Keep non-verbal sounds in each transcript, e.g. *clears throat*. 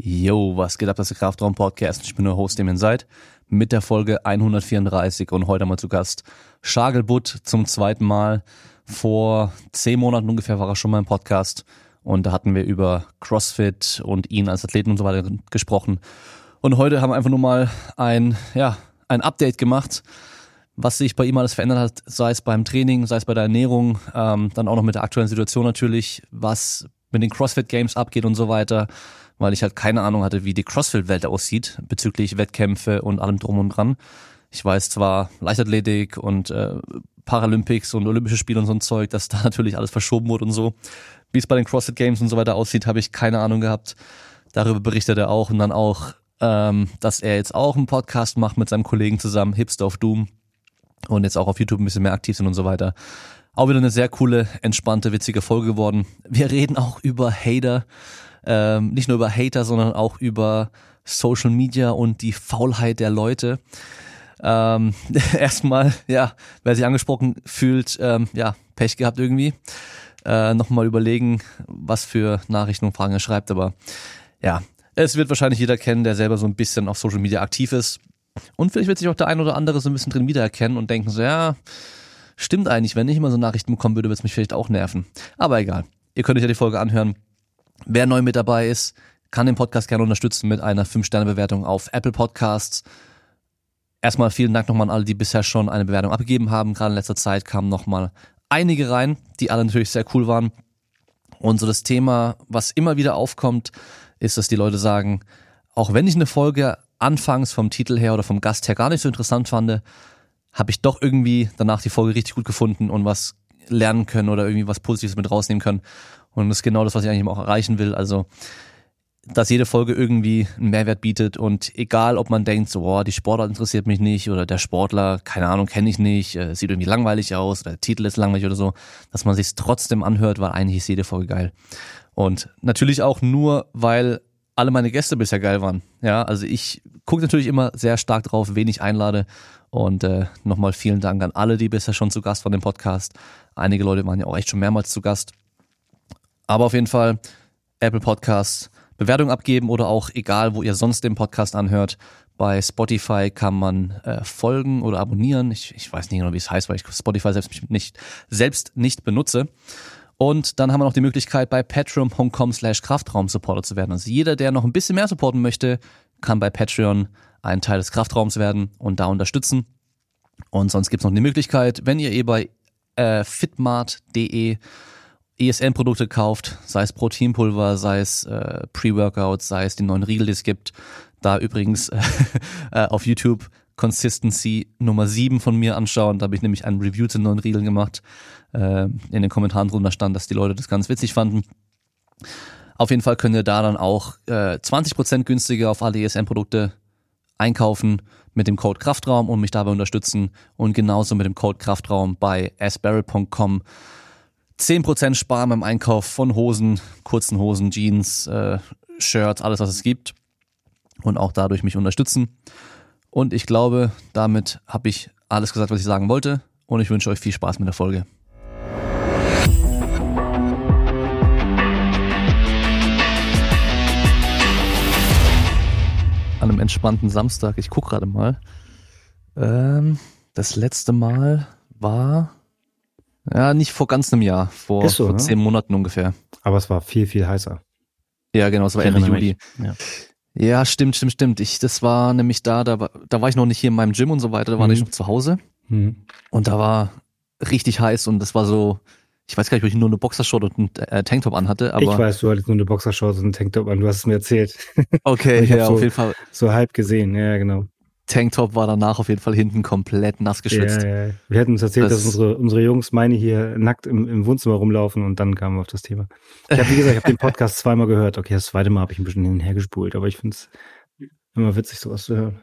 Yo, was geht ab, das ist der Kraftraum Podcast. Ich bin der Host, dem ihr seid, mit der Folge 134 und heute mal zu Gast Schagelbutt zum zweiten Mal. Vor zehn Monaten ungefähr war er schon mal im Podcast und da hatten wir über CrossFit und ihn als Athleten und so weiter gesprochen. Und heute haben wir einfach nur mal ein, ja, ein Update gemacht, was sich bei ihm alles verändert hat, sei es beim Training, sei es bei der Ernährung, ähm, dann auch noch mit der aktuellen Situation natürlich, was mit den CrossFit Games abgeht und so weiter weil ich halt keine Ahnung hatte, wie die CrossFit-Welt aussieht bezüglich Wettkämpfe und allem drum und dran. Ich weiß zwar Leichtathletik und äh, Paralympics und Olympische Spiele und so ein Zeug, dass *laughs* da natürlich alles verschoben wurde und so. Wie es bei den CrossFit Games und so weiter aussieht, habe ich keine Ahnung gehabt. Darüber berichtet er auch und dann auch, ähm, dass er jetzt auch einen Podcast macht mit seinem Kollegen zusammen, Hipster of Doom und jetzt auch auf YouTube ein bisschen mehr aktiv sind und so weiter. Auch wieder eine sehr coole, entspannte, witzige Folge geworden. Wir reden auch über Hater ähm, nicht nur über Hater, sondern auch über Social Media und die Faulheit der Leute. Ähm, *laughs* erstmal, ja, wer sich angesprochen fühlt, ähm, ja, Pech gehabt irgendwie. Äh, Nochmal überlegen, was für Nachrichten und Fragen er schreibt, aber ja, es wird wahrscheinlich jeder kennen, der selber so ein bisschen auf Social Media aktiv ist. Und vielleicht wird sich auch der ein oder andere so ein bisschen drin wiedererkennen und denken so, ja, stimmt eigentlich, wenn ich immer so Nachrichten bekommen würde, würde es mich vielleicht auch nerven. Aber egal. Ihr könnt euch ja die Folge anhören. Wer neu mit dabei ist, kann den Podcast gerne unterstützen mit einer 5-Sterne-Bewertung auf Apple Podcasts. Erstmal vielen Dank nochmal an alle, die bisher schon eine Bewertung abgegeben haben. Gerade in letzter Zeit kamen nochmal einige rein, die alle natürlich sehr cool waren. Und so das Thema, was immer wieder aufkommt, ist, dass die Leute sagen, auch wenn ich eine Folge anfangs vom Titel her oder vom Gast her gar nicht so interessant fand, habe ich doch irgendwie danach die Folge richtig gut gefunden und was lernen können oder irgendwie was Positives mit rausnehmen können. Und das ist genau das, was ich eigentlich auch erreichen will. Also, dass jede Folge irgendwie einen Mehrwert bietet und egal, ob man denkt, so, boah, die Sportart interessiert mich nicht oder der Sportler, keine Ahnung, kenne ich nicht, äh, sieht irgendwie langweilig aus oder der Titel ist langweilig oder so, dass man sich trotzdem anhört, weil eigentlich ist jede Folge geil. Und natürlich auch nur, weil alle meine Gäste bisher geil waren. Ja, also ich gucke natürlich immer sehr stark drauf, wen ich einlade. Und äh, nochmal vielen Dank an alle, die bisher schon zu Gast waren im Podcast. Einige Leute waren ja auch echt schon mehrmals zu Gast. Aber auf jeden Fall Apple Podcasts Bewertung abgeben oder auch egal, wo ihr sonst den Podcast anhört. Bei Spotify kann man äh, folgen oder abonnieren. Ich, ich weiß nicht genau, wie es heißt, weil ich Spotify selbst nicht, selbst nicht benutze. Und dann haben wir noch die Möglichkeit, bei patreon.com slash Kraftraum-Supporter zu werden. Also jeder, der noch ein bisschen mehr supporten möchte, kann bei Patreon ein Teil des Kraftraums werden und da unterstützen. Und sonst gibt's noch die Möglichkeit, wenn ihr eh bei äh, fitmart.de ESN-Produkte kauft, sei es Proteinpulver, sei es äh, Pre-Workouts, sei es die neuen Riegel, die es gibt. Da übrigens *laughs* äh, auf YouTube Consistency Nummer 7 von mir anschauen. Da habe ich nämlich ein Review zu neuen Riegeln gemacht. Äh, in den Kommentaren drunter stand, dass die Leute das ganz witzig fanden. Auf jeden Fall könnt ihr da dann auch äh, 20% günstiger auf alle ESN-Produkte einkaufen mit dem Code Kraftraum und mich dabei unterstützen und genauso mit dem Code Kraftraum bei asbarrel.com 10% sparen beim Einkauf von Hosen, kurzen Hosen, Jeans, äh, Shirts, alles was es gibt und auch dadurch mich unterstützen. Und ich glaube, damit habe ich alles gesagt, was ich sagen wollte und ich wünsche euch viel Spaß mit der Folge. An einem entspannten Samstag, ich gucke gerade mal. Ähm, das letzte Mal war ja, nicht vor ganz einem Jahr, vor, so, vor ne? zehn Monaten ungefähr. Aber es war viel, viel heißer. Ja, genau, es war Ende Juli. Ja. ja. stimmt, stimmt, stimmt. Ich, das war nämlich da, da war, da war ich noch nicht hier in meinem Gym und so weiter, da war mhm. ich noch zu Hause. Mhm. Und da war richtig heiß und das war so, ich weiß gar nicht, ob ich nur eine Boxershort und einen äh, Tanktop anhatte, aber. Ich weiß, du hattest nur eine Boxershort und einen Tanktop an, du hast es mir erzählt. Okay, *laughs* ja, so, auf jeden Fall. So halb gesehen, ja, genau. Tanktop war danach auf jeden Fall hinten komplett nass geschwitzt. Ja, ja. Wir hätten uns erzählt, das dass unsere, unsere Jungs meine hier nackt im, im Wohnzimmer rumlaufen und dann kamen wir auf das Thema. Ich habe, wie gesagt, ich habe den Podcast *laughs* zweimal gehört. Okay, das zweite Mal habe ich ein bisschen hinher gespult, aber ich finde es immer witzig, sowas zu hören.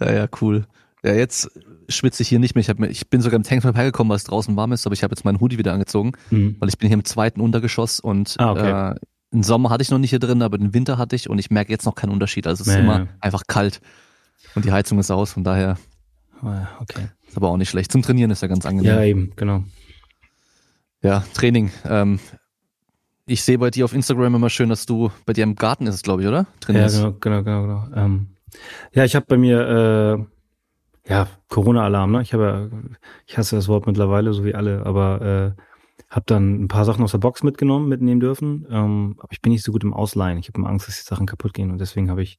Ja, ja, cool. Ja, jetzt schwitze ich hier nicht mehr. Ich, hab, ich bin sogar im Tanktop hergekommen, weil es draußen warm ist, aber ich habe jetzt meinen Hoodie wieder angezogen, mhm. weil ich bin hier im zweiten Untergeschoss und ah, okay. äh, im Sommer hatte ich noch nicht hier drin, aber den Winter hatte ich und ich merke jetzt noch keinen Unterschied. Also es ist ja, immer einfach kalt. Und die Heizung ist aus, von daher. Ah, okay. Ist aber auch nicht schlecht. Zum Trainieren ist ja ganz angenehm. Ja, eben, genau. Ja, Training. Ähm, ich sehe bei dir auf Instagram immer schön, dass du bei dir im Garten ist, glaube ich, oder? Drin ja, genau, genau, genau, genau. Ähm, ja, ich habe bei mir äh, ja Corona-Alarm. Ne? Ich habe, ja, ich hasse das Wort mittlerweile, so wie alle, aber äh, habe dann ein paar Sachen aus der Box mitgenommen, mitnehmen dürfen. Ähm, aber ich bin nicht so gut im Ausleihen. Ich habe immer Angst, dass die Sachen kaputt gehen und deswegen habe ich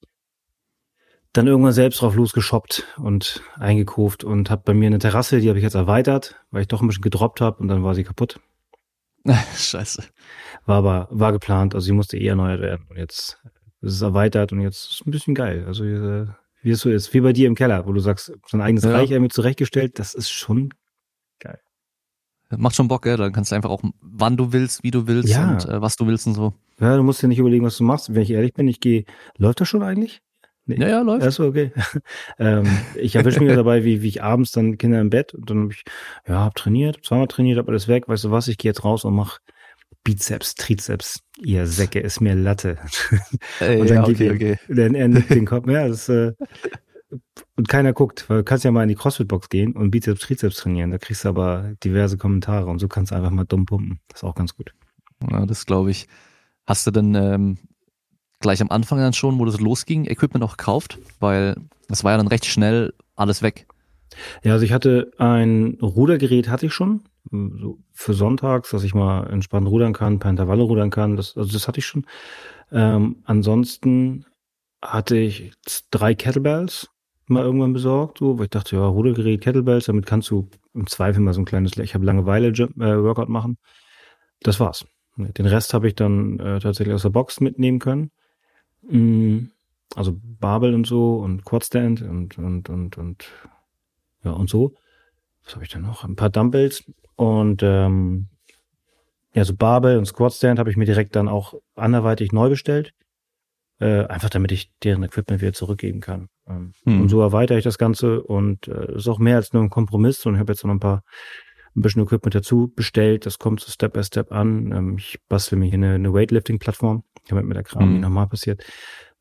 dann irgendwann selbst drauf losgeshoppt und eingekauft und habe bei mir eine Terrasse, die habe ich jetzt erweitert, weil ich doch ein bisschen gedroppt habe und dann war sie kaputt. *laughs* Scheiße. War aber, war geplant, also sie musste eh erneuert werden. Und jetzt ist es erweitert und jetzt ist es ein bisschen geil. Also äh, wie es so ist, wie bei dir im Keller, wo du sagst, so ein eigenes ja. Reich irgendwie zurechtgestellt, das ist schon geil. Macht schon Bock, gell? Dann kannst du einfach auch, wann du willst, wie du willst ja. und äh, was du willst und so. Ja, du musst dir nicht überlegen, was du machst. Wenn ich ehrlich bin, ich gehe, läuft das schon eigentlich? Nee. Ja, ja, läuft. Achso, okay. *laughs* ähm, ich erwische mich dabei, wie, wie ich abends dann Kinder im Bett und dann habe ich, ja, hab trainiert, zweimal trainiert, hab alles weg, weißt du was, ich gehe jetzt raus und mach Bizeps, Trizeps, ihr Säcke, ist mir Latte. Ey, *laughs* und dann ja, okay, okay. Dann er nickt den Kopf, *laughs* ja, das äh, und keiner guckt, weil du kannst ja mal in die Crossfit-Box gehen und Bizeps, Trizeps trainieren, da kriegst du aber diverse Kommentare und so kannst du einfach mal dumm pumpen. Das ist auch ganz gut. Ja, das glaube ich. Hast du denn ähm, gleich am Anfang dann schon, wo das losging, Equipment auch gekauft? Weil das war ja dann recht schnell alles weg. Ja, also ich hatte ein Rudergerät hatte ich schon, so für sonntags, dass ich mal entspannt rudern kann, paar Intervalle rudern kann. Das, also das hatte ich schon. Ähm, ansonsten hatte ich drei Kettlebells mal irgendwann besorgt, so, weil ich dachte, ja, Rudergerät, Kettlebells, damit kannst du im Zweifel mal so ein kleines, ich habe Langeweile äh, Workout machen. Das war's. Den Rest habe ich dann äh, tatsächlich aus der Box mitnehmen können. Mm, also Babel und so und Quadstand und, und, und, und, ja, und so. Was habe ich denn noch? Ein paar Dumbbells und, ähm, ja, so Babel und Squatstand habe ich mir direkt dann auch anderweitig neu bestellt. Äh, einfach damit ich deren Equipment wieder zurückgeben kann. Ähm, hm. Und so erweitere ich das Ganze und äh, ist auch mehr als nur ein Kompromiss und ich habe jetzt noch ein paar ein bisschen Equipment dazu bestellt. Das kommt so Step by Step an. Ähm, ich bastel mir hier eine, eine Weightlifting-Plattform, damit mir der Kram mhm. nicht nochmal passiert,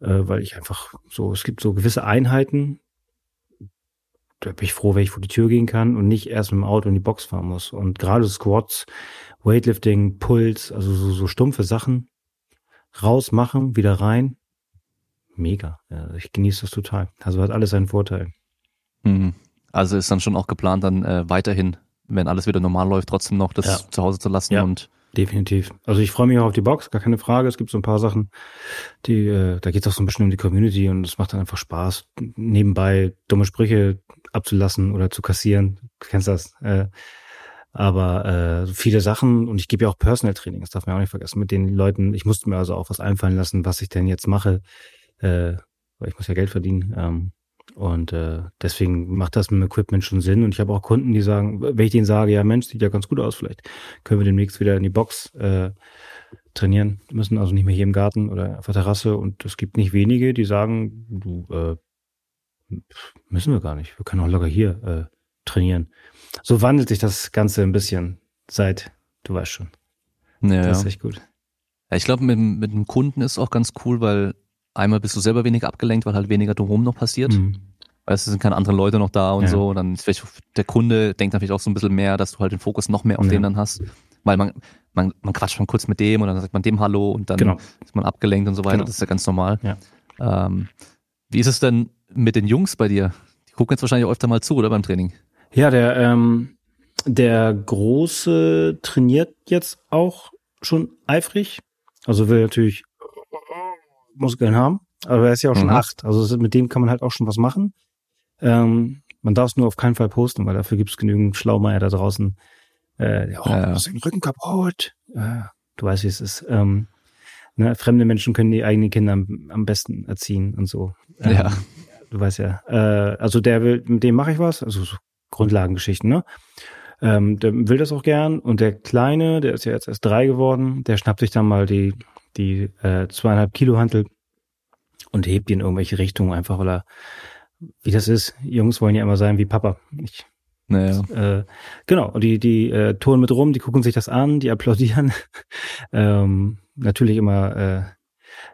äh, weil ich einfach so, es gibt so gewisse Einheiten, da bin ich froh, wenn ich vor die Tür gehen kann und nicht erst mit dem Auto in die Box fahren muss. Und gerade Squats, Weightlifting, Puls, also so, so stumpfe Sachen rausmachen, wieder rein. Mega. Ja, ich genieße das total. Also hat alles seinen Vorteil. Mhm. Also ist dann schon auch geplant, dann äh, weiterhin wenn alles wieder normal läuft, trotzdem noch das ja. zu Hause zu lassen ja. und Definitiv. Also ich freue mich auch auf die Box, gar keine Frage. Es gibt so ein paar Sachen, die, äh, da geht es auch so ein bisschen um die Community und es macht dann einfach Spaß, nebenbei dumme Sprüche abzulassen oder zu kassieren. Du kennst das. Äh, aber äh, viele Sachen und ich gebe ja auch Personal Training, das darf man auch nicht vergessen. Mit den Leuten, ich musste mir also auch was einfallen lassen, was ich denn jetzt mache, äh, weil ich muss ja Geld verdienen. Ähm, und äh, deswegen macht das mit dem Equipment schon Sinn. Und ich habe auch Kunden, die sagen, wenn ich denen sage, ja Mensch, sieht ja ganz gut aus, vielleicht können wir demnächst wieder in die Box äh, trainieren müssen, also nicht mehr hier im Garten oder auf der Terrasse. Und es gibt nicht wenige, die sagen, du äh, müssen wir gar nicht. Wir können auch locker hier äh, trainieren. So wandelt sich das Ganze ein bisschen seit, du weißt schon. Ja, das ist echt gut. Ja, ich glaube, mit, mit dem Kunden ist auch ganz cool, weil einmal bist du selber weniger abgelenkt, weil halt weniger drumherum noch passiert. Mhm. Weißt du, sind keine anderen Leute noch da und ja. so. Dann ist vielleicht der Kunde denkt natürlich auch so ein bisschen mehr, dass du halt den Fokus noch mehr auf ja. den dann hast. Weil man, man, man quatscht mal kurz mit dem und dann sagt man dem Hallo und dann genau. ist man abgelenkt und so weiter. Genau. Das ist ja ganz normal. Ja. Ähm, wie ist es denn mit den Jungs bei dir? Die gucken jetzt wahrscheinlich öfter mal zu, oder beim Training? Ja, der, ähm, der Große trainiert jetzt auch schon eifrig. Also will natürlich Muskeln haben. Aber er ist ja auch schon mhm. acht. Also mit dem kann man halt auch schon was machen. Ähm, man darf es nur auf keinen Fall posten, weil dafür gibt es genügend Schlaumeier da draußen. Äh, oh, ja. hast den Rücken kaputt. Äh, du weißt, wie es ist. Ähm, ne, fremde Menschen können die eigenen Kinder am, am besten erziehen und so. Ähm, ja. Du weißt ja. Äh, also der will, mit dem mache ich was. Also so Grundlagengeschichten, ne? Ähm, der will das auch gern. Und der Kleine, der ist ja jetzt erst drei geworden, der schnappt sich dann mal die die äh, zweieinhalb Kilo Hantel und hebt die in irgendwelche Richtungen einfach, weil er, wie das ist, Jungs wollen ja immer sein wie Papa. Ich, naja. äh, genau, und die, die äh, touren mit rum, die gucken sich das an, die applaudieren. *laughs* ähm, natürlich immer äh,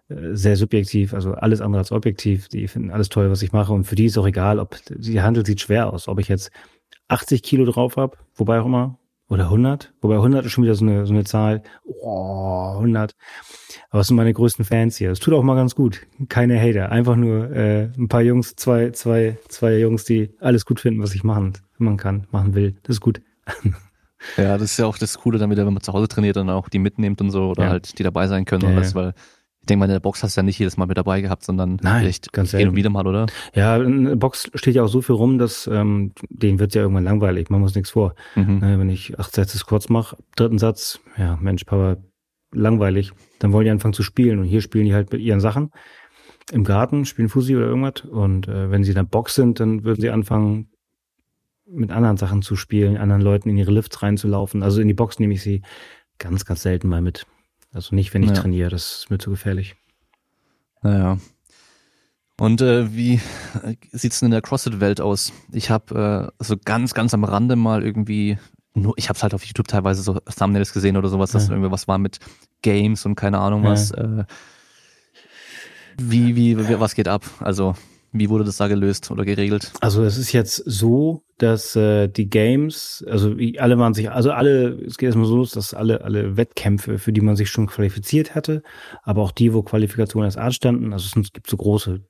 sehr subjektiv, also alles andere als objektiv. Die finden alles toll, was ich mache. Und für die ist auch egal, ob die Handel sieht schwer aus, ob ich jetzt 80 Kilo drauf habe, wobei auch immer, oder 100. Wobei 100 ist schon wieder so eine, so eine Zahl. Oh, 100. Aber es sind meine größten Fans hier. Es tut auch mal ganz gut. Keine Hater. Einfach nur äh, ein paar Jungs, zwei, zwei, zwei Jungs, die alles gut finden, was ich machen, machen kann, machen will. Das ist gut. *laughs* Ja, das ist ja auch das Coole damit, wenn man zu Hause trainiert, dann auch die mitnimmt und so oder ja. halt die dabei sein können ja, und das, weil ich denke mal, in der Box hast du ja nicht jedes Mal mit dabei gehabt, sondern Nein, vielleicht ganz hin und wieder mal, oder? Ja, in der Box steht ja auch so viel rum, dass ähm, denen wird ja irgendwann langweilig, man muss nichts vor. Mhm. Äh, wenn ich acht Sätze kurz mache, dritten Satz, ja, Mensch, Papa, langweilig, dann wollen die anfangen zu spielen und hier spielen die halt mit ihren Sachen im Garten, spielen Fusi oder irgendwas und äh, wenn sie dann Box sind, dann würden sie anfangen, mit anderen Sachen zu spielen, anderen Leuten in ihre Lifts reinzulaufen. Also in die Box nehme ich sie ganz, ganz selten mal mit. Also nicht, wenn ich ja. trainiere, das ist mir zu gefährlich. Naja. Und äh, wie sieht's denn in der CrossFit-Welt aus? Ich habe äh, so ganz, ganz am Rande mal irgendwie, nur, ich habe es halt auf YouTube teilweise so Thumbnails gesehen oder sowas, dass ja. irgendwie was war mit Games und keine Ahnung was. Ja. Äh, wie, wie, was geht ab? Also wie wurde das da gelöst oder geregelt? Also es ist jetzt so, dass äh, die Games, also alle waren sich, also alle, es geht erstmal so los, dass alle, alle Wettkämpfe, für die man sich schon qualifiziert hatte, aber auch die, wo Qualifikationen als Art standen, also es gibt so große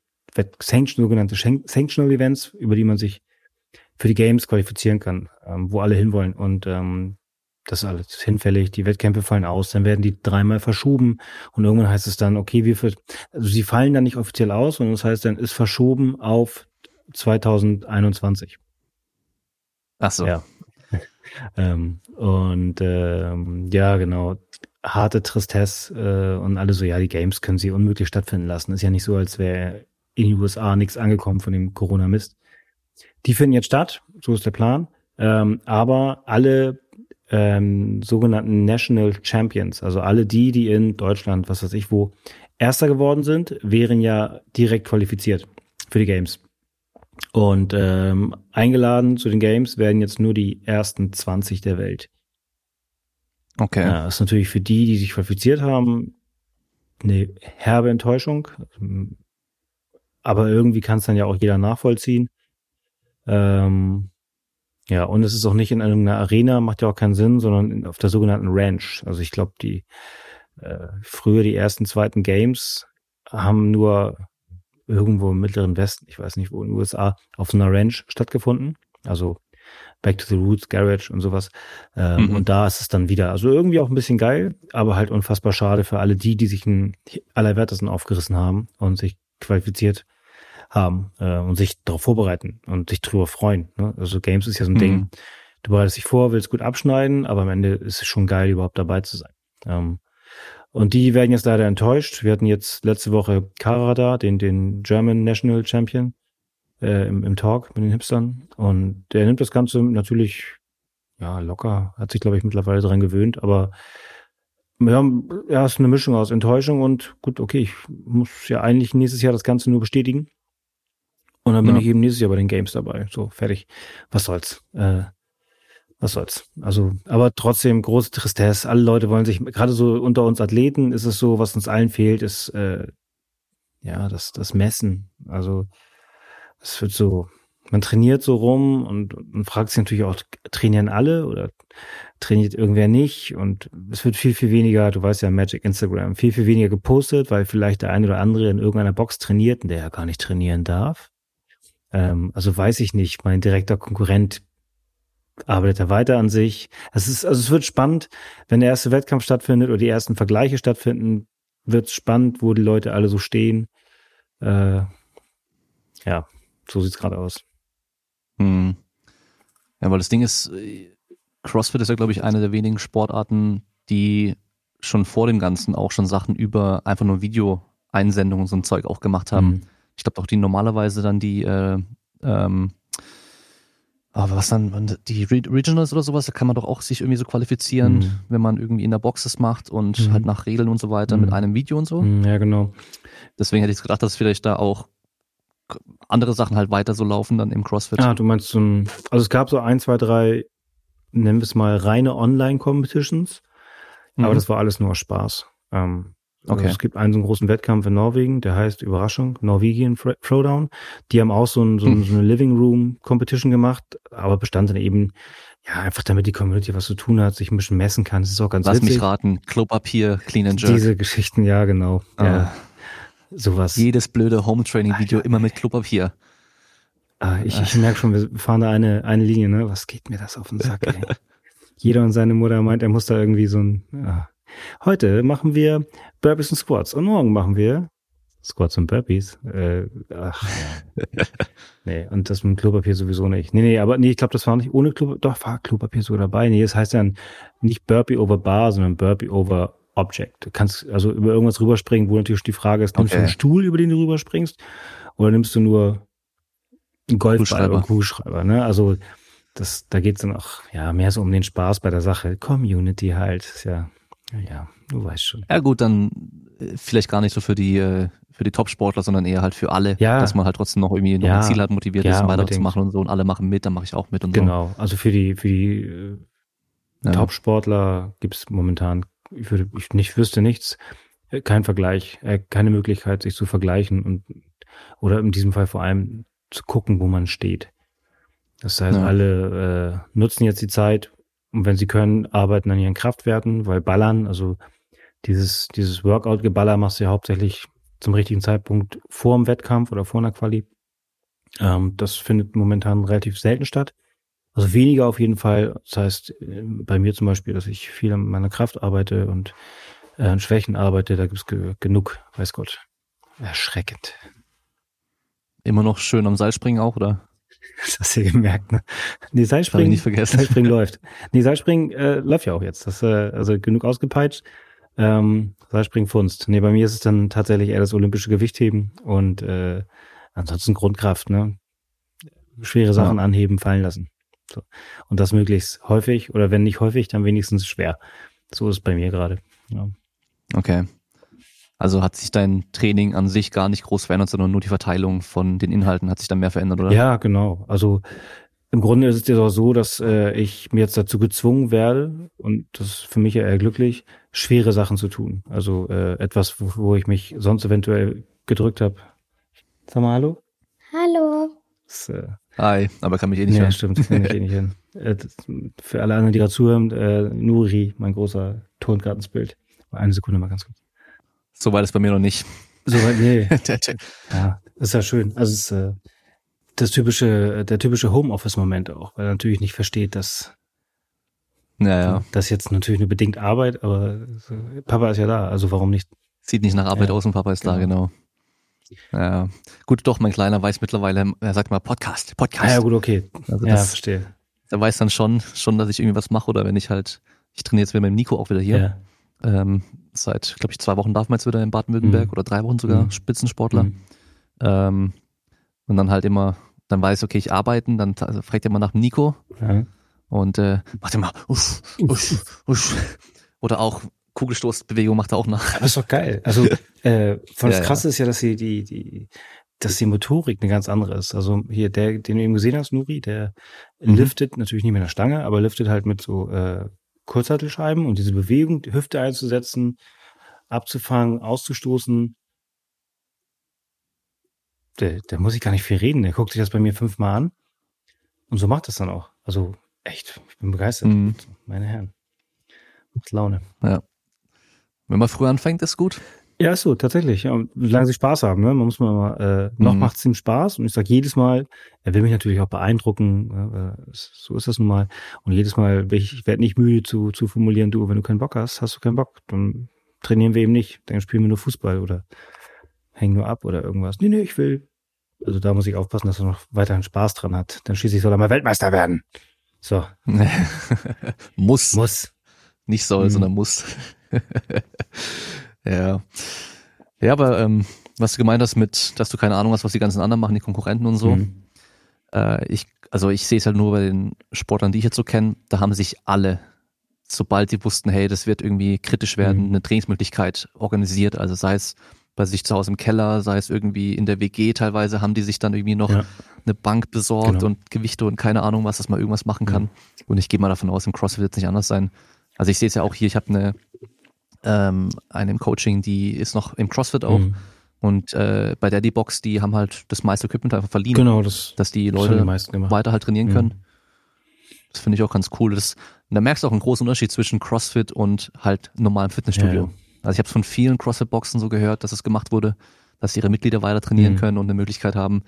Sanction, sogenannte Sanctional Events, über die man sich für die Games qualifizieren kann, ähm, wo alle hinwollen. Und ähm, das ist alles hinfällig, die Wettkämpfe fallen aus, dann werden die dreimal verschoben und irgendwann heißt es dann, okay, wie viel, also sie fallen dann nicht offiziell aus, sondern das heißt dann, ist verschoben auf 2021. Ach so. Ja. *laughs* ähm, und ähm, ja, genau, harte Tristesse äh, und alle so, ja, die Games können sie unmöglich stattfinden lassen. Ist ja nicht so, als wäre in den USA nichts angekommen von dem Corona-Mist. Die finden jetzt statt, so ist der Plan. Ähm, aber alle ähm, sogenannten National Champions, also alle die, die in Deutschland, was weiß ich wo, Erster geworden sind, wären ja direkt qualifiziert für die Games. Und ähm, eingeladen zu den Games werden jetzt nur die ersten 20 der Welt. Okay. Ja, das ist natürlich für die, die sich qualifiziert haben, eine herbe Enttäuschung. Aber irgendwie kann es dann ja auch jeder nachvollziehen. Ähm, ja, und es ist auch nicht in einer Arena, macht ja auch keinen Sinn, sondern auf der sogenannten Ranch. Also ich glaube, die äh, früher die ersten, zweiten Games haben nur irgendwo im Mittleren Westen, ich weiß nicht wo, in den USA, auf so einer Ranch stattgefunden. Also Back to the Roots, Garage und sowas. Ähm, mhm. Und da ist es dann wieder, also irgendwie auch ein bisschen geil, aber halt unfassbar schade für alle die, die sich einen Allerwertesten aufgerissen haben und sich qualifiziert haben äh, und sich darauf vorbereiten und sich drüber freuen. Ne? Also Games ist ja so ein mhm. Ding. Du bereitest dich vor, willst gut abschneiden, aber am Ende ist es schon geil, überhaupt dabei zu sein. Ähm, und die werden jetzt leider enttäuscht. Wir hatten jetzt letzte Woche Kara da, den, den German National Champion, äh, im, im Talk mit den Hipstern. Und der nimmt das Ganze natürlich ja locker, hat sich, glaube ich, mittlerweile dran gewöhnt, aber wir haben, ist eine Mischung aus Enttäuschung und gut, okay, ich muss ja eigentlich nächstes Jahr das Ganze nur bestätigen. Und dann bin ja. ich eben nächstes Jahr bei den Games dabei. So, fertig. Was soll's? Äh, was soll's? Also, aber trotzdem große Tristesse. Alle Leute wollen sich, gerade so unter uns Athleten ist es so, was uns allen fehlt, ist äh, ja das, das Messen. Also es wird so, man trainiert so rum und, und fragt sich natürlich auch, trainieren alle oder trainiert irgendwer nicht? Und es wird viel, viel weniger, du weißt ja, Magic Instagram, viel, viel weniger gepostet, weil vielleicht der eine oder andere in irgendeiner Box trainiert und der ja gar nicht trainieren darf. Ähm, also weiß ich nicht, mein direkter Konkurrent arbeitet er weiter an sich. Es ist, also es wird spannend, wenn der erste Wettkampf stattfindet oder die ersten Vergleiche stattfinden, wird es spannend, wo die Leute alle so stehen. Äh, ja, so sieht's gerade aus. Hm. Ja, weil das Ding ist, CrossFit ist ja, glaube ich, eine der wenigen Sportarten, die schon vor dem Ganzen auch schon Sachen über einfach nur Videoeinsendungen und so ein Zeug auch gemacht haben. Hm ich glaube auch die normalerweise dann die, äh, ähm, aber was dann, die Regionals oder sowas, da kann man doch auch sich irgendwie so qualifizieren, mhm. wenn man irgendwie in der Box das macht und mhm. halt nach Regeln und so weiter mhm. mit einem Video und so. Mhm, ja, genau. Deswegen hätte ich gedacht, dass vielleicht da auch andere Sachen halt weiter so laufen dann im CrossFit. Ah, du meinst so ein, also es gab so ein, zwei, drei, nennen wir es mal reine Online-Competitions, aber mhm. das war alles nur Spaß. Ähm, Also okay. es gibt einen so einen großen Wettkampf in Norwegen, der heißt Überraschung, Norwegian Throwdown. Die haben auch so, ein, so, ein, hm. so eine Living Room Competition gemacht, aber bestand dann eben ja, einfach damit die Community was zu tun hat, sich ein bisschen messen kann. Das ist auch ganz Lass witzig. mich raten, Klopapier, Clean and Jerk. Diese Geschichten, ja, genau. Ah. Ja, sowas. Jedes blöde Home-Training-Video immer mit Klopapier. Ah, ich, ich merke schon, wir fahren da eine, eine Linie, ne? Was geht mir das auf den Sack, ey? *laughs* Jeder und seine Mutter meint, er muss da irgendwie so ein. Ja. Heute machen wir Burpees und Squats und morgen machen wir Squats und Burpees. Äh, ach, ja. *laughs* nee, und das mit Klopapier sowieso nicht. Nee, nee, aber nee, ich glaube, das war nicht ohne Klopapier. Doch, war Klopapier sogar dabei. Nee, das heißt dann nicht Burpee over Bar, sondern Burpee over Object. Du kannst also über irgendwas rüberspringen, wo natürlich die Frage ist, nimmst okay. du einen Stuhl, über den du rüberspringst, oder nimmst du nur einen Golfball oder Kuhschreiber, ne? Also das, da geht's dann auch ja mehr so um den Spaß bei der Sache. Community halt, ist ja, ja, du weißt schon. Ja gut, dann äh, vielleicht gar nicht so für die äh, für die Top-Sportler, sondern eher halt für alle, ja. dass man halt trotzdem noch irgendwie noch ja. ein Ziel hat, motiviert ja, ist, weiterzumachen und so und alle machen mit, dann mache ich auch mit und genau. so. Genau, also für die für die äh, ja. Top-Sportler gibt's momentan, ich würde ich nicht wüsste nichts, kein Vergleich, äh, keine Möglichkeit, sich zu vergleichen und oder in diesem Fall vor allem zu gucken, wo man steht. Das heißt, alle äh, nutzen jetzt die Zeit und wenn sie können, arbeiten an ihren Kraftwerten, weil Ballern, also dieses, dieses Workout-Geballer machst du ja hauptsächlich zum richtigen Zeitpunkt vor dem Wettkampf oder vor einer Quali. Ähm, das findet momentan relativ selten statt. Also weniger auf jeden Fall. Das heißt, äh, bei mir zum Beispiel, dass ich viel an meiner Kraft arbeite und äh, an Schwächen arbeite, da gibt's ge genug, weiß Gott. Erschreckend. Immer noch schön am Seilspringen auch, oder? *laughs* Das hast du ja gemerkt, ne? Nee, Seilspringen, nicht vergessen. Seilspringen läuft. Nee, Seilspringen äh, läuft ja auch jetzt. Das, äh, also genug ausgepeitscht. Ähm, Seilspringen Funst. Nee, bei mir ist es dann tatsächlich eher das olympische Gewichtheben und äh, ansonsten Grundkraft, ne? Schwere Sachen ja. anheben, fallen lassen. So. Und das möglichst häufig oder wenn nicht häufig, dann wenigstens schwer. So ist es bei mir gerade. Ja. Okay. Also hat sich dein Training an sich gar nicht groß verändert, sondern nur die Verteilung von den Inhalten hat sich dann mehr verändert, oder? Ja, genau. Also im Grunde ist es jetzt auch so, dass äh, ich mir jetzt dazu gezwungen werde, und das ist für mich ja eher glücklich, schwere Sachen zu tun. Also äh, etwas, wo, wo ich mich sonst eventuell gedrückt habe. Sag mal Hallo. Hallo. Das, äh, Hi, aber kann mich eh nicht ja, hören. stimmt, kann mich eh nicht hören. *laughs* Äh, für alle anderen, die gerade zuhören, äh, Nuri, mein großer Tonkartensbild. Eine Sekunde mal ganz kurz. So weit ist bei mir noch nicht. So weit, nee. *laughs* ja, ist ja schön. Also es ist äh, das typische, der typische Homeoffice-Moment auch, weil er natürlich nicht versteht, dass ja, ja. das jetzt natürlich nur bedingt Arbeit, aber Papa ist ja da, also warum nicht? Sieht nicht nach Arbeit ja, aus und Papa ist genau. da, genau. Ja, gut, doch, mein Kleiner weiß mittlerweile, er sagt mal Podcast, Podcast. Ah, ja, gut, okay. Also ja, das, verstehe. Er weiß dann schon, schon, dass ich irgendwie was mache oder wenn ich halt, ich trainiere jetzt wieder mit dem Nico auch wieder hier. Ja. Ähm, seit, glaube ich, zwei Wochen darf man jetzt wieder in Baden-Württemberg mhm. oder drei Wochen sogar, mhm. Spitzensportler. Mhm. Ähm, und dann halt immer, dann weiß ich, okay, ich arbeiten, dann also fragt er mal nach dem Nico ja. und äh, macht immer uff, uff, uff. oder auch Kugelstoßbewegung macht er auch nach. Das ist doch geil. Also äh, von das ja, Krasse ja. ist ja, dass sie die, die, dass die Motorik eine ganz andere ist. Also hier der, den du eben gesehen hast, Nuri, der mhm. liftet natürlich nicht mit einer Stange, aber liftet halt mit so äh, Kurzhantelscheiben und diese Bewegung, die Hüfte einzusetzen, abzufangen, auszustoßen. Der, der muss ich gar nicht viel reden. Der guckt sich das bei mir fünfmal an. Und so macht das dann auch. Also echt, ich bin begeistert. Mhm. Meine Herren. Macht Laune. Ja. Wenn man früh anfängt, ist gut. Ja, ist so, tatsächlich. Ja, solange sie Spaß haben, ne? Man muss mal, äh, noch mhm. macht es ihm Spaß. Und ich sage jedes Mal, er will mich natürlich auch beeindrucken, äh, so ist das nun mal. Und jedes Mal, ich, ich werde nicht müde zu, zu formulieren, du, wenn du keinen Bock hast, hast du keinen Bock. Dann trainieren wir eben nicht. Dann spielen wir nur Fußball oder hängen nur ab oder irgendwas. Nee, nee, ich will. Also da muss ich aufpassen, dass er noch weiterhin Spaß dran hat. Dann schließlich soll er mal Weltmeister werden. So. *laughs* muss. Muss. Nicht soll, mhm. sondern muss. *laughs* Ja. Ja, aber ähm, was du gemeint hast mit, dass du keine Ahnung hast, was die ganzen anderen machen, die Konkurrenten und so. Mhm. Äh, ich, also ich sehe es halt nur bei den Sportlern, die ich jetzt so kenne, da haben sich alle, sobald die wussten, hey, das wird irgendwie kritisch werden, mhm. eine Trainingsmöglichkeit organisiert. Also sei es bei sich zu Hause im Keller, sei es irgendwie in der WG teilweise, haben die sich dann irgendwie noch ja. eine Bank besorgt genau. und Gewichte und keine Ahnung was, dass man irgendwas machen kann. Mhm. Und ich gehe mal davon aus, im CrossFit wird es nicht anders sein. Also ich sehe es ja auch hier, ich habe eine ähm, eine im Coaching, die ist noch im CrossFit auch. Mhm. Und äh, bei Daddy Box, die haben halt das meiste Equipment einfach verliehen. Genau, das, dass die Leute die weiter halt trainieren mhm. können. Das finde ich auch ganz cool. Das, da merkst du auch einen großen Unterschied zwischen CrossFit und halt normalem Fitnessstudio. Ja, ja. Also ich habe von vielen CrossFit-Boxen so gehört, dass es gemacht wurde, dass ihre Mitglieder weiter trainieren mhm. können und eine Möglichkeit haben.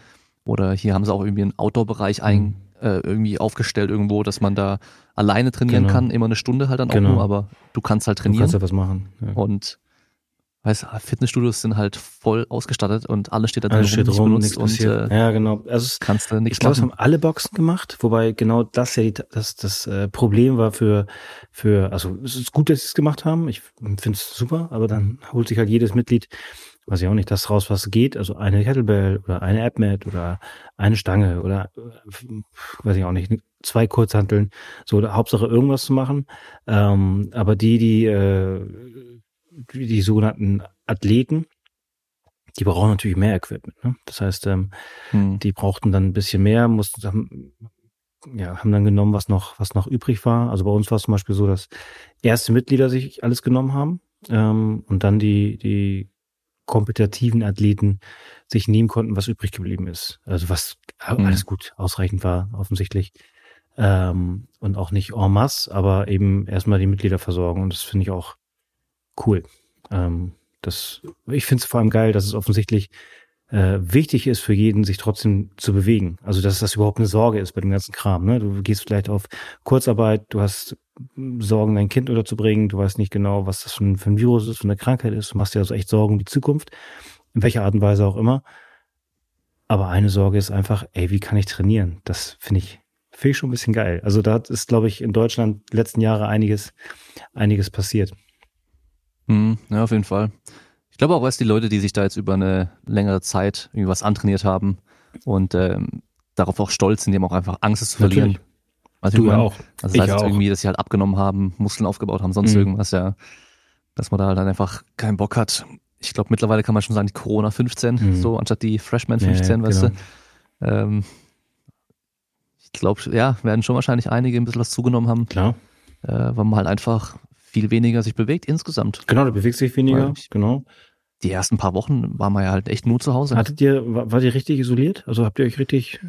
Oder hier haben sie auch irgendwie einen Outdoor-Bereich ein, mhm. Äh, irgendwie aufgestellt irgendwo, dass man da alleine trainieren genau. kann, immer eine Stunde halt dann genau. auch nur, aber du kannst halt trainieren. Du kannst ja was machen. Ja. Und weißt Fitnessstudios sind halt voll ausgestattet und alles steht da drin, alles steht rum, benutzt und äh, ja genau. Also kannst du nichts Ich glaube, es haben alle Boxen gemacht, wobei genau das ja die, das das äh, Problem war für für also es ist gut, dass sie es gemacht haben. Ich finde es super, aber dann holt sich halt jedes Mitglied weiß ich auch nicht, das raus, was geht, also eine Kettlebell oder eine AppMat oder eine Stange oder äh, weiß ich auch nicht, zwei Kurzhanteln, so Hauptsache irgendwas zu machen. Ähm, aber die, die äh, die sogenannten Athleten, die brauchen natürlich mehr Equipment. Ne? Das heißt, ähm, hm. die brauchten dann ein bisschen mehr, mussten haben, ja, haben dann genommen, was noch, was noch übrig war. Also bei uns war es zum Beispiel so, dass erste Mitglieder sich alles genommen haben ähm, und dann die, die kompetitiven Athleten sich nehmen konnten, was übrig geblieben ist. Also was hm. alles gut, ausreichend war, offensichtlich. Ähm, und auch nicht en masse, aber eben erstmal die Mitglieder versorgen. Und das finde ich auch cool. Ähm, das, ich finde es vor allem geil, dass es offensichtlich äh, wichtig ist für jeden, sich trotzdem zu bewegen. Also dass das überhaupt eine Sorge ist bei dem ganzen Kram. Ne? Du gehst vielleicht auf Kurzarbeit, du hast Sorgen, dein Kind unterzubringen, du weißt nicht genau, was das für ein, für ein Virus ist, für eine Krankheit ist, du machst dir also echt Sorgen um die Zukunft, in welcher Art und Weise auch immer. Aber eine Sorge ist einfach, ey, wie kann ich trainieren? Das finde ich, finde ich schon ein bisschen geil. Also da ist, glaube ich, in Deutschland letzten Jahre einiges, einiges passiert. Hm, ja, auf jeden Fall. Ich glaube auch, dass die Leute, die sich da jetzt über eine längere Zeit irgendwie was antrainiert haben und ähm, darauf auch stolz sind, die haben auch einfach Angst, es zu verlieren. Natürlich. Also du auch. Also das heißt auch. irgendwie, dass sie halt abgenommen haben, Muskeln aufgebaut haben, sonst mhm. irgendwas, ja. Dass man da halt dann einfach keinen Bock hat. Ich glaube, mittlerweile kann man schon sagen, die Corona 15, mhm. so anstatt die Freshman 15, ja, weißt genau. du. Ähm, ich glaube, ja, werden schon wahrscheinlich einige ein bisschen was zugenommen haben. Klar. Äh, weil man halt einfach viel weniger sich bewegt insgesamt. Genau, du bewegst dich weniger, ich, genau. Die ersten paar Wochen waren wir ja halt echt nur zu Hause. Hattet ihr, war, war ihr richtig isoliert? Also habt ihr euch richtig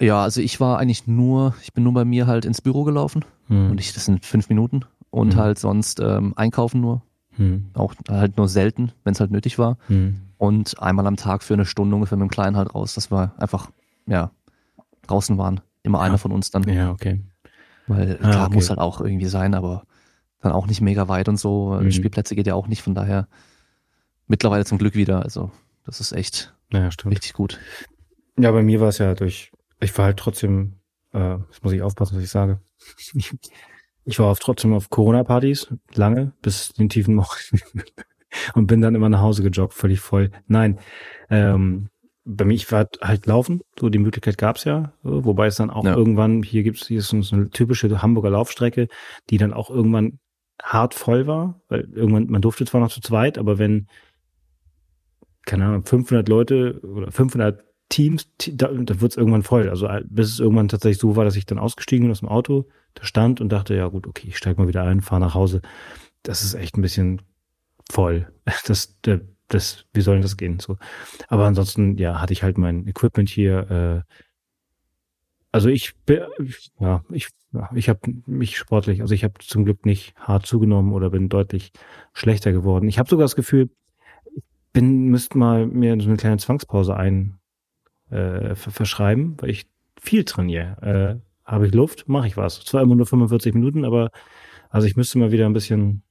ja, also ich war eigentlich nur, ich bin nur bei mir halt ins Büro gelaufen hm. und ich, das sind fünf Minuten und hm. halt sonst ähm, einkaufen nur. Hm. Auch halt nur selten, wenn es halt nötig war. Hm. Und einmal am Tag für eine Stunde ungefähr mit dem Kleinen halt raus. Das war einfach, ja, draußen waren. Immer ja. einer von uns dann. Ja, okay. Weil ah, klar, okay. muss halt auch irgendwie sein, aber dann auch nicht mega weit und so. Mhm. Spielplätze geht ja auch nicht, von daher mittlerweile zum Glück wieder. Also das ist echt ja, richtig gut. Ja, bei mir war es ja durch, ich war halt trotzdem, äh, jetzt muss ich aufpassen, was ich sage. Ich, *laughs* ich war auf, trotzdem auf Corona-Partys, lange, bis den tiefen Morgen *laughs* und bin dann immer nach Hause gejoggt, völlig voll. Nein, ähm, bei mir, ich war halt laufen, so die Möglichkeit gab's ja, wobei es dann auch ja. irgendwann, hier gibt's hier ist so eine typische Hamburger Laufstrecke, die dann auch irgendwann hart voll war, weil irgendwann, man durfte zwar noch zu zweit, aber wenn, keine Ahnung, 500 Leute oder 500 Teams, da, da wird es irgendwann voll. Also bis es irgendwann tatsächlich so war, dass ich dann ausgestiegen bin aus dem Auto, da stand und dachte, ja gut, okay, ich steige mal wieder ein, fahre nach Hause. Das ist echt ein bisschen voll. *laughs* Das, der, das, wie soll denn das gehen? So. Aber ansonsten, ja, hatte ich halt mein Equipment hier. Äh, also ich, ja, ich, ja, ich habe mich sportlich, also ich habe zum Glück nicht hart zugenommen oder bin deutlich schlechter geworden. Ich habe sogar das Gefühl, bin, müsste mal mir so eine kleine Zwangspause ein äh, verschreiben, weil ich viel trainiere. Äh, habe ich Luft, mache ich was. Zwar immer nur 45 Minuten, aber also ich müsste mal wieder ein bisschen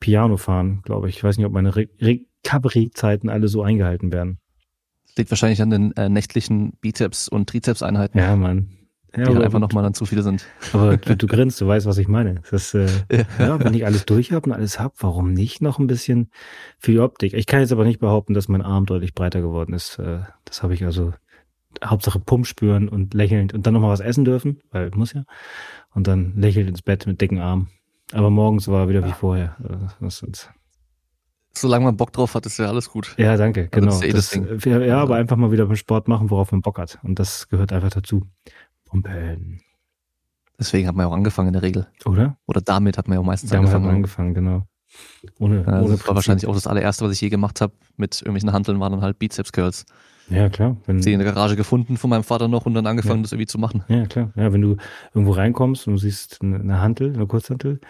Piano fahren, glaube ich. Ich weiß nicht, ob meine Re Recovery-Zeiten alle so eingehalten werden. Liegt wahrscheinlich an den äh, nächtlichen Bizeps- und Trizeps-Einheiten. Ja, Mann. Ja, die halt einfach nochmal dann zu viele sind. Aber du, *laughs* du grinst, du weißt, was ich meine. Das, äh, *laughs* ja. ja, wenn ich alles durch habe und alles hab, warum nicht noch ein bisschen für die Optik? Ich kann jetzt aber nicht behaupten, dass mein Arm deutlich breiter geworden ist. Äh, das habe ich also Hauptsache Pump spüren und lächelnd und dann nochmal was essen dürfen, weil muss ja. Und dann lächelnd ins Bett mit dicken Armen. Aber morgens war wieder wie vorher. Das ist, Solange man Bock drauf hat, ist ja alles gut. Ja, danke, genau. Also das eh das, ja, ja, aber einfach mal wieder beim Sport machen, worauf man Bock hat. Und das gehört einfach dazu. Pumpen. Deswegen hat man ja auch angefangen in der Regel. Oder? Oder damit hat man ja auch meistens Damit hat angefangen. man angefangen, genau. Ohne, Ja, ohne das war wahrscheinlich auch das allererste, was ich je gemacht habe mit irgendwelchen Handeln, waren dann halt Bizeps Curls. Ja, klar. Wenn, Die in der Garage gefunden von meinem Vater noch und dann angefangen, Ja. das irgendwie zu machen. Ja, klar. Ja, wenn du irgendwo reinkommst und du siehst eine Hantel, eine Kurzhantel,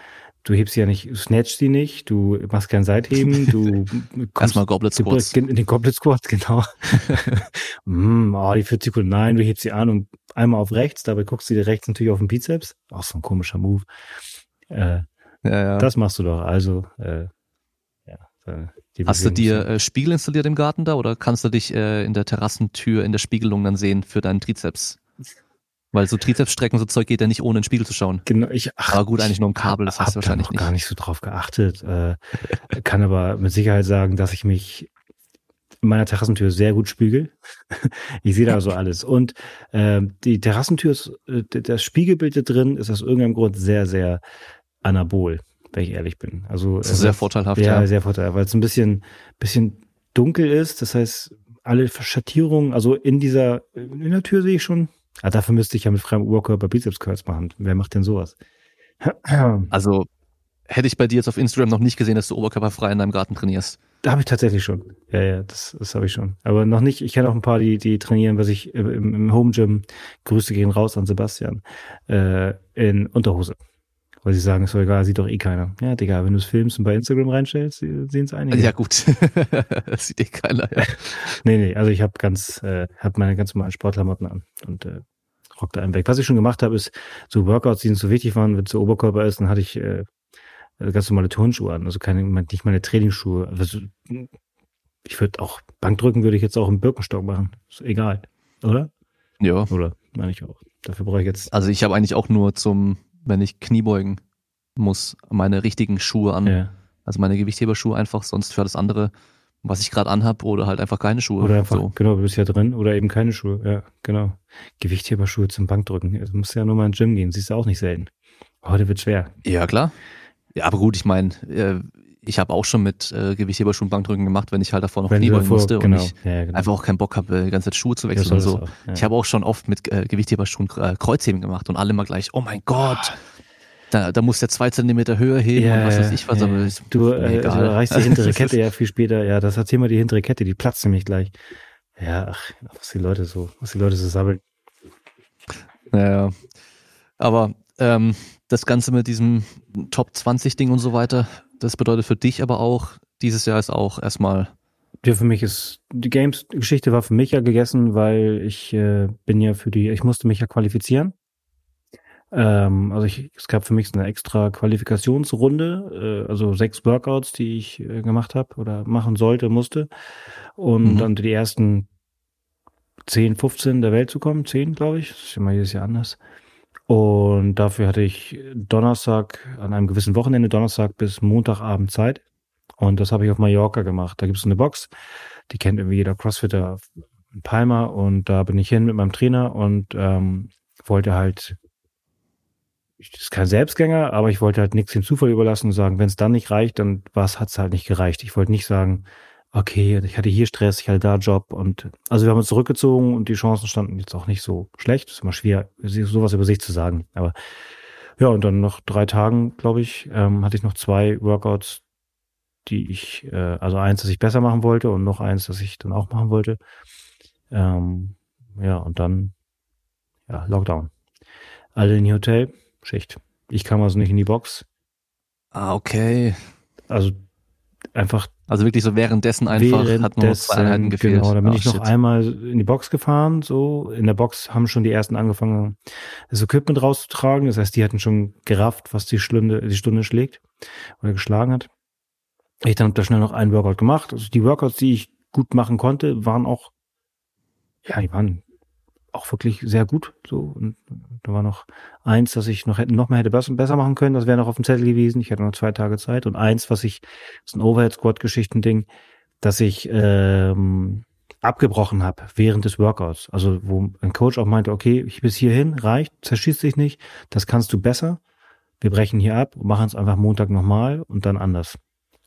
du hebst sie ja nicht, du snatchst sie nicht, du machst kein Seitheben, *laughs* du kommst Erstmal Goblet Squats. in den Goblet Squats, *laughs* genau. mm, oh, die 40 Sekunden, nein, du hebst sie an und einmal auf rechts, dabei guckst du dir rechts natürlich auf den Bizeps. Auch so ein komischer Move. Äh, Ja, ja. Das machst du doch. Also, äh, ja. Hast du dir äh, Spiegel installiert im Garten da oder kannst du dich äh, in der Terrassentür in der Spiegelung dann sehen für deinen Trizeps? Weil so Trizepsstrecken, so Zeug geht ja nicht ohne in den Spiegel zu schauen. Genau, ich, ach, Aber gut, eigentlich nur ein Kabel, das heißt da wahrscheinlich noch nicht. gar nicht so drauf geachtet. Äh, *laughs* kann aber mit Sicherheit sagen, dass ich mich in meiner Terrassentür sehr gut spiegel. *laughs* ich sehe da so alles. Und ähm, die Terrassentür ist, äh, das Spiegelbild da drin ist aus irgendeinem Grund sehr, sehr anabol, wenn ich ehrlich bin. Also Das ist äh, sehr vorteilhaft, ja, ja. sehr vorteilhaft, weil es ein bisschen, bisschen dunkel ist. Das heißt, alle Schattierungen, also in dieser, in der Tür sehe ich schon. Ah, dafür müsste ich ja mit freiem Oberkörper Bizeps Curls machen. Wer macht denn sowas? *clears throat* Also hätte ich bei dir jetzt auf Instagram noch nicht gesehen, dass du oberkörperfrei in deinem Garten trainierst. Da habe ich tatsächlich schon. Ja, ja, das, das habe ich schon. Aber noch nicht. Ich kenne auch ein paar, die, die trainieren, was ich im, im Home Gym. Grüße gehen raus an Sebastian. Äh, in Unterhose. Weil sie sagen, ist doch egal, sieht doch eh keiner. Ja, Digga, wenn du es filmst und bei Instagram reinstellst, sehen es einige. Ja gut, *laughs* das sieht eh keiner. Ja. *laughs* Nee, nee, also ich habe ganz, äh, habe meine ganz normalen Sportklamotten an und äh, rock da einen weg. Was ich schon gemacht habe, ist so Workouts, die nicht so wichtig waren, wenn es so Oberkörper ist, dann hatte ich äh, ganz normale Turnschuhe an, also keine, nicht meine Trainingsschuhe. Also, ich würde auch Bankdrücken würde ich jetzt auch im Birkenstock machen. Ist egal, oder? ja. Oder meine ich auch. Dafür brauche ich jetzt. Also ich habe eigentlich auch nur zum, wenn ich Kniebeugen muss, meine richtigen Schuhe an. Ja. Also meine Gewichtheberschuhe einfach, sonst für alles andere, was ich gerade anhab oder halt einfach keine Schuhe. Oder einfach, so. genau, du bist ja drin. Oder eben keine Schuhe. Ja, genau. Gewichtheberschuhe zum Bankdrücken. Du musst ja nur mal ins Gym gehen. Siehst du auch nicht selten. Heute wird schwer. Ja, klar. Ja, aber gut, ich meine, äh, ich habe auch schon mit äh, Gewichtheberschuhen Bankdrücken gemacht, wenn ich halt davor noch Wenn Kniebeugen davor- musste genau. und ich ja, ja, genau. einfach auch keinen Bock habe, die ganze Zeit Schuhe zu Ja, wechseln und so. auch, ja. Ich habe auch schon oft mit äh, Gewichtheberschuhen äh, Kreuzheben gemacht und alle mal gleich, oh mein Gott, da, da muss der zwei Zentimeter höher heben und was weiß ich was, ja, aber ja. ist du, äh, egal. du erreichst die hintere *laughs* Kette ja viel später. Ja, das erzähl mal die hintere Kette, die platzt nämlich gleich. Ja, ach, was die Leute so, was die Leute so sabbeln. Naja. Aber ähm, das Ganze mit diesem Top 20 Ding und so weiter, das bedeutet für dich aber auch, dieses Jahr ist auch erstmal, Ja, für mich ist die Games-Geschichte war für mich ja gegessen, weil ich äh, bin ja für die, ich musste mich ja qualifizieren. Ähm, also ich, es gab für mich so eine extra Qualifikationsrunde, äh, also sechs Workouts, die ich äh, gemacht habe oder machen sollte, musste. Und Mhm. dann die ersten 10, 15 der Welt zu kommen, 10, glaube ich. Das ist immer jedes Jahr anders. Und dafür hatte ich Donnerstag, an einem gewissen Wochenende, Donnerstag bis Montagabend Zeit. Und das habe ich auf Mallorca gemacht. Da gibt es eine Box, die kennt irgendwie jeder Crossfitter in Palma. Und da bin ich hin mit meinem Trainer und ähm, wollte halt, ich, ist kein Selbstgänger, aber ich wollte halt nichts dem Zufall überlassen und sagen, wenn es dann nicht reicht, dann was hat's halt nicht gereicht. Ich wollte nicht sagen, okay, ich hatte hier Stress, ich hatte da Job und also wir haben uns zurückgezogen und die Chancen standen jetzt auch nicht so schlecht. ist immer schwer, sowas über sich zu sagen. Aber ja, und dann nach drei Tagen, glaube ich, ähm, hatte ich noch zwei Workouts, die ich, äh, also eins, das ich besser machen wollte und noch eins, das ich dann auch machen wollte. Ähm, ja, und dann, ja, Lockdown. Alle in die Hotel, Schicht. Ich kam also nicht in die Box. ah, okay. Also einfach Also wirklich so währenddessen einfach, hat nur zwei Währenddessen, Einheiten gefehlt. Genau, dann bin Ah, ich noch shit. einmal in die Box gefahren, so. In der Box haben schon die ersten angefangen, das Equipment rauszutragen. Das heißt, die hatten schon gerafft, was die Stunde, die Stunde schlägt oder geschlagen hat. Ich dann hab da schnell noch einen Workout gemacht. Also die Workouts, die ich gut machen konnte, waren auch, ja, die waren auch wirklich sehr gut. So, und da war noch eins, das ich noch noch mehr hätte besser, machen können. Das wäre noch auf dem Zettel gewesen. Ich hatte noch zwei Tage Zeit. Und eins, was ich, das ist ein Overhead Squat Geschichtending, dass ich ähm, abgebrochen habe während des Workouts. Also wo ein Coach auch meinte, okay, bis hierhin reicht, zerschießt dich nicht, das kannst du besser. Wir brechen hier ab und machen es einfach Montag nochmal und dann anders.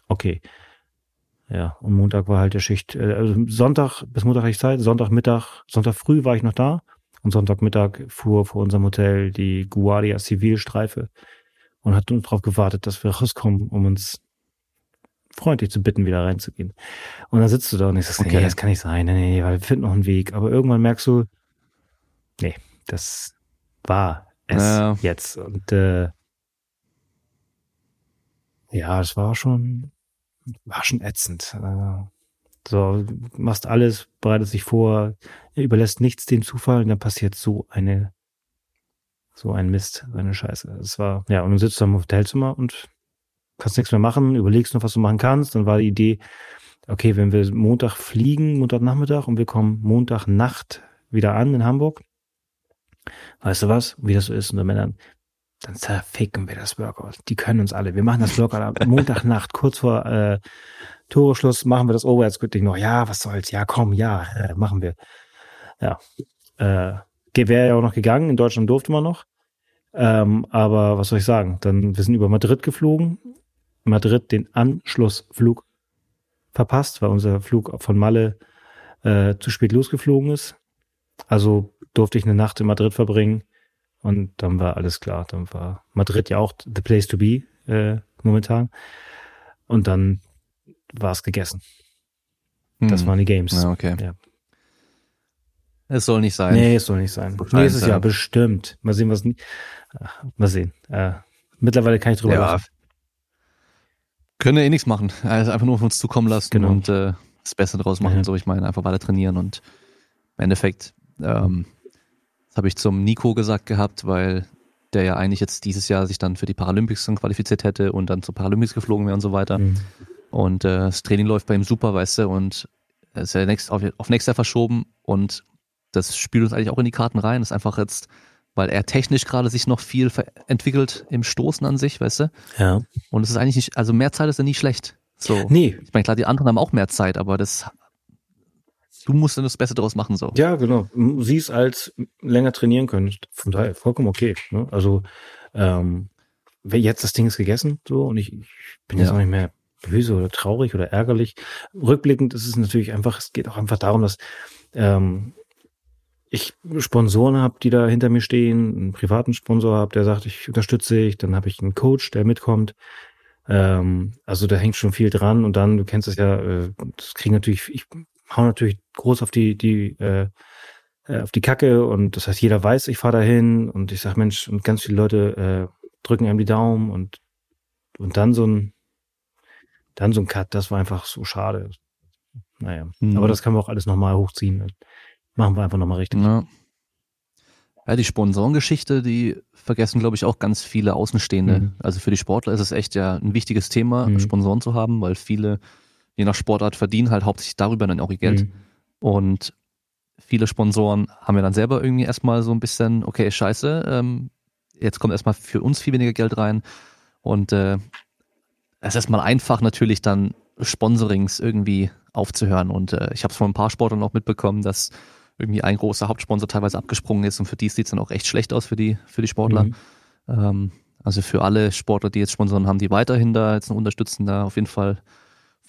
Okay. Ja, und Montag war halt der Schicht, äh, also Sonntag bis Montag hatte ich Zeit, Sonntagmittag, Sonntag früh war ich noch da Und Sonntagmittag fuhr vor unserem Hotel die Guardia Zivilstreife und hat uns darauf gewartet, dass wir rauskommen, um uns freundlich zu bitten, wieder reinzugehen. Und dann sitzt du da und ich sag, okay. nee, das kann nicht sein, nee, nee, weil wir finden noch einen Weg. Aber irgendwann merkst du, nee, das war es ja. jetzt. Und äh, ja, es war schon, war schon ätzend. Äh, so, machst alles, bereitest dich vor, überlässt nichts dem Zufall und dann passiert so eine, so ein Mist, so eine Scheiße. Es war, ja, und dann sitzt du im Hotelzimmer und kannst nichts mehr machen, überlegst noch, was du machen kannst. Dann war die Idee, okay, wenn wir Montag fliegen, Montagnachmittag und wir kommen Montagnacht wieder an in Hamburg, weißt du was, wie das so ist unter Männern, dann zerficken wir das Workout. Die können uns alle. Wir machen das Workout Montagnacht, kurz vor äh, Toreschluss, machen wir das Overhead-Squat-Ding noch. Ja, was soll's? Ja, komm, ja, äh, machen wir. Ja. Äh, wäre ja auch noch gegangen. In Deutschland durfte man noch. Ähm, aber was soll ich sagen? Dann, wir sind über Madrid geflogen. Madrid den Anschlussflug verpasst, weil unser Flug von Malle äh, zu spät losgeflogen ist. Also durfte ich eine Nacht in Madrid verbringen und dann war alles klar. Dann war Madrid ja auch the place to be äh, momentan. Und dann war es gegessen. Hm. Das waren die Games. Ja, okay. Ja. Es soll nicht sein. Nee, es soll nicht sein. Nächstes Jahr bestimmt. Mal sehen, was. Mal sehen. Äh, mittlerweile kann ich drüber ja. lachen. Können wir eh nichts machen. Also einfach nur auf uns zukommen lassen genau. und äh, das Beste draus machen. Ja. So, ich meine, einfach weiter trainieren und im Endeffekt, ähm, das habe ich zum Nico gesagt gehabt, weil der ja eigentlich jetzt dieses Jahr sich dann für die Paralympics dann qualifiziert hätte und dann zur Paralympics geflogen wäre und so weiter. Mhm. Und äh, das Training läuft bei ihm super, weißt du, und es ist ja nächst, auf, auf nächstes Jahr verschoben und das spielt uns eigentlich auch in die Karten rein. Das ist einfach jetzt weil er technisch gerade sich noch viel entwickelt im Stoßen an sich, weißt du? Ja. Und es ist eigentlich nicht, also mehr Zeit ist ja nie schlecht. So. Nee. Ich meine, klar, die anderen haben auch mehr Zeit, aber das, du musst dann das Beste daraus machen, so. Ja, genau. Sie es als länger trainieren können. Von daher vollkommen okay. Ne? Also, ähm, jetzt das Ding ist gegessen, so, und ich, ich bin jetzt ja. auch nicht mehr böse oder traurig oder ärgerlich. Rückblickend ist es natürlich einfach, es geht auch einfach darum, dass, ähm, ich Sponsoren habe, die da hinter mir stehen, einen privaten Sponsor habe, der sagt, ich unterstütze dich, dann habe ich einen Coach, der mitkommt. Ähm, also da hängt schon viel dran und dann, du kennst es ja, äh, das kriegen natürlich, ich hau natürlich groß auf die, die, äh, äh, auf die Kacke und das heißt, jeder weiß, ich fahre dahin und ich sag Mensch, und ganz viele Leute äh, drücken einem die Daumen und, und dann so ein, dann so ein Cut, das war einfach so schade. Naja, mhm. aber das kann man auch alles nochmal hochziehen. Machen wir einfach nochmal richtig. Ja. ja, die Sponsorengeschichte, die vergessen, glaube ich, auch ganz viele Außenstehende. Mhm. Also für die Sportler ist es echt ja ein wichtiges Thema, mhm. Sponsoren zu haben, weil viele, je nach Sportart, verdienen halt hauptsächlich darüber dann auch ihr Geld. Mhm. Und viele Sponsoren haben ja dann selber irgendwie erstmal so ein bisschen, okay, scheiße, ähm, jetzt kommt erstmal für uns viel weniger Geld rein. Und äh, es ist erstmal einfach natürlich dann Sponsorings irgendwie aufzuhören. Und äh, ich habe es von ein paar Sportlern auch mitbekommen, dass irgendwie ein großer Hauptsponsor teilweise abgesprungen ist und für die sieht es dann auch echt schlecht aus für die, für die Sportler. Mhm. Ähm, also für alle Sportler, die jetzt Sponsoren haben, die weiterhin da jetzt noch unterstützen, da auf jeden Fall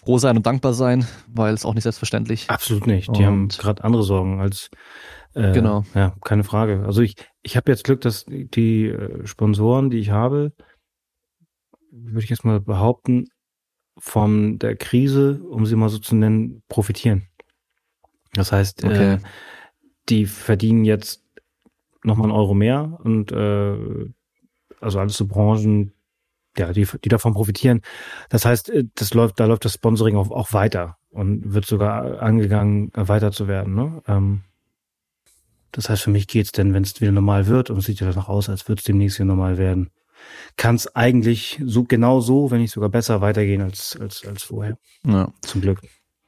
froh sein und dankbar sein, weil es auch nicht selbstverständlich. Absolut nicht. Die und haben gerade andere Sorgen als äh, genau. Ja, keine Frage. Also ich, ich habe jetzt Glück, dass die äh, Sponsoren, die ich habe, würde ich jetzt mal behaupten, von der Krise, um sie mal so zu nennen, profitieren. Das heißt, okay. äh, die verdienen jetzt nochmal einen Euro mehr und äh, also alles so Branchen, ja, die, die davon profitieren. Das heißt, äh, das läuft, da läuft das Sponsoring auch, auch weiter und wird sogar angegangen, weiter zu werden. Ne? Ähm, das heißt, für mich geht's denn, wenn es wieder normal wird, und es sieht ja danach aus, als würde es demnächst wieder normal werden, kann es eigentlich so genau so, wenn nicht sogar besser weitergehen als, als, als vorher. Ja. Zum Glück.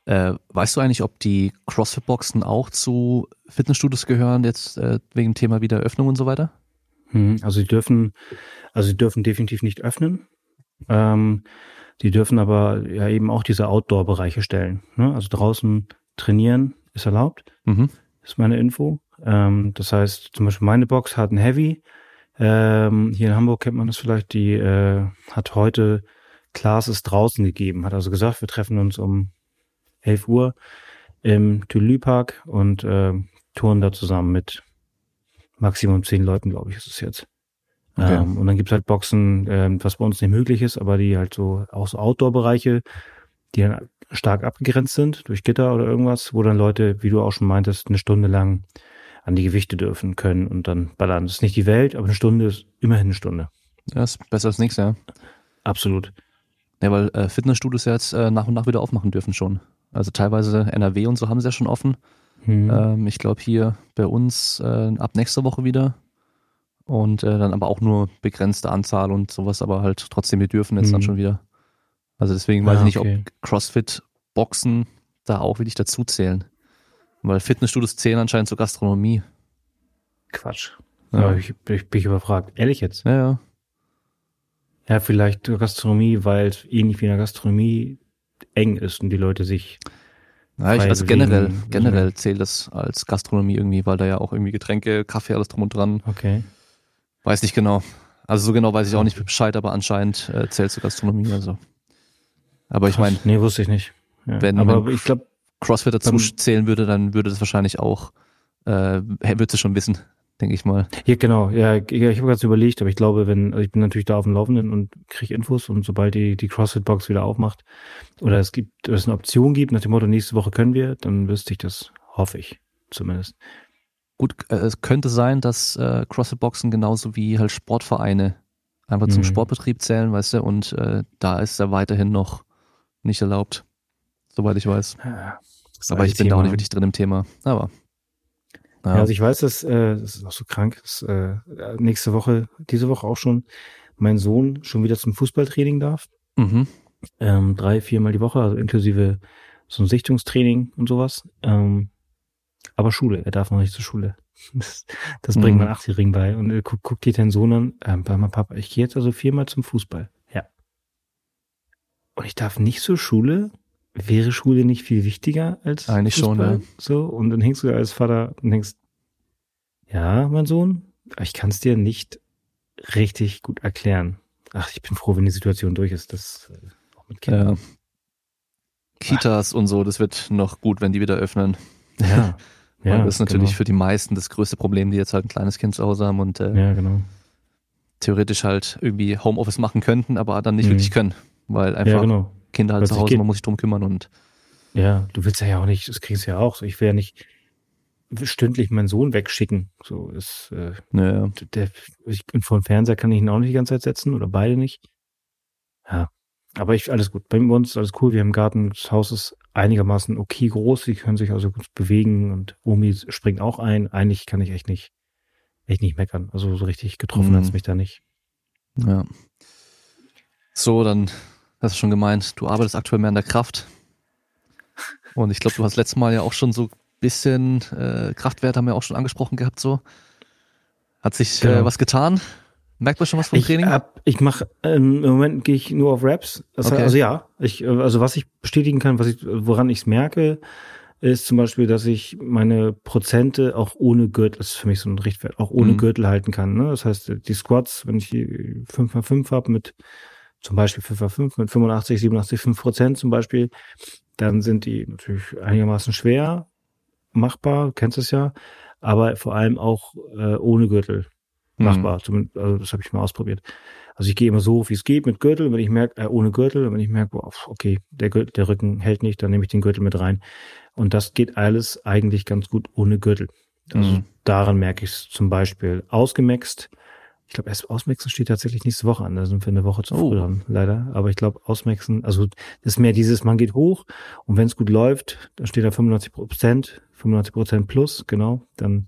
Äh, weißt du eigentlich, ob die CrossFit-Boxen auch zu Fitnessstudios gehören, jetzt äh, wegen dem Thema Wiedereröffnung und so weiter? Hm, also sie dürfen, also sie dürfen definitiv nicht öffnen. Ähm, die dürfen aber ja eben auch diese Outdoor-Bereiche stellen. Ne? Also draußen trainieren ist erlaubt, mhm. ist meine Info. Ähm, das heißt, zum Beispiel meine Box hat ein Heavy. Ähm, hier in Hamburg kennt man das vielleicht, die äh, hat heute Classes draußen gegeben, hat also gesagt, wir treffen uns um 11 Uhr im Tülü Park und äh, touren da zusammen mit Maximum zehn Leuten, glaube ich, ist es jetzt. Okay. Ähm, und dann gibt's halt Boxen, ähm, was bei uns nicht möglich ist, aber die halt so auch so Outdoor-Bereiche, die dann stark abgegrenzt sind durch Gitter oder irgendwas, wo dann Leute, wie du auch schon meintest, eine Stunde lang an die Gewichte dürfen können und dann ballern. Das ist nicht die Welt, aber eine Stunde ist immerhin eine Stunde. Ja, ist besser als nichts, ja. Absolut. Ja, weil äh, Fitnessstudios ja jetzt äh, nach und nach wieder aufmachen dürfen schon. Also teilweise NRW und so haben sie ja schon offen. Hm. Ähm, ich glaube hier bei uns äh, ab nächster Woche wieder. Und äh, dann aber auch nur begrenzte Anzahl und sowas, aber halt trotzdem, wir dürfen jetzt hm. dann schon wieder. Also deswegen weiß ja, ich nicht, okay. ob CrossFit-Boxen da auch wirklich dazu zählen. Weil Fitnessstudios zählen anscheinend zur Gastronomie. Quatsch. Ja. ja ich, ich bin überfragt. Ehrlich jetzt? Ja, ja. Ja, vielleicht Gastronomie, weil es ähnlich wie in der Gastronomie eng ist und die Leute sich. Ja, ich, also generell, generell zählt das als Gastronomie irgendwie, weil da ja auch irgendwie Getränke, Kaffee, alles drum und dran. Okay. Weiß nicht genau. Also so genau weiß ich auch nicht Bescheid, aber anscheinend äh, zählt zur Gastronomie. Also. Aber ich meine. Nee, wusste ich nicht. Ja. Wenn, aber wenn ich glaube, CrossFit dazu zählen würde, dann würde das wahrscheinlich auch, äh, würde es schon wissen, denke ich mal. Ja, genau. Ja, ich, ich habe gerade überlegt, aber ich glaube, wenn, also ich bin natürlich da auf dem Laufenden und kriege Infos und sobald die, die CrossFit-Box wieder aufmacht oder es gibt, es eine Option gibt, nach dem Motto, nächste Woche können wir, dann wüsste ich das, hoffe ich zumindest. Gut, äh, es könnte sein, dass äh, CrossFit-Boxen genauso wie halt Sportvereine einfach zum mhm. Sportbetrieb zählen, weißt du, und äh, da ist er weiterhin noch nicht erlaubt, soweit ich weiß. Ja, Aber ich bin da auch nicht wirklich drin im Thema. Aber ja. also ich weiß, dass äh, das ist auch so krank, dass äh, nächste Woche, diese Woche auch schon, mein Sohn schon wieder zum Fußballtraining darf. Mhm. Ähm, drei, viermal die Woche, also inklusive so ein Sichtungstraining und sowas. Ähm, aber Schule, er darf noch nicht zur Schule. *laughs* Das, das bringt mhm. mein Achtjährigen bei. Und er guckt, guckt die den Sohn an, ähm, bei meinem Papa, ich gehe jetzt also viermal zum Fußball. Ja. Und ich darf nicht zur Schule? Wäre Schule nicht viel wichtiger als Eigentlich Fußball? schon, ja. So, und dann hängst du als Vater und denkst, ja, mein Sohn, ich kann es dir nicht richtig gut erklären. Ach, ich bin froh, wenn die Situation durch ist. Das äh, auch mit Kindern. Ja. Kitas Ach. und so, das wird noch gut, wenn die wieder öffnen. Ja. *laughs* ja das ist natürlich genau. für die meisten das größte Problem, die jetzt halt ein kleines Kind zu Hause haben und äh, ja, genau. theoretisch halt irgendwie Homeoffice machen könnten, aber dann nicht mhm. wirklich können, weil einfach ja, genau. Kinder halt zu Hause, man muss sich drum kümmern und. Ja, du willst ja auch nicht, das kriegst du ja auch. So, ich will ja nicht stündlich meinen Sohn wegschicken. So ist, äh, ja. der, ich, vor dem Fernseher kann ich ihn auch nicht die ganze Zeit setzen oder beide nicht. Ja. Aber ich, alles gut. Bei uns ist alles cool. Wir haben einen Garten. Das Haus ist einigermaßen okay groß. Sie können sich also gut bewegen und Omi springt auch ein. Eigentlich kann ich echt nicht, echt nicht meckern. Also so richtig getroffen mhm. hat's mich da nicht. Ja. So, dann hast du schon gemeint, du arbeitest aktuell mehr an der Kraft. Und ich glaube, du hast letztes Mal ja auch schon so ein bisschen äh, Kraftwert haben wir auch schon angesprochen gehabt so. Hat sich äh, genau. äh, was getan? Merkt man schon was vom ich Training? Hab, ich mache ähm, im Moment gehe ich nur auf Raps. Das okay. heißt, also ja, ich äh, also was ich bestätigen kann, was ich woran ich es merke, ist zum Beispiel, dass ich meine Prozente auch ohne Gürtel, das ist für mich so ein Richtwert, auch ohne mhm. Gürtel halten kann. Ne? Das heißt, die Squats, wenn ich die 5x5 habe mit zum Beispiel 5x5 mit 85, 87, 5 Prozent zum Beispiel, dann sind die natürlich einigermaßen schwer machbar, du kennst es ja, aber vor allem auch äh, ohne Gürtel mhm. machbar. Mhm. Also das habe ich mal ausprobiert. Also ich gehe immer so, wie es geht, mit Gürtel. Wenn ich merke, äh, ohne Gürtel, wenn ich merke, okay, der, Gürtel, der Rücken hält nicht, dann nehme ich den Gürtel mit rein. Und das geht alles eigentlich ganz gut ohne Gürtel. Also mhm. daran merke ich es zum Beispiel ausgemaxt ich glaube, erst Ausmaxen steht tatsächlich nächste Woche an. Da sind wir eine Woche zu früh oh. dran, leider. Aber ich glaube, Ausmaxen, also das ist mehr dieses, man geht hoch und wenn es gut läuft, dann steht da 95 Prozent, 95 Prozent plus, genau. Dann,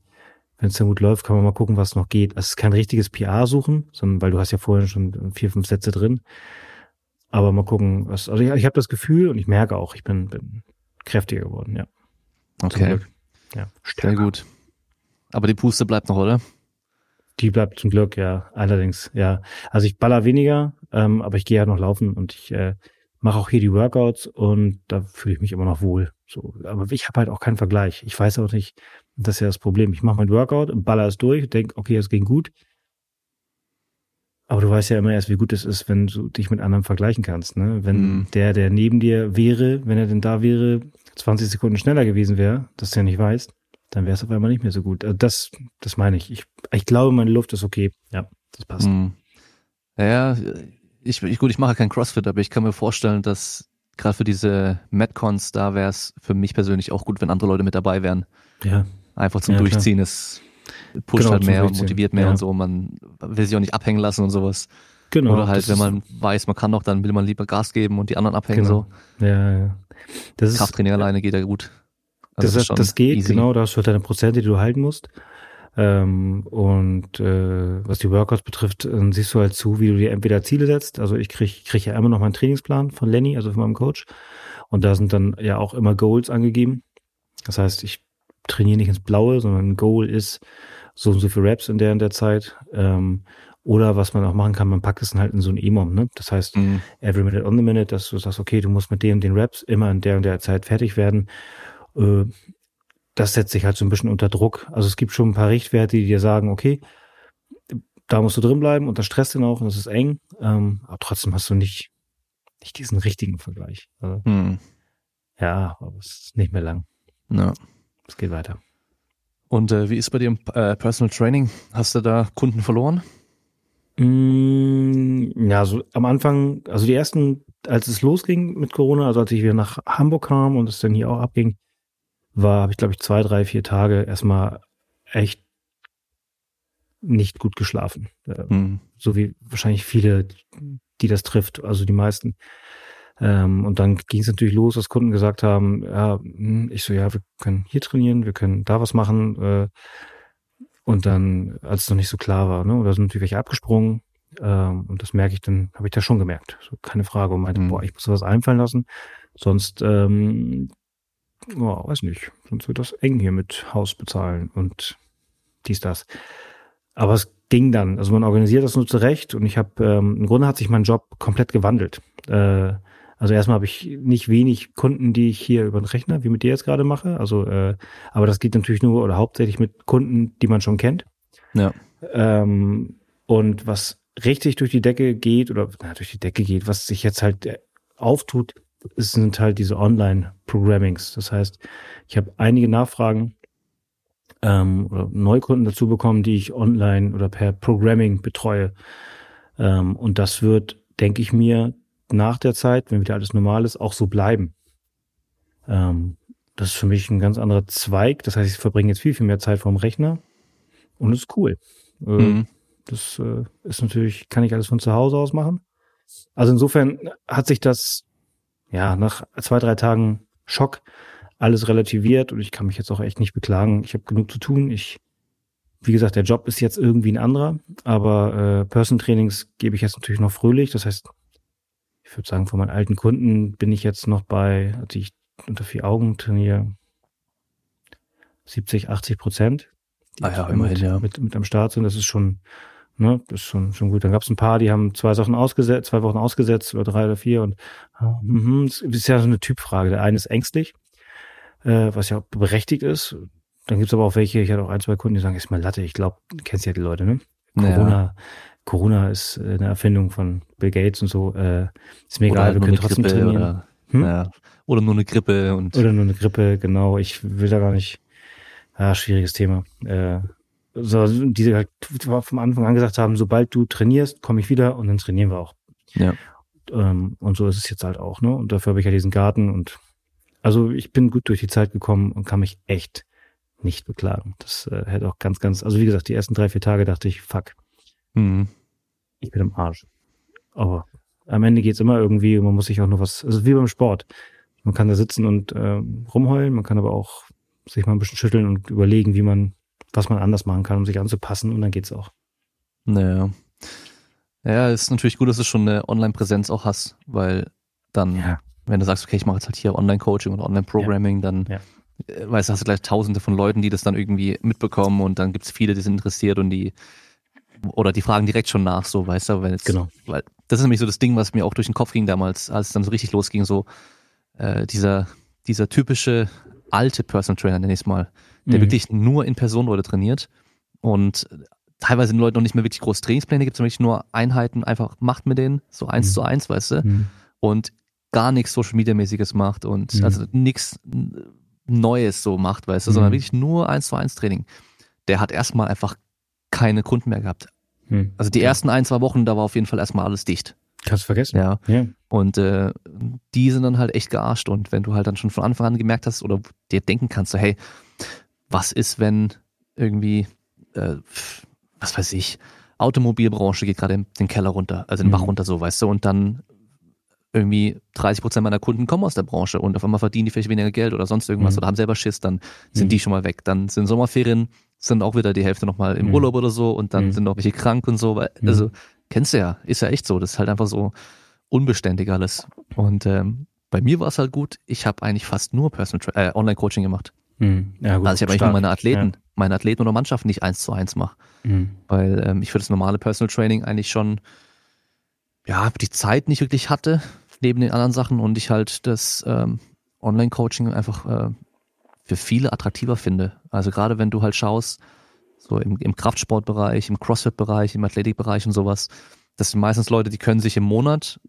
wenn es dann gut läuft, kann man mal gucken, was noch geht. Also es ist kein richtiges PR suchen, sondern weil du hast ja vorher schon vier, fünf Sätze drin. Aber mal gucken, was. Also ich, ich habe das Gefühl und ich merke auch, ich bin, bin kräftiger geworden, ja. Okay. Ja, stärker. Sehr gut. Aber die Puste bleibt noch, oder? Die bleibt zum Glück, ja. Allerdings, ja. Also ich baller weniger, ähm, aber ich gehe ja noch laufen und ich äh, mache auch hier die Workouts und da fühle ich mich immer noch wohl. So, aber ich habe halt auch keinen Vergleich. Ich weiß auch nicht, das ist ja das Problem. Ich mache mein Workout, baller es durch, denke, okay, es ging gut. Aber du weißt ja immer erst, wie gut es ist, wenn du dich mit anderen vergleichen kannst. Ne? Wenn mhm. der, der neben dir wäre, wenn er denn da wäre, 20 Sekunden schneller gewesen wäre, dass du ja nicht weißt, dann wäre es auf einmal nicht mehr so gut. Also das, das meine ich. Ich ich glaube, meine Luft ist okay. Ja, das passt. Mhm. Ja, ich, ich, gut, ich mache kein CrossFit, aber ich kann mir vorstellen, dass gerade für diese Metcons, da wäre es für mich persönlich auch gut, wenn andere Leute mit dabei wären. Ja. Einfach zum ja, Durchziehen. Es pusht genau, halt mehr und motiviert mehr ja. und so. Man will sich auch nicht abhängen lassen und sowas. Genau. Oder halt, wenn man weiß, man kann noch, dann will man lieber Gas geben und die anderen abhängen genau. so. Ja, ja. Das Krafttraining ist, alleine geht ja gut. Also das, das, das geht, easy. genau, da hast du halt deine Prozente, die du halten musst. Ähm, und äh, was die Workouts betrifft, äh, siehst du halt zu, wie du dir entweder Ziele setzt. Also ich kriege krieg ja immer noch meinen Trainingsplan von Lenny, also von meinem Coach. Und da sind dann ja auch immer Goals angegeben. Das heißt, ich trainiere nicht ins Blaue, sondern ein Goal ist so und so viele Reps in der in der Zeit. Ähm, oder was man auch machen kann, man packt es dann halt in so ein EMOM, ne? Das heißt, mhm. every minute on the minute, dass du sagst, okay, du musst mit dem den Reps immer in der und der Zeit fertig werden. Äh, das setzt sich halt so ein bisschen unter Druck. Also es gibt schon ein paar Richtwerte, die dir sagen, okay, da musst du drin bleiben, unter Stress den auch, und das ist eng. Ähm, aber trotzdem hast du nicht, nicht diesen richtigen Vergleich. Also, hm. Ja, aber es ist nicht mehr lang. Ja. Es geht weiter. Und äh, wie ist bei dir im äh, Personal Training? Hast du da Kunden verloren? Mm, ja, so am Anfang, also die ersten, als es losging mit Corona, also als ich wieder nach Hamburg kam und es dann hier auch abging, war, habe ich glaube ich zwei, drei, vier Tage erstmal echt nicht gut geschlafen. Mhm. So wie wahrscheinlich viele, die das trifft, also die meisten. Ähm, und dann ging es natürlich los, dass Kunden gesagt haben, ja, hm, ich so, ja, wir können hier trainieren, wir können da was machen. Äh, und dann, als es noch nicht so klar war, ne, oder sind natürlich welche abgesprungen. Ähm, und das merke ich dann, habe ich da schon gemerkt. So, keine Frage. Und meinte, mhm. boah, ich muss was einfallen lassen. Sonst ähm, oh, weiß nicht, sonst wird das eng hier mit Haus bezahlen und dies, das. Aber es ging dann. Also man organisiert das nur zurecht und ich habe, ähm, im Grunde hat sich mein Job komplett gewandelt. Äh, also erstmal habe ich nicht wenig Kunden, die ich hier über den Rechner, wie mit dir jetzt gerade mache. Also, äh, aber das geht natürlich nur oder hauptsächlich mit Kunden, die man schon kennt. Ja. Ähm, und was richtig durch die Decke geht oder na, durch die Decke geht, was sich jetzt halt äh, auftut, es sind halt diese Online-Programmings. Das heißt, ich habe einige Nachfragen ähm, oder Neukunden dazu bekommen, die ich online oder per Programming betreue. Ähm, und das wird, denke ich mir, nach der Zeit, wenn wieder alles normal ist, auch so bleiben. Ähm, das ist für mich ein ganz anderer Zweig. Das heißt, ich verbringe jetzt viel, viel mehr Zeit vorm Rechner und es ist cool. Äh, mhm. Das äh, ist natürlich, kann ich alles von zu Hause aus machen. Also insofern hat sich das ja, nach zwei, drei Tagen Schock alles relativiert und ich kann mich jetzt auch echt nicht beklagen. Ich habe genug zu tun. Ich, wie gesagt, der Job ist jetzt irgendwie ein anderer, aber äh, Person Trainings gebe ich jetzt natürlich noch fröhlich. Das heißt, ich würde sagen, von meinen alten Kunden bin ich jetzt noch bei, also ich unter vier Augen trainiere, 70, 80 Prozent. Ah ja, immerhin, mit, ja. Mit, mit am Start sind. Das ist schon, Ne, das ist schon, schon gut. Dann gab es ein paar, die haben zwei Sachen ausgesetzt, zwei Wochen ausgesetzt oder drei oder vier und mhm, das ist ja so eine Typfrage. Der eine ist ängstlich, äh, was ja berechtigt ist. Dann gibt's aber auch welche, ich hatte auch ein, zwei Kunden, die sagen, ist mal Latte, ich glaube, kennst ja die Leute, ne? Corona, ja. Corona ist äh, eine Erfindung von Bill Gates und so. Äh, ist mir egal, wir können trotzdem Grippe trainieren. Oder, hm? ja. oder nur eine Grippe und. Oder nur eine Grippe, genau. Ich will da gar nicht. Ah, schwieriges Thema. Äh, so, die halt vom Anfang an gesagt haben, sobald du trainierst, komme ich wieder und dann trainieren wir auch. Ja. Ähm, und so ist es jetzt halt auch, ne? Und dafür habe ich ja diesen Garten und also ich bin gut durch die Zeit gekommen und kann mich echt nicht beklagen. Das äh, hätte auch ganz, ganz, also wie gesagt, die ersten drei, vier Tage dachte ich, fuck. Mhm. Ich bin im Arsch. Aber am Ende geht's immer irgendwie und man muss sich auch nur was, also wie beim Sport. Man kann da sitzen und äh, rumheulen, man kann aber auch sich mal ein bisschen schütteln und überlegen, wie man was man anders machen kann, um sich anzupassen und dann geht's auch. Naja. Ja, ist natürlich gut, dass du schon eine Online-Präsenz auch hast, weil dann, ja. wenn du sagst, okay, ich mache jetzt halt hier Online-Coaching und Online-Programming, ja. dann ja. Äh, weißt du, hast du gleich tausende von Leuten, die das dann irgendwie mitbekommen und dann gibt's viele, die sind interessiert und die oder die fragen direkt schon nach, so, weißt du, wenn jetzt, genau. weil das ist nämlich so das Ding, was mir auch durch den Kopf ging damals, als es dann so richtig losging, so äh, dieser, dieser typische alte Personal Trainer, nenne ich es mal, der mhm. wirklich nur in Person Leute trainiert und teilweise den Leuten noch nicht mehr wirklich große Trainingspläne gibt, sondern wirklich nur Einheiten einfach macht mit denen, so eins mhm. zu eins, weißt du, mhm. und gar nichts Social Media mäßiges macht und mhm. also nichts Neues so macht, weißt du, sondern mhm. wirklich nur eins zu eins Training. Der hat erstmal einfach keine Kunden mehr gehabt. Hm. Also die ersten ein, zwei Wochen, da war auf jeden Fall erstmal alles dicht. Kannst du vergessen. Ja. ja. Und äh, die sind dann halt echt gearscht. Und wenn du halt dann schon von Anfang an gemerkt hast oder dir denken kannst, so, hey, was ist, wenn irgendwie, äh, was weiß ich, Automobilbranche geht gerade den Keller runter, also den mhm. Bach runter, so, weißt du, und dann irgendwie 30 Prozent meiner Kunden kommen aus der Branche und auf einmal verdienen die vielleicht weniger Geld oder sonst irgendwas mhm. oder haben selber Schiss, dann sind mhm. die schon mal weg. Dann sind Sommerferien, sind auch wieder die Hälfte nochmal im mhm. Urlaub oder so und dann mhm. sind noch welche krank und so. Weil, mhm. Also kennst du ja, ist ja echt so. Das ist halt einfach so unbeständig alles. Und ähm, bei mir war es halt gut, ich habe eigentlich fast nur Personal äh, Online-Coaching gemacht. Mhm. Ja, gut, also ich habe eigentlich nur meine Athleten, ja. meine Athleten oder Mannschaften nicht eins zu eins mache. Weil ähm, ich für das normale Personal Training eigentlich schon ja, die Zeit nicht wirklich hatte, neben den anderen Sachen und ich halt das ähm, Online-Coaching einfach äh, für viele attraktiver finde. Also gerade wenn du halt schaust, so im, im Kraftsportbereich, im CrossFit-Bereich, im Athletikbereich und sowas, das sind meistens Leute, die können sich im Monat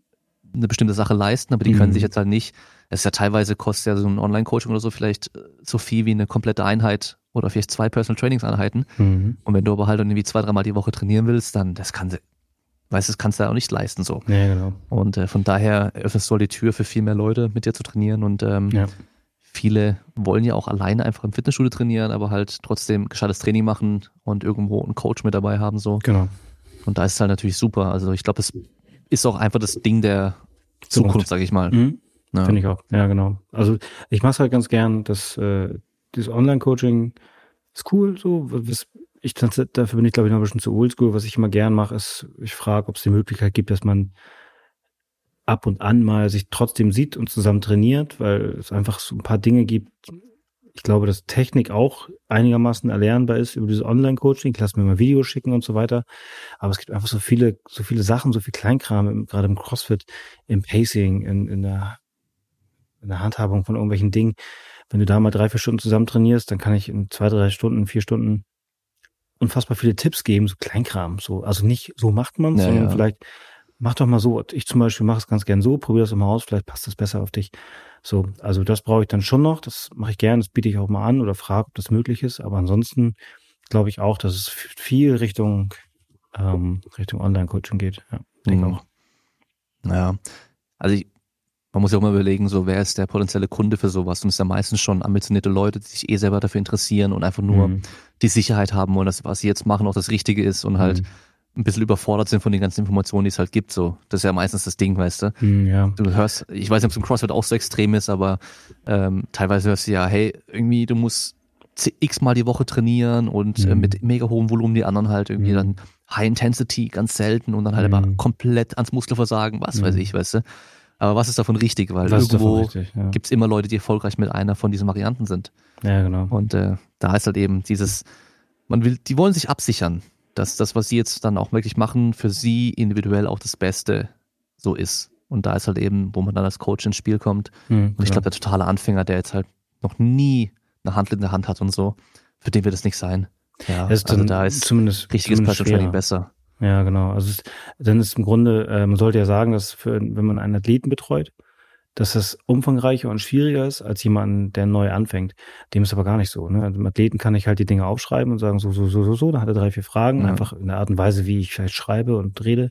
eine bestimmte Sache leisten, aber die mhm. können sich jetzt halt nicht, es ist ja teilweise kostet ja so ein Online-Coaching oder so vielleicht äh, so viel wie eine komplette Einheit oder vielleicht zwei Personal Trainings-Einheiten. Mhm. Und wenn du aber halt irgendwie zwei, dreimal die Woche trainieren willst, dann das kann weißt du, das kannst du ja auch nicht leisten so. Ja, genau. Und äh, von daher öffnest du halt die Tür für viel mehr Leute, mit dir zu trainieren und ähm, ja. viele wollen ja auch alleine einfach im Fitnessstudio trainieren, aber halt trotzdem gescheites Training machen und irgendwo einen Coach mit dabei haben so. Genau. Und da ist es halt natürlich super. Also ich glaube, es ist auch einfach das Ding der Zukunft, Zukunft sage ich mal. Mhm. Ja. Finde ich auch. Ja, genau. Also ich mache es halt ganz gern, dass äh, dieses Online-Coaching ist cool, so, ich dafür bin ich glaube ich noch ein bisschen zu oldschool. Was ich immer gern mache, ist, ich frage, ob es die Möglichkeit gibt, dass man ab und an mal sich trotzdem sieht und zusammen trainiert, weil es einfach so ein paar Dinge gibt. Ich glaube, dass Technik auch einigermaßen erlernbar ist über dieses Online-Coaching. Ich lasse mir mal Videos schicken und so weiter. Aber es gibt einfach so viele, so viele Sachen, so viel Kleinkram, gerade im CrossFit, im Pacing, in, in, der, in der Handhabung von irgendwelchen Dingen. Wenn du da mal drei, vier Stunden zusammen trainierst, dann kann ich in zwei, drei Stunden, vier Stunden unfassbar viele Tipps geben, so Kleinkram, so, also nicht so macht man ja, sondern ja. vielleicht mach doch mal so. Ich zum Beispiel mache es ganz gern so, probier das mal aus, vielleicht passt das besser auf dich. So, also das brauche ich dann schon noch, das mache ich gern, das biete ich auch mal an oder frage, ob das möglich ist. Aber ansonsten glaube ich auch, dass es viel Richtung ähm, Richtung Online-Coaching geht. Ja, denke mhm. auch. Ja, also ich, man muss ja auch mal überlegen, so wer ist der potenzielle Kunde für sowas? Und es sind ja meistens schon ambitionierte Leute, die sich eh selber dafür interessieren und einfach nur mhm. die Sicherheit haben wollen, dass was sie jetzt machen auch das Richtige ist und halt mhm. ein bisschen überfordert sind von den ganzen Informationen, die es halt gibt. So, das ist ja meistens das Ding, weißt du. Mhm, ja. Du hörst, ich weiß nicht, ob es im CrossFit auch so extrem ist, aber ähm, teilweise hörst du ja, hey, irgendwie du musst x mal die Woche trainieren und äh, mhm. mit mega hohem Volumen die anderen halt irgendwie mhm. dann High Intensity ganz selten und dann halt aber komplett ans Muskelversagen, was weiß ich, weißt du. Aber was ist davon richtig? Weil was irgendwo richtig, ja. gibt es immer Leute, die erfolgreich mit einer von diesen Varianten sind. Ja, genau. Und äh, da ist halt eben dieses, man will, die wollen sich absichern, dass das, was sie jetzt dann auch wirklich machen, für sie individuell auch das Beste so ist. Und da ist halt eben, wo man dann als Coach ins Spiel kommt. Mhm, und ich glaube, der totale Anfänger, der jetzt halt noch nie eine Handel in der Hand hat und so, für den wird es nicht sein. Ja, also da ist zumindest richtiges Personal Training besser. Ja, genau. Also es, dann ist im Grunde, äh, man sollte ja sagen, dass für, wenn man einen Athleten betreut, dass das umfangreicher und schwieriger ist als jemanden, der neu anfängt. Dem ist aber gar nicht so. Ne? Also, Im Athleten kann ich halt die Dinge aufschreiben und sagen, so, so, so, so, so, da hat er drei, vier Fragen, ja. einfach in der Art und Weise, wie ich vielleicht schreibe und rede.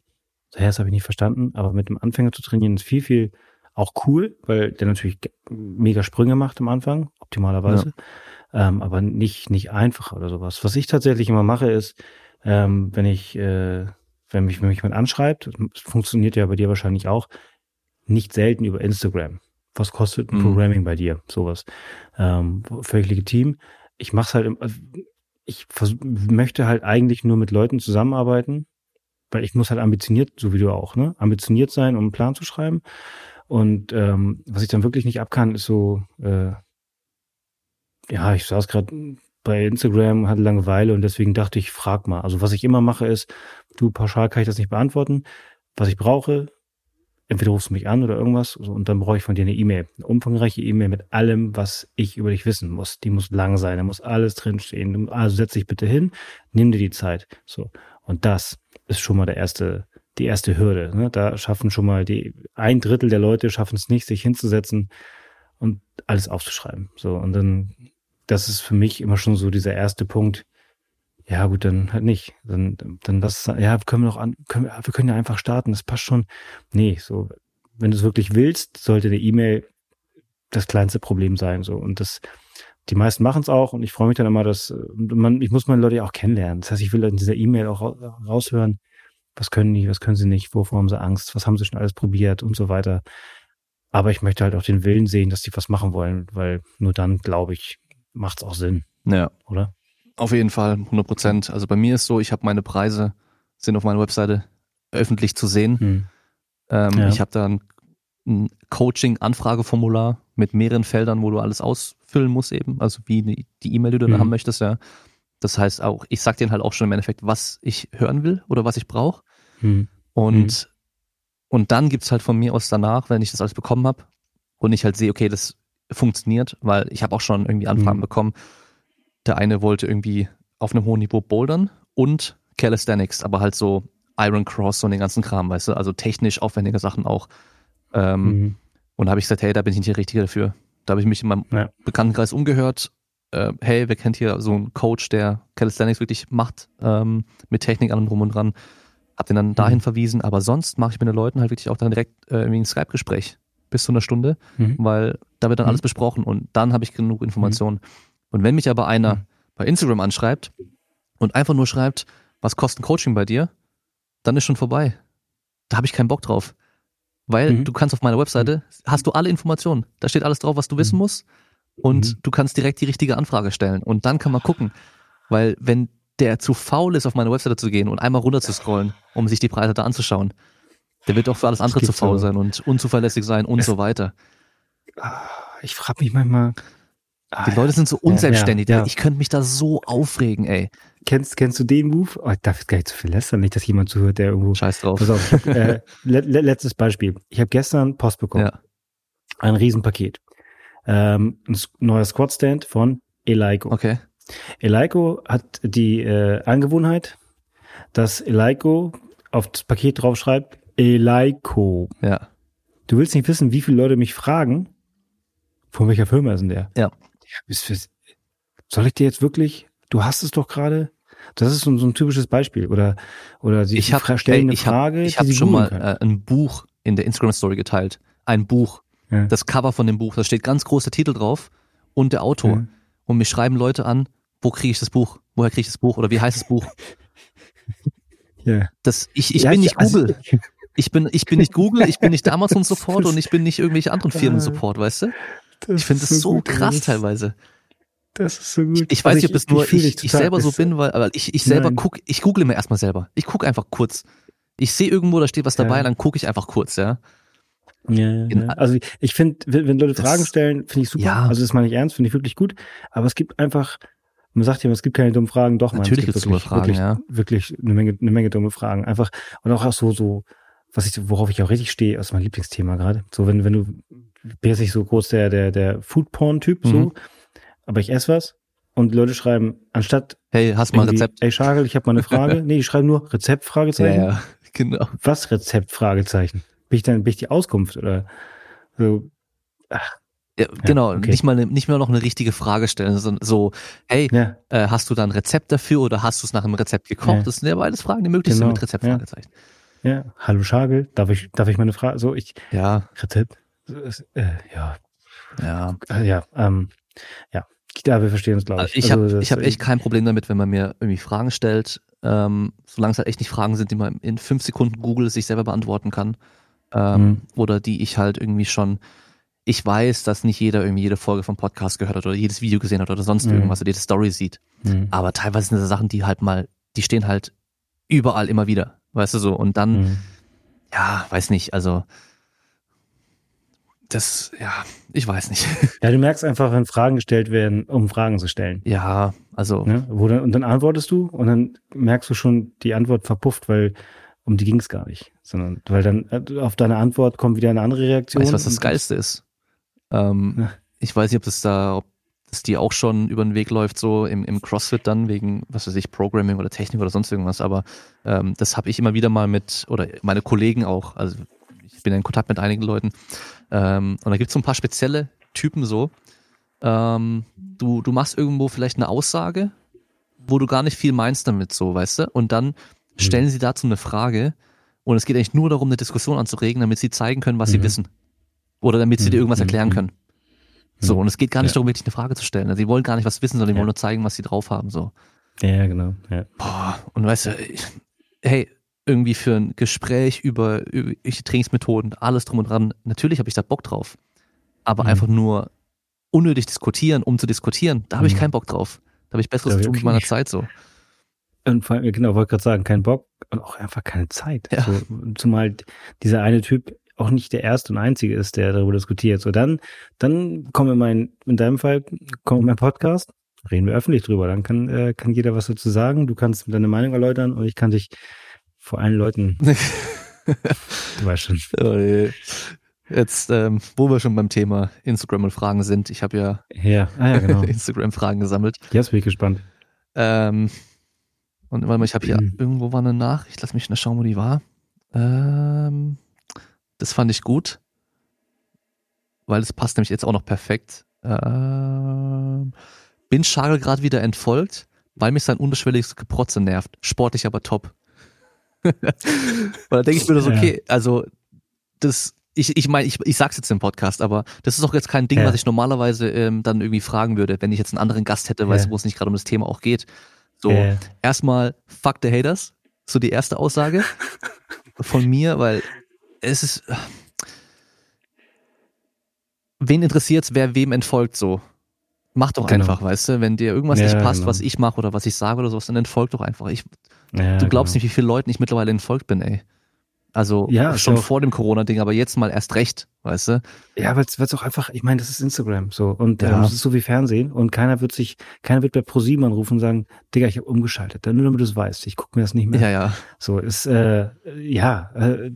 Daher das habe ich nicht verstanden. Aber mit dem Anfänger zu trainieren ist viel, viel auch cool, weil der natürlich mega Sprünge macht am Anfang, optimalerweise. Ja. Ähm, aber nicht, nicht einfacher oder sowas. Was ich tatsächlich immer mache, ist, ähm, wenn ich, äh, wenn mich, wenn mich jemand anschreibt, funktioniert ja bei dir wahrscheinlich auch, nicht selten über Instagram. Was kostet ein mhm. Programming bei dir? Sowas. Ähm, völlig legitim. Ich mache es halt, also ich möchte halt eigentlich nur mit Leuten zusammenarbeiten, weil ich muss halt ambitioniert, so wie du auch, ne? Ambitioniert sein, um einen Plan zu schreiben. Und ähm, was ich dann wirklich nicht abkann, ist so, äh, ja, ich saß gerade bei Instagram, hatte Langeweile und deswegen dachte ich, frag mal. Also was ich immer mache ist, du pauschal kann ich das nicht beantworten. Was ich brauche, entweder rufst du mich an oder irgendwas und dann brauche ich von dir eine E-Mail. Eine umfangreiche E-Mail mit allem, was ich über dich wissen muss. Die muss lang sein, da muss alles drinstehen. Also setz dich bitte hin, nimm dir die Zeit. So. Und das ist schon mal der erste, die erste Hürde. Ne? Da schaffen schon mal die, ein Drittel der Leute schaffen es nicht, sich hinzusetzen und alles aufzuschreiben. So. Und dann das ist für mich immer schon so dieser erste Punkt. ja gut, dann halt nicht. Dann, dann das, ja, können wir noch an, können wir, können ja einfach starten, das passt schon. Nee, so, wenn du es wirklich willst, sollte eine E-Mail das kleinste Problem sein, so. Und das, die meisten machen es auch und ich freue mich dann immer, dass man, ich muss meine Leute auch kennenlernen. Das heißt, ich will in dieser E-Mail auch raushören, was können die, was können sie nicht, wovor haben sie Angst, was haben sie schon alles probiert und so weiter. Aber ich möchte halt auch den Willen sehen, dass die was machen wollen, weil nur dann, glaube ich, macht es auch Sinn. Ja. Oder? Auf jeden Fall, 100 Prozent. Also bei mir ist so, ich habe meine Preise, sind auf meiner Webseite öffentlich zu sehen. Hm. Ähm, ja. Ich habe da ein, ein Coaching-Anfrageformular mit mehreren Feldern, wo du alles ausfüllen musst eben, also wie die E-Mail, die du hm. da haben möchtest, ja. Das heißt auch, ich sag denen halt auch schon im Endeffekt, was ich hören will oder was ich brauche. Hm. Und, hm. und dann gibt's halt von mir aus danach, wenn ich das alles bekommen habe und ich halt sehe, okay, das funktioniert, weil ich habe auch schon irgendwie Anfragen hm. bekommen, der eine wollte irgendwie auf einem hohen Niveau bouldern und Calisthenics, aber halt so Iron Cross und den ganzen Kram, weißt du, also technisch aufwendige Sachen auch. Ähm, mhm. Und da habe ich gesagt, hey, da bin ich nicht der Richtige dafür. Da habe ich mich in meinem ja. Bekanntenkreis umgehört. Äh, hey, wer kennt hier so einen Coach, der Calisthenics wirklich macht, ähm, mit Technik an und drum und dran. Hab den dann mhm. dahin verwiesen, aber sonst mache ich mit den Leuten halt wirklich auch dann direkt äh, irgendwie ein Skype-Gespräch bis zu einer Stunde, mhm. weil da wird dann mhm. alles besprochen und dann habe ich genug Informationen. Und wenn mich aber einer mhm. bei Instagram anschreibt und einfach nur schreibt, was kostet ein Coaching bei dir, dann ist schon vorbei. Da habe ich keinen Bock drauf. Weil mhm. du kannst auf meiner Webseite, hast du alle Informationen. Da steht alles drauf, was du wissen mhm. musst. Und mhm. du kannst direkt die richtige Anfrage stellen. Und dann kann man gucken. Weil wenn der zu faul ist, auf meine Webseite zu gehen und einmal runter zu scrollen, um sich die Preise da anzuschauen, der wird auch für alles andere zu faul so. sein und unzuverlässig sein und es, so weiter. Ah, ich frage mich manchmal, Ah, die Leute sind so unselbstständig. Ja, ja. Ich könnte mich da so aufregen, ey. Kennst, kennst du den Move? Oh, ich darf jetzt gar nicht zu viel lästern, nicht, dass jemand zuhört, der irgendwo. Scheiß drauf. Pass auf, äh, *laughs* le letztes Beispiel. Ich habe gestern Post bekommen. Ja. Ein Riesenpaket. Ähm, ein neuer Squat-Stand von Eleiko. Okay. Eleiko hat die äh, Angewohnheit, dass Eleiko auf das Paket draufschreibt, Eleiko. Ja. Du willst nicht wissen, wie viele Leute mich fragen, von welcher Firma ist denn der? Ja. Soll ich dir jetzt wirklich, du hast es doch gerade, das ist so, ein typisches Beispiel. Oder, oder sie ich hab, stellen eine ich Frage. Hab, ich habe schon mal äh, ein Buch in der Instagram-Story geteilt. Ein Buch. Ja. Das Cover von dem Buch, da steht ganz großer Titel drauf und der Autor. Ja. Und mir schreiben Leute an, wo kriege ich das Buch? Woher kriege ich das Buch? Oder wie heißt das Buch? *laughs* ja. Das, ich ich ja, bin nicht also, Google. Ich, bin, ich bin nicht Google, ich bin nicht Amazon Support und ich bin nicht irgendwelche anderen Firmen Support, weißt du? Das ich finde das so, so krass teilweise. Das ist so gut. Ich, ich weiß nicht, ob es nur ich, ich, ich selber so bin, weil aber ich, ich selber guck, ich google mir erstmal selber. Ich gucke einfach kurz. Ich sehe irgendwo, da steht was dabei, ja. dann gucke ich einfach kurz, ja. Ja, ja, ja. Also ich finde, wenn Leute das, Fragen stellen, finde ich super. Ja. Also das meine ich ernst, finde ich wirklich gut. Aber es gibt einfach, man sagt ja, es gibt keine dummen Fragen, doch, man, Natürlich es gibt wirklich, Fragen, wirklich, ja. wirklich eine Menge, eine Menge dumme Fragen. Einfach und auch so, so, was ich, worauf ich auch richtig stehe, ist mein Lieblingsthema gerade. So, wenn, wenn du bin jetzt nicht so groß der, der, der Food-Porn-Typ, so, mhm. aber ich esse was und Leute schreiben, anstatt Hey, hast du mal ein Rezept? Ey, Schagel, ich habe mal eine Frage. *laughs* nee, die schreiben nur Rezept, Fragezeichen. Ja, ja, *laughs* genau. Was Rezept, Fragezeichen? Bin ich dann, bin ich die Auskunft oder so? Ach. Ja, genau, ja, okay. nicht mal nicht mal noch eine richtige Frage stellen, sondern so, hey, ja. äh, hast du da ein Rezept dafür oder hast du es nach einem Rezept gekocht? Das sind ja beides Fragen, die möglich genau. sind mit Rezept, Fragezeichen. Ja, hallo Schagel, darf ich, darf ich meine Frage, so ich, ja, Rezept, äh, ja. Ja. Äh, ja, ähm, ja. Ja, wir verstehen uns, glaube ich. Ich also, habe hab echt kein Problem damit, wenn man mir irgendwie Fragen stellt, ähm, solange es halt echt nicht Fragen sind, die man in fünf Sekunden Google sich selber beantworten kann. Ähm, mhm. Oder die ich halt irgendwie schon, ich weiß, dass nicht jeder irgendwie jede Folge vom Podcast gehört hat oder jedes Video gesehen hat oder sonst mhm. irgendwas oder jede Story sieht. Mhm. Aber teilweise sind das Sachen, die halt mal, die stehen halt überall immer wieder. Weißt du so? Und dann, mhm. ja, weiß nicht, also das, ja, ich weiß nicht. *laughs* Ja, du merkst einfach, wenn Fragen gestellt werden, um Fragen zu stellen. Ja, also. Ne? Wo dann, und dann antwortest du und dann merkst du schon, die Antwort verpufft, weil um die ging es gar nicht. Sondern weil dann äh, auf deine Antwort kommt wieder eine andere Reaktion. Weißt du, was das Geilste ist? Ähm, ja. Ich weiß nicht, ob das da, ob das dir auch schon über den Weg läuft, so im, im CrossFit dann, wegen, was weiß ich, Programming oder Technik oder sonst irgendwas. Aber ähm, das habe ich immer wieder mal mit, oder meine Kollegen auch, also ich bin in Kontakt mit einigen Leuten. Ähm, und da gibt es so ein paar spezielle Typen so. Ähm, du, du machst irgendwo vielleicht eine Aussage, wo du gar nicht viel meinst damit, so, weißt du? Und dann stellen mhm. sie dazu eine Frage und es geht eigentlich nur darum, eine Diskussion anzuregen, damit sie zeigen können, was mhm. sie wissen. Oder damit sie dir irgendwas erklären können. So, und es geht gar nicht ja. darum, wirklich eine Frage zu stellen. Also, die wollen gar nicht was wissen, sondern die ja. wollen nur zeigen, was sie drauf haben, so. Ja, genau. Ja. Boah, und weißt du, ich, hey, irgendwie für ein Gespräch über irgendwelche Trainingsmethoden, alles drum und dran, natürlich habe ich da Bock drauf. Aber mhm. einfach nur unnötig diskutieren, um zu diskutieren, da habe ich mhm. keinen Bock drauf. Da habe ich besseres ja, zu tun mit meiner Zeit so. Und vor allem, genau, wollte gerade sagen, kein Bock und auch einfach keine Zeit. Ja. So, zumal dieser eine Typ auch nicht der erste und einzige ist, der darüber diskutiert. So, dann, dann kommen wir mein, in deinem Fall, kommt mein Podcast, reden wir öffentlich drüber. Dann kann, äh, kann jeder was dazu sagen. Du kannst deine Meinung erläutern und ich kann dich vor allen Leuten. *laughs* du weißt schon. Oh je. Jetzt, ähm, wo wir schon beim Thema Instagram und Fragen sind, ich habe ja, ja. Ah, ja genau. *laughs* Instagram-Fragen gesammelt. Jetzt bin ich gespannt. Ähm, und warte mal, ich habe hier mhm. irgendwo war eine Nachricht, lass mich schnell schauen, wo die war. Ähm, das fand ich gut, weil es passt nämlich jetzt auch noch perfekt. Ähm, bin Schagel gerade wieder entfolgt, weil mich sein unterschwelliges Geprotze nervt. Sportlich aber top. *laughs* weil da denke ich mir das, okay, also das, ich, ich meine, ich, ich sag's jetzt im Podcast, aber das ist auch jetzt kein Ding, ja. was ich normalerweise ähm, dann irgendwie fragen würde, wenn ich jetzt einen anderen Gast hätte, ja. weißt du, wo es nicht gerade um das Thema auch geht. So, ja. erstmal fuck the haters, so die erste Aussage von mir, weil es ist. Wen interessiert's, wer wem entfolgt so? Mach doch genau. einfach, weißt du, wenn dir irgendwas ja, nicht passt, genau. was ich mache oder was ich sage oder sowas, dann entfolgt doch einfach. Ich, ja, du glaubst genau. nicht, wie viele Leuten ich mittlerweile entfolgt bin, ey. Also ja, schon vor dem Corona-Ding, aber jetzt mal erst recht, weißt du? Ja, weil es auch einfach, ich meine, das ist Instagram so und ja. ähm, das ist so wie Fernsehen und keiner wird sich, keiner wird bei ProSieben anrufen und sagen, Digga, ich habe umgeschaltet, nur damit du es weißt, ich gucke mir das nicht mehr. Ja, ja. So ist, äh, ja, äh,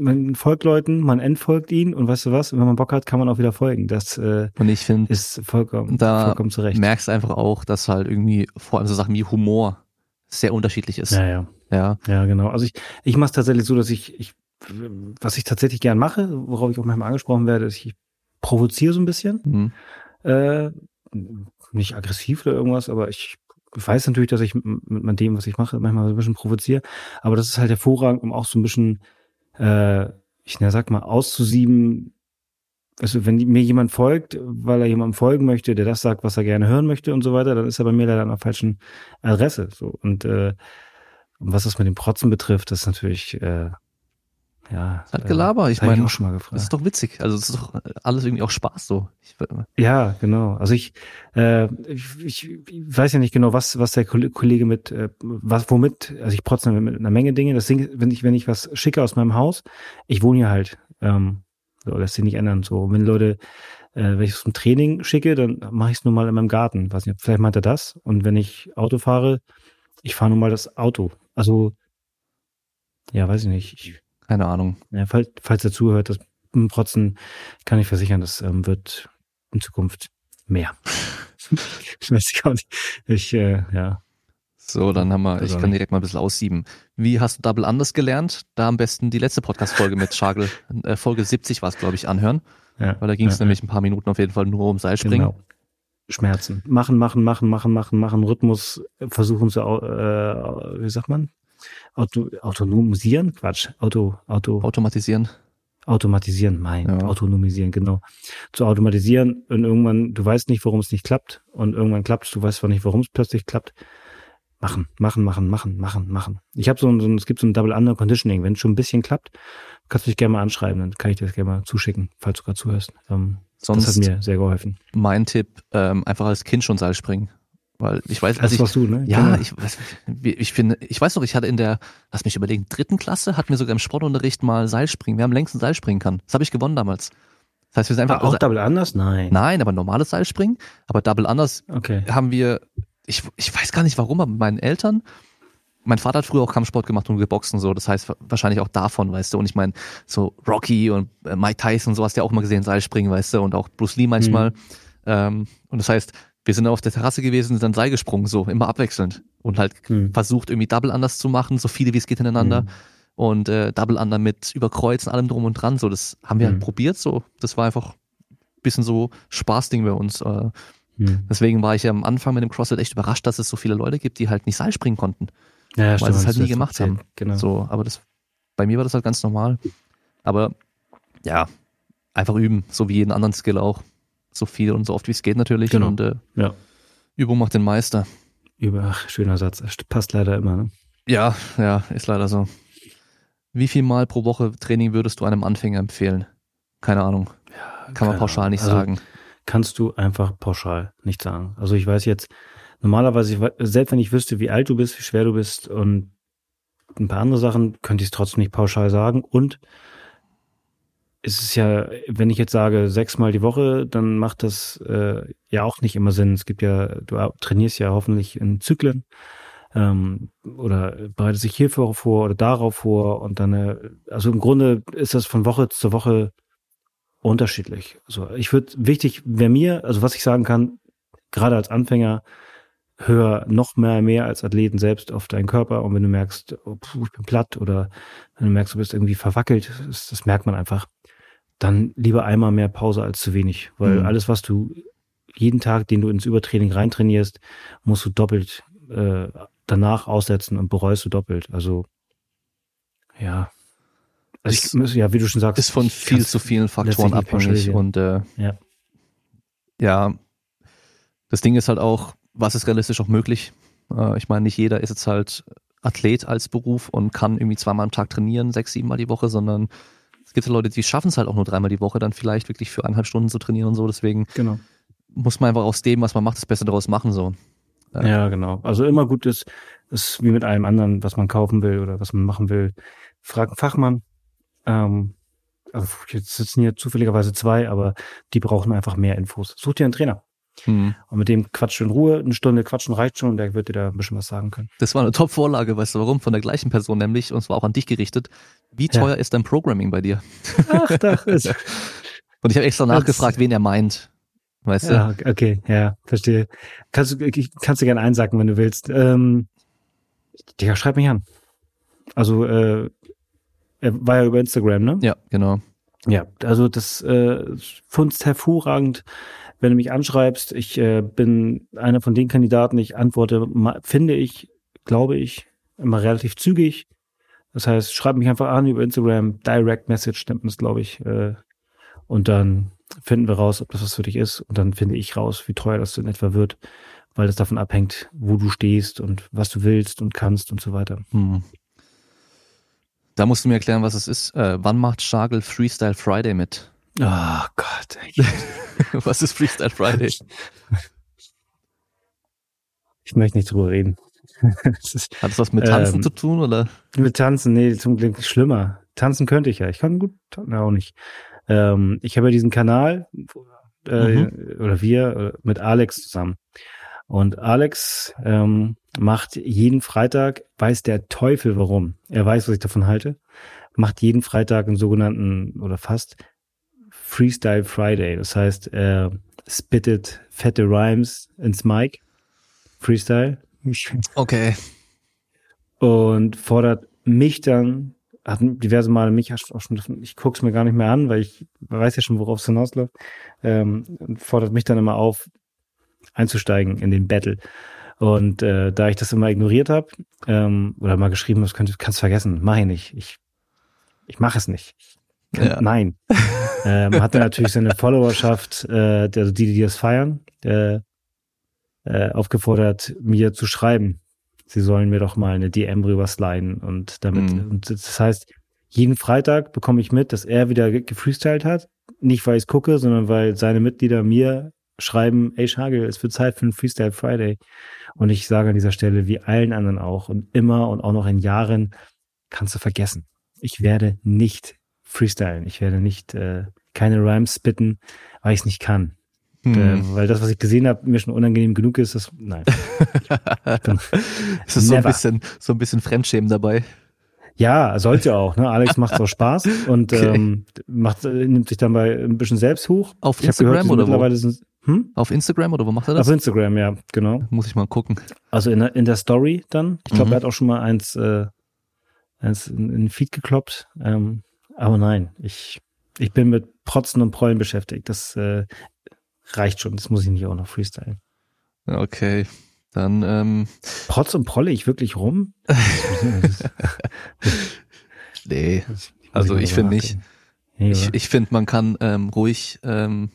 man folgt Leuten, man entfolgt ihnen und weißt du was, wenn man Bock hat, kann man auch wieder folgen. Das äh, und ich finde, ist vollkommen, da vollkommen zurecht. merkst einfach auch, dass halt irgendwie vor allem so Sachen wie Humor sehr unterschiedlich ist. Ja, ja. Ja. Ja, genau. Also ich, ich mache es tatsächlich so, dass ich, ich, was ich tatsächlich gern mache, worauf ich auch manchmal angesprochen werde, ist, ich provoziere so ein bisschen. Mhm. Äh, nicht aggressiv oder irgendwas, aber ich weiß natürlich, dass ich mit, mit dem, was ich mache, manchmal so ein bisschen provoziere. Aber das ist halt hervorragend, um auch so ein bisschen, äh, ich sag mal, auszusieben, also wenn mir jemand folgt, weil er jemandem folgen möchte, der das sagt, was er gerne hören möchte und so weiter, dann ist er bei mir leider an der falschen Adresse. So und äh, was das mit dem Protzen betrifft, das ist natürlich äh, ja. Hat Gelaber, ich meine, das ist doch witzig. Also es ist doch alles irgendwie auch Spaß so. Ich, ja, genau. Also ich, äh, ich, ich weiß ja nicht genau, was was der Kollege mit äh, was womit. Also ich protze mit einer Menge Dinge. Das Ding, wenn ich wenn ich was schicke aus meinem Haus, ich wohne hier halt. Ähm, so, lässt sich nicht ändern. So, wenn Leute, äh, wenn ich zum Training schicke, dann mache ich es nur mal in meinem Garten. Weiß nicht, vielleicht meint er das. Und wenn ich Auto fahre, ich fahre nur mal das Auto. Also, ja, weiß ich nicht. Ich, Keine Ahnung. Ja, falls, falls er zuhört, das Protzen kann ich versichern, das ähm, wird in Zukunft mehr. *laughs* ich weiß gar nicht. Ich, äh, ja. So, dann haben wir, ich kann direkt mal ein bisschen aussieben. Wie hast du Double Anders gelernt? Da am besten die letzte Podcast-Folge mit Schagel, äh, Folge 70 war es, glaube ich, anhören. Ja, Weil da ging es ja, nämlich ein paar Minuten auf jeden Fall nur um Seilspringen. Genau. Schmerzen. Machen, machen, machen, machen, machen, machen, Rhythmus versuchen zu, äh, wie sagt man? Auto, autonomisieren? Quatsch. Auto, Auto. Automatisieren. Automatisieren, mein, ja. autonomisieren, genau. Zu automatisieren und irgendwann, du weißt nicht, warum es nicht klappt und irgendwann klappt du weißt zwar nicht, warum es plötzlich klappt machen, machen, machen, machen, machen, machen. Ich habe so ein, so ein, es gibt so ein Double Under Conditioning. Wenn es schon ein bisschen klappt, kannst du dich gerne mal anschreiben, dann kann ich dir das gerne mal zuschicken, falls du gerade zuhörst. Ähm, Sonst das hat mir sehr geholfen. Mein Tipp, ähm, einfach als Kind schon Seil springen. Weil ich weiß, also das ich, du, ne? Ja, genau. ich, ich finde, ich weiß noch, ich hatte in der, lass mich überlegen, dritten Klasse hatten wir sogar im Sportunterricht mal Seilspringen. Wir haben längst ein Seilspringen kann. Das habe ich gewonnen damals. Das heißt, wir sind einfach. Ah, auch Double Anders? Nein. Nein, aber normales Seilspringen. Aber Double Anders okay. haben wir ich, ich weiß gar nicht warum, aber meinen Eltern, mein Vater hat früher auch Kampfsport gemacht und geboxt und so, das heißt wahrscheinlich auch davon, weißt du, und ich meine, so Rocky und äh, Mike Tyson und so hast du ja auch mal gesehen, Seilspringen, weißt du, und auch Bruce Lee manchmal. Mhm. Ähm, und das heißt, wir sind auf der Terrasse gewesen, sind dann Seil gesprungen, so, immer abwechselnd. Und halt mhm. versucht, irgendwie Double anders zu machen, so viele wie es geht hintereinander. Mhm. Und äh, Double Under mit Überkreuzen, allem drum und dran. So, das haben wir halt mhm. probiert. So, das war einfach ein bisschen so Spaßding bei uns. Äh, Hm. Deswegen war ich ja am Anfang mit dem CrossFit echt überrascht, dass es so viele Leute gibt, die halt nicht Seil springen konnten. Ja, weil stimmt, sie es halt nie gemacht haben. Genau. So, aber das, bei mir war das halt ganz normal. Aber ja, einfach üben, so wie jeden anderen Skill auch. So viel und so oft wie es geht natürlich. Genau. Und äh, ja. Übung macht den Meister. Über, ach, schöner Satz. Passt leider immer, ne? Ja, ja, ist leider so. Wie viel Mal pro Woche Training würdest du einem Anfänger empfehlen? Keine Ahnung. Ja, Kann man pauschal nicht also, sagen. Kannst du einfach pauschal nicht sagen. Also ich weiß jetzt, normalerweise, selbst wenn ich wüsste, wie alt du bist, wie schwer du bist und ein paar andere Sachen, könnte ich es trotzdem nicht pauschal sagen. Und es ist ja, wenn ich jetzt sage sechsmal die Woche, dann macht das äh, ja auch nicht immer Sinn. Es gibt ja, du trainierst ja hoffentlich in Zyklen ähm, oder bereitet sich hierfür vor oder darauf vor und dann, äh, also im Grunde ist das von Woche zu Woche unterschiedlich. Also ich würde, wichtig wäre mir, also was ich sagen kann, gerade als Anfänger, hör noch mehr, mehr als Athleten selbst auf deinen Körper und wenn du merkst, oh, ich bin platt oder wenn du merkst, du bist irgendwie verwackelt, das, das merkt man einfach, dann lieber einmal mehr Pause als zu wenig, weil mhm. alles, was du jeden Tag, den du ins Übertraining reintrainierst, musst du doppelt äh, danach aussetzen und bereust du doppelt. Also ja. Also ich, ja, wie du schon sagst. Ist von viel zu vielen Faktoren abhängig und äh, ja. ja, das Ding ist halt auch, was ist realistisch auch möglich? Äh, ich meine, nicht jeder ist jetzt halt Athlet als Beruf und kann irgendwie zweimal am Tag trainieren, sechs, sieben Mal die Woche, sondern gibt ja Leute, die schaffen es halt auch nur dreimal die Woche, dann vielleicht wirklich für eineinhalb Stunden zu trainieren und so. Deswegen genau. muss man einfach aus dem, was man macht, das Beste daraus machen. So. Ja, ja genau. Also immer gut ist, ist wie mit allem anderen, was man kaufen will oder was man machen will. Frag einen Fachmann. Ähm, also jetzt sitzen hier zufälligerweise zwei, aber die brauchen einfach mehr Infos. Such dir einen Trainer. Mhm. Und mit dem quatscht in Ruhe, eine Stunde quatschen reicht schon und der wird dir da ein bisschen was sagen können. Das war eine Top-Vorlage, weißt du warum? Von der gleichen Person nämlich, und zwar auch an dich gerichtet. Wie teuer ja. ist dein Programming bei dir? Ach, doch. Ist *laughs* und ich habe extra nachgefragt, wen er meint. Weißt ja, du? okay, ja, verstehe. Kannst du, kannst du gerne einsacken, wenn du willst. Ähm, Digga, schreib mich an. Also, äh, er war ja über Instagram, ne? Ja, genau. Ja, also das äh, funzt hervorragend, wenn du mich anschreibst. Ich äh, bin einer von den Kandidaten, ich antworte, finde ich, glaube ich, immer relativ zügig. Das heißt, schreib mich einfach an über Instagram, Direct Message nennt man es, glaube ich. Äh, und dann finden wir raus, ob das was für dich ist. Und dann finde ich raus, wie teuer das in etwa wird, weil das davon abhängt, wo du stehst und was du willst und kannst und so weiter. Hm. Da musst du mir erklären, was es ist. Äh, wann macht Schagel Freestyle Friday mit? Oh Gott. *laughs* was ist Freestyle Friday? Ich möchte nicht drüber reden. *laughs* Hat es was mit Tanzen ähm, zu tun, oder? Mit Tanzen, nee, zum Glück schlimmer. Tanzen könnte ich ja. Ich kann gut, tanzen auch nicht. Ähm, ich habe ja diesen Kanal, äh, mhm. oder wir, äh, mit Alex zusammen. Und Alex ähm, macht jeden Freitag, weiß der Teufel warum. Er weiß, was ich davon halte. Macht jeden Freitag einen sogenannten, oder fast, Freestyle Friday. Das heißt, er spittet fette Rhymes ins Mic. Freestyle. *laughs* Okay. Und fordert mich dann hat diverse Male mich auch schon, ich gucke es mir gar nicht mehr an, weil ich weiß ja schon, worauf es hinausläuft, ähm, fordert mich dann immer auf, einzusteigen in den Battle. Und äh, da ich das immer ignoriert habe, ähm, oder mal geschrieben habe, kannst, kannst vergessen, mach ich nicht. Ich, ich mache es nicht. Kann, ja. Nein. *laughs* ähm, hat er natürlich seine Followerschaft, äh, also die, die das feiern, äh, äh, aufgefordert, mir zu schreiben sie sollen mir doch mal eine DM rüber sliden und damit, mhm. und das heißt, jeden Freitag bekomme ich mit, dass er wieder gefreestylt hat. Nicht, weil ich es gucke, sondern weil seine Mitglieder mir schreiben, ey Schagel, es wird Zeit für einen Freestyle Friday. Und ich sage an dieser Stelle, wie allen anderen auch, und immer und auch noch in Jahren, kannst du vergessen. Ich werde nicht freestylen. Ich werde nicht äh, keine Rhymes spitten, weil ich es nicht kann. Hm. Äh, weil das, was ich gesehen habe, mir schon unangenehm genug ist, das, nein. *laughs* es ist so ein bisschen, so ein bisschen Fremdschämen dabei. Ja, sollte auch. Ne? Alex *laughs* macht so Spaß und okay. ähm, macht, nimmt sich dann bei ein bisschen selbst hoch. Auf ich Instagram gehört, oder wo? Sind, hm? Auf Instagram oder wo macht er das? Auf Instagram, ja, genau. Muss ich mal gucken. Also in der, in der Story dann. Ich glaube, mhm. er hat auch schon mal eins, äh, eins in, in den Feed gekloppt. Ähm, aber nein, ich, ich bin mit Protzen und Prollen beschäftigt. Das äh, reicht schon. Das muss ich nicht auch noch freestylen. Okay. Dann ähm, Protz und prolle ich wirklich rum? *laughs* nee. Also ich finde nicht. Ich, ich finde, man kann ähm, ruhig ähm,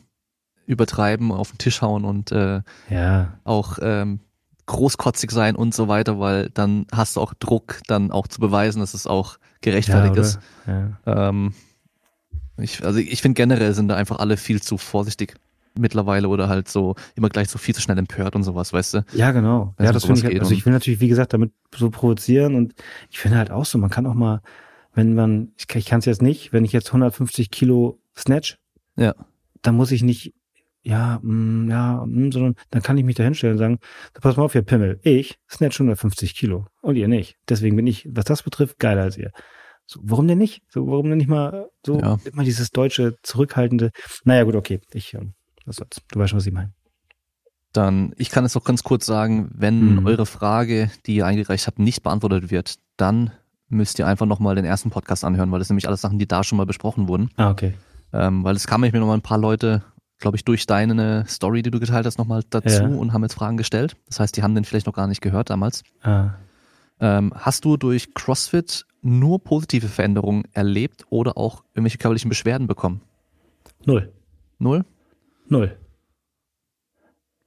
übertreiben, auf den Tisch hauen und äh, ja. auch ähm, großkotzig sein und so weiter, weil dann hast du auch Druck, dann auch zu beweisen, dass es auch gerechtfertigt ja, ist. Ja. Ähm, ich, also ich finde generell sind da einfach alle viel zu vorsichtig mittlerweile oder halt so immer gleich so viel zu schnell empört und sowas, weißt du? Ja, genau. Wenn Ja, das finde ich, halt- also ich will natürlich, wie gesagt, damit so provozieren und ich finde halt auch so, man kann auch mal, wenn man, ich, kann- ich kann es jetzt nicht, wenn ich jetzt 150 Kilo snatch, Ja. dann muss ich nicht, ja, mm, ja, mm, sondern dann kann ich mich da hinstellen und sagen, so, pass mal auf, ihr Pimmel, ich snatch 150 Kilo und ihr nicht. Deswegen bin ich, was das betrifft, geiler als ihr. So, warum denn nicht? So, warum denn nicht mal so Ja. immer dieses deutsche, zurückhaltende, naja gut, okay, ich, ähm, was soll's. Du weißt schon, was ich meine. Dann, ich kann es auch ganz kurz sagen, wenn Mhm. eure Frage, die ihr eingereicht habt, nicht beantwortet wird, dann müsst ihr einfach nochmal den ersten Podcast anhören, weil das nämlich alles Sachen, die da schon mal besprochen wurden. Ah, okay. Ähm, weil es kamen nämlich nochmal ein paar Leute, glaube ich, durch deine Story, die du geteilt hast, nochmal dazu Ja. und haben jetzt Fragen gestellt. Das heißt, die haben den vielleicht noch gar nicht gehört damals. Ah. Ähm, hast du durch CrossFit nur positive Veränderungen erlebt oder auch irgendwelche körperlichen Beschwerden bekommen? Null. Null? Null.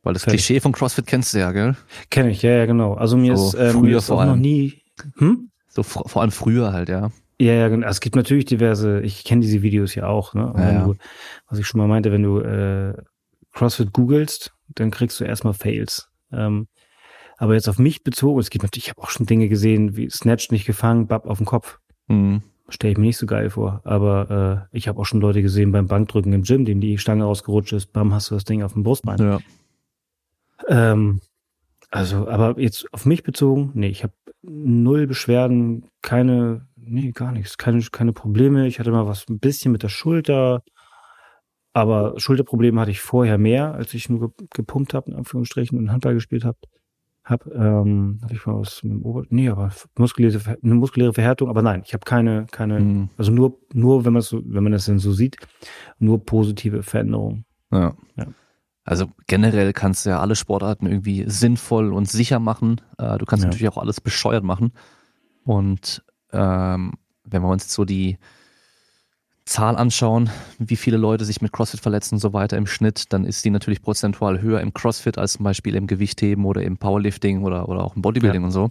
Weil das. Klischee von CrossFit kennst du ja, gell? Kenne ich, ja, ja, genau. Also mir So ist, ähm, früher mir ist vor auch noch allem. nie. Hm? So fr- vor allem früher halt, ja. Ja, ja, genau. Es gibt natürlich diverse, ich kenne diese Videos ja auch, ne? Ja, wenn ja. du, was ich schon mal meinte, wenn du äh, CrossFit googelst, dann kriegst du erstmal Fails. Ähm, aber jetzt auf mich bezogen, es gibt natürlich, ich habe auch schon Dinge gesehen, wie Snatch nicht gefangen, Bab auf den Kopf. Hm. Stelle ich mir nicht so geil vor. Aber äh, ich habe auch schon Leute gesehen beim Bankdrücken im Gym, dem die Stange rausgerutscht ist, bam, hast du das Ding auf dem Brustbein. Ja. Ähm, also, aber jetzt auf mich bezogen, nee, ich habe null Beschwerden, keine, nee, gar nichts, keine, keine Probleme. Ich hatte mal was ein bisschen mit der Schulter, aber Schulterprobleme hatte ich vorher mehr, als ich nur ge- gepumpt habe, in Anführungsstrichen, und Handball gespielt habe. Hab, ähm, hatte ich mal was mit dem Ober, nee, aber muskuläre, eine muskuläre Verhärtung, aber nein, ich habe keine, keine, Hm. also nur, nur, wenn man so, wenn man das denn so sieht, nur positive Veränderungen. Ja. Ja. Also generell kannst du ja alle Sportarten irgendwie sinnvoll und sicher machen. Äh, du kannst Ja. natürlich auch alles bescheuert machen. Und ähm, wenn wir uns jetzt so die Zahl anschauen, wie viele Leute sich mit CrossFit verletzen und so weiter im Schnitt, dann ist die natürlich prozentual höher im CrossFit als zum Beispiel im Gewichtheben oder im Powerlifting oder, oder auch im Bodybuilding Ja. und so.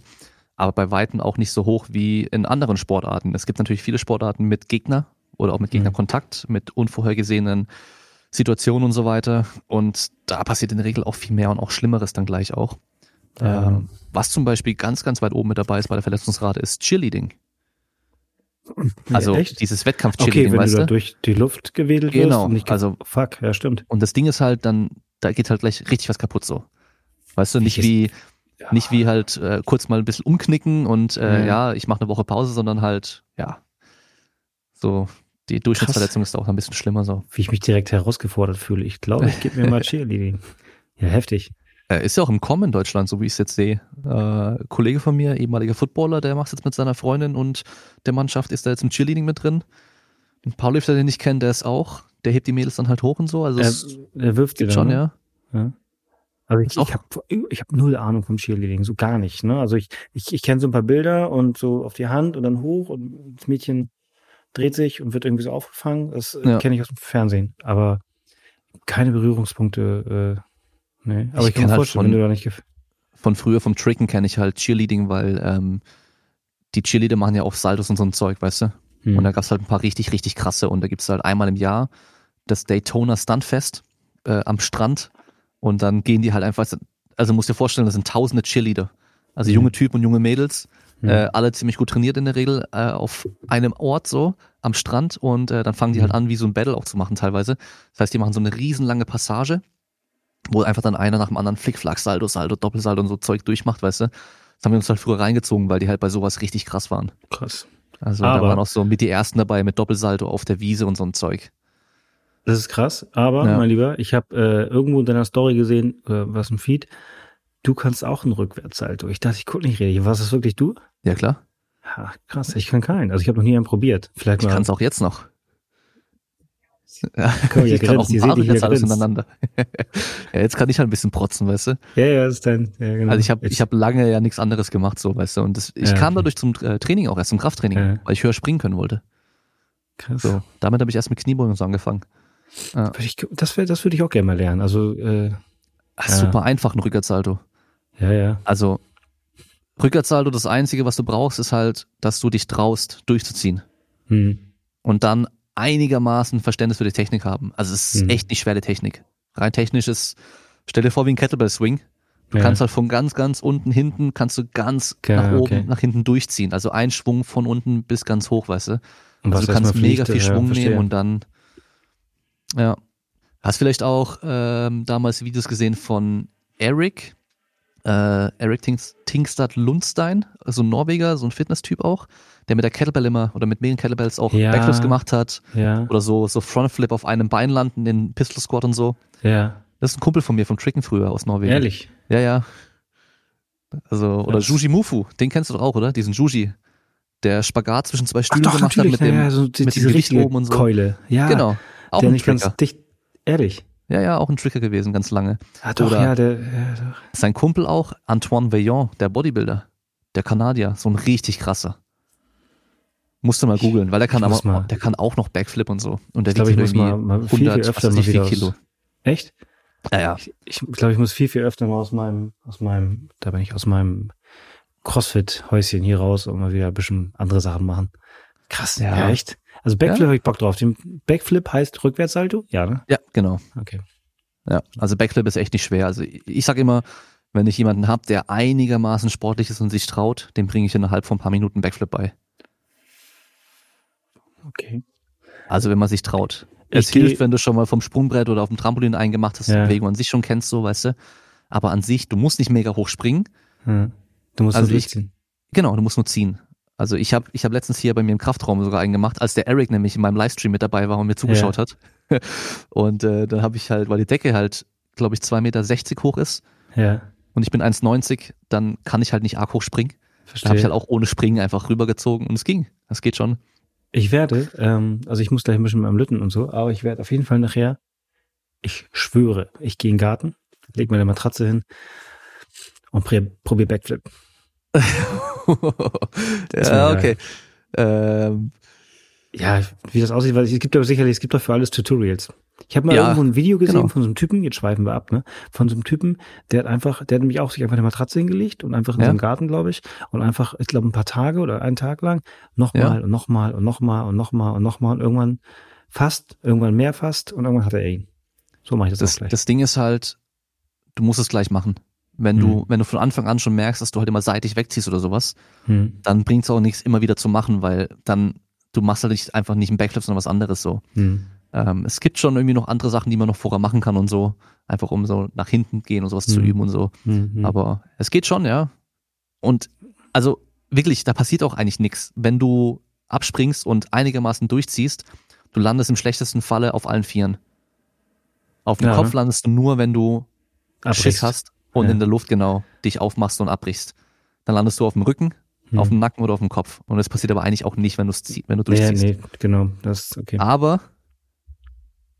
Aber bei Weitem auch nicht so hoch wie in anderen Sportarten. Es gibt natürlich viele Sportarten mit Gegner oder auch mit Mhm. Gegnerkontakt, mit unvorhergesehenen Situationen und so weiter. Und da passiert in der Regel auch viel mehr und auch Schlimmeres dann gleich auch. Ja. Ähm, was zum Beispiel ganz, ganz weit oben mit dabei ist bei der Verletzungsrate, ist Cheerleading. *laughs* Also Ja, dieses Okay, Wettkampf-Cheerleading, wenn weißt du da du? durch die Luft gewedelt wirst. Genau, und nicht ge- also- fuck, ja, stimmt. Und das Ding ist halt dann, da geht halt gleich richtig was kaputt so. Weißt du, nicht Welches- wie, nicht wie halt äh, kurz mal ein bisschen umknicken und äh, Ja. ja, ich mache eine Woche Pause, sondern halt, ja, so die Durchschnittsverletzung ist auch ein bisschen schlimmer so. Wie ich mich direkt herausgefordert fühle. Ich glaube, ich gebe mir mal *laughs* Cheerleading. Ja, heftig. Äh, ist ja auch im Kommen in Deutschland, so wie ich es jetzt sehe. Äh, Kollege von mir, ehemaliger Footballer, der macht jetzt mit seiner Freundin und der Mannschaft ist da jetzt im Cheerleading mit drin. Ein Powerlifter, den ich kenne, der ist auch, der hebt die Mädels dann halt hoch und so. Also Er, es er wirft dann, schon, ne? ja. ja. Also ich, ich habe ich hab null Ahnung vom Cheerleading, so gar nicht. Ne? Also ich, ich, ich kenne so ein paar Bilder und so auf die Hand und dann hoch und das Mädchen dreht sich und wird irgendwie so aufgefangen. Das äh, Ja. kenne ich aus dem Fernsehen. Aber keine Berührungspunkte. Äh, nee. Aber Ich ich, kann mir halt von- wenn du da nicht Von früher vom Tricken kenne ich halt Cheerleading, weil ähm, die Cheerleader machen ja auch Saltos und so ein Zeug, weißt du? Hm. Und da gab's halt ein paar richtig, richtig krasse. Und da gibt's halt einmal im Jahr das Daytona Stuntfest äh, am Strand. Und dann gehen die halt einfach, also musst dir vorstellen, das sind tausende Cheerleader. Also Mhm. junge Typen und junge Mädels, Mhm. äh, alle ziemlich gut trainiert in der Regel, äh, auf einem Ort so, am Strand. Und äh, dann fangen die Mhm. halt an, wie so ein Battle auch zu machen teilweise. Das heißt, die machen so eine riesenlange Passage, wo einfach dann einer nach dem anderen Flickflack, Salto, Salto, Doppelsalto und so Zeug durchmacht, weißt du. Das haben wir uns halt früher reingezogen, weil die halt bei sowas richtig krass waren. Krass. Also da Aber- waren auch so mit die ersten dabei mit Doppelsalto auf der Wiese und so ein Zeug. Das ist krass, aber Ja. mein Lieber, ich habe äh, irgendwo in deiner Story gesehen, äh, was ein Feed, du kannst auch einen Rückwärtssalto. Ich dachte, ich gucke nicht richtig. Was ist wirklich du? Ja klar. Ja, krass, ich kann keinen. Also ich habe noch nie einen probiert. Vielleicht Ich kann es auch jetzt noch. Ja, Komm, ich kann auch ein paar Rückwärtssaltos hintereinander. ja, jetzt kann ich halt ein bisschen protzen, weißt du? Ja, ja, das ist dein, ja, genau. Also ich habe ich hab lange ja nichts anderes gemacht, so, weißt du? Und das, ich ja, kam dadurch zum äh, Training auch erst, zum Krafttraining, ja. weil ich höher springen können wollte. Krass. So, damit habe ich erst mit Kniebeugen so angefangen. Ja. Das, das würde ich auch gerne mal lernen. Also, äh, Ach, super einfach ein Rückwärtssalto. Ja, ja. Also, Rückwärtssalto, das Einzige, was du brauchst, ist halt, dass du dich traust, durchzuziehen. Hm. Und dann einigermaßen Verständnis für die Technik haben. Also es ist hm. echt nicht schwere Technik. Rein technisch ist, stell dir vor wie ein Kettlebell Swing. Du ja. kannst halt von ganz, ganz unten hinten, kannst du ganz okay, nach oben, okay. nach hinten durchziehen. Also ein Schwung von unten bis ganz hoch, weißt du. Und also du kannst mega viel Schwung ja, nehmen und dann, ja. Hast vielleicht auch ähm, damals Videos gesehen von Eric, äh, Eric Tingstad Lundstein, so ein Norweger, so ein Fitnesstyp auch, der mit der Kettlebell immer oder mit mehreren Kettlebells auch ja, Backflips gemacht hat. Ja. Oder so, so Frontflip auf einem Bein landen, den Pistol Squat und so. Ja. Das ist ein Kumpel von mir vom Tricken früher aus Norwegen. Ehrlich? Ja, ja. Also, oder das Juji Mufu, den kennst du doch auch, oder? Diesen Juji. Der Spagat zwischen zwei Stühlen doch, gemacht hat mit dem, ja, so die, mit dem Gewicht oben und so. Keule. Ja. Genau. Auch der ein nicht Tricker. ganz dicht. Ehrlich. Ja, ja, auch ein Tricker gewesen, ganz lange. Ah, doch, Oder ja, der, ja, doch. Sein Kumpel auch, Antoine Veillon, der Bodybuilder, der Kanadier, so ein richtig krasser. Musst du mal googeln, weil der kann aber, mal, der kann auch noch Backflip und so. Und der wiegt ich irgendwie mal, mal viel, 100, viel öfter mal wieder Kilo. Aus. Echt? Ja, ja. Ich, ich glaube, ich muss viel, viel öfter mal aus meinem, aus meinem, da bin ich aus meinem Crossfit-Häuschen hier raus und mal wieder ein bisschen andere Sachen machen. Krass, ja, ja echt. Also Backflip ja? habe ich Bock drauf. Den Backflip heißt Rückwärtssalto? Ja, ne? Ja, genau. Okay. Ja, also Backflip ist echt nicht schwer. Also ich sag immer, wenn ich jemanden habe, der einigermaßen sportlich ist und sich traut, dem bringe ich innerhalb von ein paar Minuten Backflip bei. Okay. Also wenn man sich traut. Es ich hilft, wenn du schon mal vom Sprungbrett oder auf dem Trampolin eingemacht hast, ja. Bewegung an sich schon kennst, so, weißt du. Aber an sich, du musst nicht mega hoch springen. Hm. Du musst also nur ich, Genau, du musst nur ziehen. Also ich habe ich hab letztens hier bei mir im Kraftraum sogar einen gemacht, als der Eric nämlich in meinem Livestream mit dabei war und mir zugeschaut ja. hat. *laughs* Und äh, dann habe ich halt, weil die Decke halt, glaube ich, 2,60 Meter hoch ist. Ja. Und ich bin 1,90, dann kann ich halt nicht arg hoch springen. Verstehe. Da habe ich halt auch ohne Springen einfach rübergezogen und es ging. Das geht schon. Ich werde, ähm, also ich muss gleich ein bisschen mit meinem Lütten und so, aber ich werde auf jeden Fall nachher, ich schwöre, ich gehe in den Garten, leg meine Matratze hin und probiere Backflip. *laughs* *laughs* ja, okay. Ähm, ja, wie das aussieht, weil es gibt aber sicherlich, es gibt doch für alles Tutorials. Ich habe mal ja, irgendwo ein Video gesehen genau. von so einem Typen, jetzt schweifen wir ab, ne? Von so einem Typen, der hat einfach, der hat nämlich auch sich einfach eine Matratze hingelegt und einfach in ja. seinem Garten, glaube ich, und einfach, ich glaube, ein paar Tage oder einen Tag lang nochmal ja. und nochmal und nochmal und nochmal und nochmal und irgendwann fast, irgendwann mehr fast und irgendwann hat er ihn. So mache ich das, das auch gleich. Das Ding ist halt, du musst es gleich machen. Wenn du, mhm. wenn du von Anfang an schon merkst, dass du halt immer seitlich wegziehst oder sowas, mhm. dann bringt es auch nichts, immer wieder zu machen, weil dann du machst halt nicht einfach nicht einen Backflip, sondern was anderes so. Hm. Ähm, es gibt schon irgendwie noch andere Sachen, die man noch vorher machen kann und so. Einfach um so nach hinten gehen und sowas hm. zu üben und so. Hm, Aber es geht schon, ja. Und also wirklich, da passiert auch eigentlich nichts. Wenn du abspringst und einigermaßen durchziehst, du landest im schlechtesten Falle auf allen Vieren. Auf dem ja, Kopf landest du nur, wenn du Abbrichst. Schiss hast und ja. in der Luft genau dich aufmachst und abbrichst. Dann landest du auf dem Rücken hm. auf dem Nacken oder auf dem Kopf. Und das passiert aber eigentlich auch nicht, wenn, wenn du durchziehst. Nee, nee, genau, das ist okay. Aber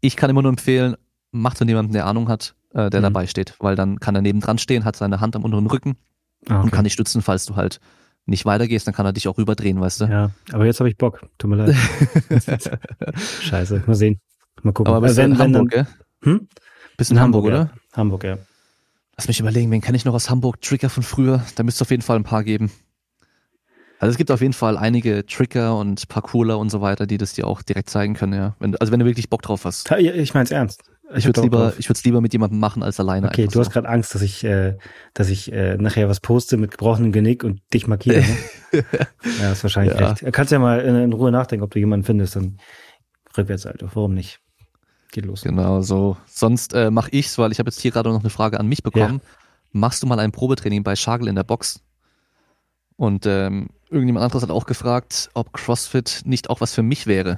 ich kann immer nur empfehlen, macht von jemandem, der Ahnung hat, äh, der mhm. dabei steht, weil dann kann er nebendran stehen, hat seine Hand am unteren Rücken ah, okay. und kann dich stützen, falls du halt nicht weitergehst, dann kann er dich auch rüberdrehen, weißt du? Ja, aber jetzt habe ich Bock. Tut mir leid. *laughs* Scheiße, mal sehen. Mal gucken. Aber bist wenn, in Hamburg, gell? Hm? Bist in, in Hamburg, Hamburg, oder? Ja. Hamburg, ja. Lass mich überlegen, wen kenne ich noch aus Hamburg? Trigger von früher. Da müsste es auf jeden Fall ein paar geben. Also es gibt auf jeden Fall einige Tricker und Parkourler und so weiter, die das dir auch direkt zeigen können, ja. Wenn, also wenn du wirklich Bock drauf hast. Ich mein's ernst. Ich, ich würde es lieber, ich würde es lieber mit jemandem machen als alleine. Okay, du hast gerade Angst, dass ich, äh, dass ich äh, nachher was poste mit gebrochenem Genick und dich markiere. Ne? *laughs* ja, ist wahrscheinlich ja. recht. Kannst ja mal in, in, Ruhe nachdenken, ob du jemanden findest, dann rückwärts, Alter. Warum nicht? Geht los. Genau, so. Sonst äh, mache ich's, weil ich habe jetzt hier gerade noch eine Frage an mich bekommen. Ja. Machst du mal ein Probetraining bei Schagel in der Box? Und ähm, irgendjemand anderes hat auch gefragt, ob CrossFit nicht auch was für mich wäre.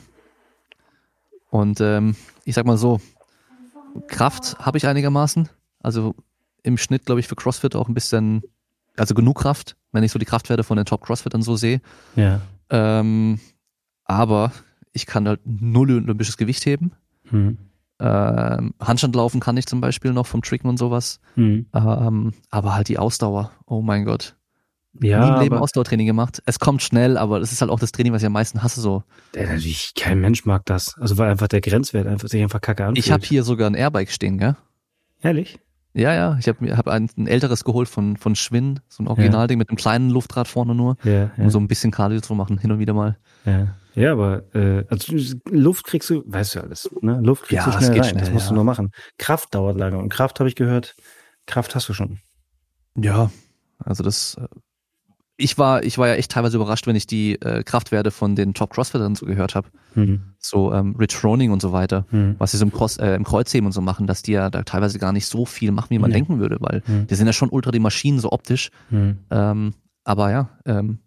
Und ähm, ich sag mal so, Kraft habe ich einigermaßen. Also im Schnitt, glaube ich, für CrossFit auch ein bisschen, also genug Kraft, wenn ich so die Kraftwerte von den Top-Crossfittern so sehe. Ja. Ähm, aber ich kann halt null olympisches Gewicht heben. Mhm. Ähm, Handstandlaufen kann ich zum Beispiel noch vom Tricken und sowas. Mhm. Ähm, aber halt die Ausdauer. Oh mein Gott. Ja, Nie im Leben Ausdauertraining gemacht. Es kommt schnell, aber das ist halt auch das Training, was ich am meisten hasse. So. Ja, natürlich, kein Mensch mag das. Also weil einfach der Grenzwert einfach sich einfach kacke anfühlt. Ich habe hier sogar ein Airbike stehen, gell? Ehrlich? Ja, ja. Ich habe hab ein, ein älteres geholt von, von Schwinn, so ein Originalding ja. mit einem kleinen Luftrad vorne nur, ja, ja. um so ein bisschen Cardio zu machen, hin und wieder mal. Ja. Ja, aber äh, also Luft kriegst du, weißt du alles, ne? Luft kriegst ja, du schnell rein. Schnell, das musst ja. du nur machen. Kraft dauert lange und Kraft habe ich gehört, Kraft hast du schon. Ja, also das äh, ich war, ich war ja echt teilweise überrascht, wenn ich die äh, Kraftwerte von den Top Crossfittern so gehört habe. Mhm. So ähm, Rich Froning und so weiter, mhm. was sie so im, Cross, äh, im Kreuzheben und so machen, dass die ja da teilweise gar nicht so viel machen, wie man ja. denken würde, weil mhm. die sind ja schon ultra die Maschinen, so optisch. Mhm. Ähm, aber ja, ähm,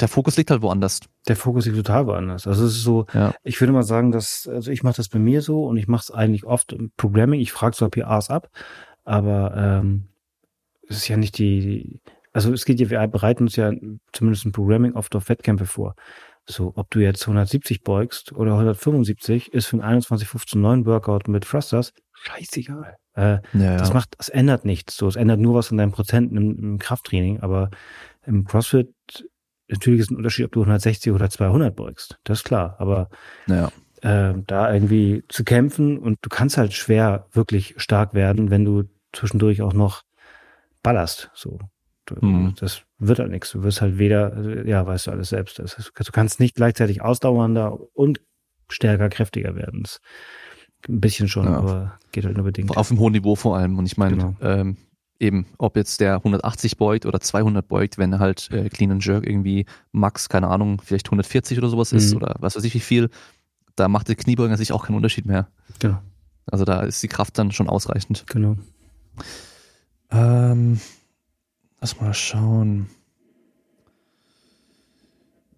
der Fokus liegt halt woanders. Der Fokus liegt total woanders. Also es ist so, ja. ich würde mal sagen, dass, also ich mache das bei mir so und ich mache es eigentlich oft im Programming. Ich frage zwar PAs ab, aber ähm, es ist ja nicht die, also es geht ja, wir bereiten uns ja zumindest im Programming oft auf Wettkämpfe vor. So, ob du jetzt 170 beugst oder 175, ist für ein 21-15-9 Workout mit Thrusters scheißegal. Äh, ja, das macht, das ändert nichts. So, es ändert nur was an deinen Prozenten im, im Krafttraining, aber im CrossFit natürlich ist ein Unterschied, ob du 160 oder 200 beugst. Das ist klar. Aber ja. äh, da irgendwie zu kämpfen und du kannst halt schwer wirklich stark werden, wenn du zwischendurch auch noch ballerst. So. Mhm. Das wird halt nichts. Du wirst halt weder, ja, weißt du alles selbst. Das heißt, du kannst nicht gleichzeitig ausdauernder und stärker, kräftiger werden. Das ein bisschen schon, ja. aber geht halt nur bedingt. Auf einem hohen Niveau vor allem. Und ich meine, genau. ähm, eben, ob jetzt der 180 beugt oder 200 beugt, wenn halt äh, Clean and Jerk irgendwie max, keine Ahnung, vielleicht 140 oder sowas ist mhm. oder was weiß ich wie viel, da macht der Kniebeuger sich auch keinen Unterschied mehr. Genau. Also da ist die Kraft dann schon ausreichend. Genau. Ähm, Lass mal schauen.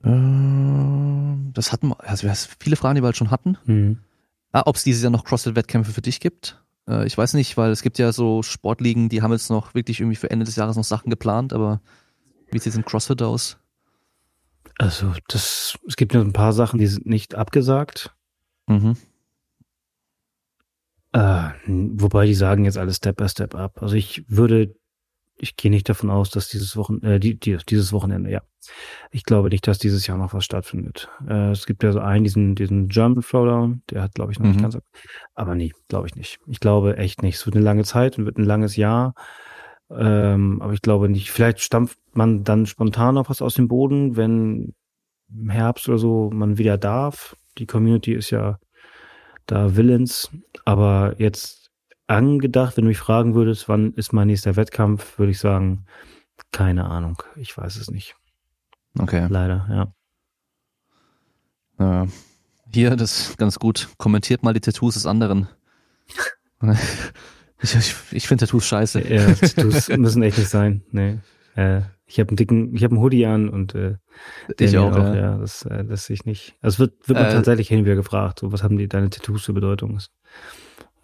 Ähm, das hatten wir, also viele Fragen, die wir halt schon hatten. Mhm. Ah, Ob es dieses Jahr noch CrossFit-Wettkämpfe für dich gibt? Äh, ich weiß nicht, weil es gibt ja so Sportligen, die haben jetzt noch wirklich irgendwie für Ende des Jahres noch Sachen geplant, aber wie sieht es in CrossFit aus? Also, das, es gibt nur ein paar Sachen, die sind nicht abgesagt. Mhm. Äh, wobei die sagen jetzt alles Step by Step ab. Also ich würde ich gehe nicht davon aus, dass dieses Wochenende, äh, die, die, dieses Wochenende, ja. Ich glaube nicht, dass dieses Jahr noch was stattfindet. Äh, es gibt ja so einen, diesen, diesen German Throwdown, der hat, glaube ich, noch mhm. nicht ganz, aber nee, glaube ich nicht. Ich glaube echt nicht. Es wird eine lange Zeit und wird ein langes Jahr. Ähm, aber ich glaube nicht. Vielleicht stampft man dann spontan noch was aus dem Boden, wenn im Herbst oder so man wieder darf. Die Community ist ja da willens. Aber jetzt angedacht. Wenn du mich fragen würdest, wann ist mein nächster Wettkampf, würde ich sagen, keine Ahnung. Ich weiß es nicht. Okay. Leider, ja. Äh, hier, das ist ganz gut. Kommentiert mal die Tattoos des anderen. *laughs* ich, ich, ich finde Tattoos scheiße. Ja, Tattoos müssen echt nicht sein. Nee. Äh, ich habe einen dicken, ich habe einen Hoodie an und äh, ich auch, auch, ja. ja das, äh, das sehe ich nicht. Also es wird, wird man äh, tatsächlich hin wieder gefragt, so was haben die deine Tattoos für Bedeutung?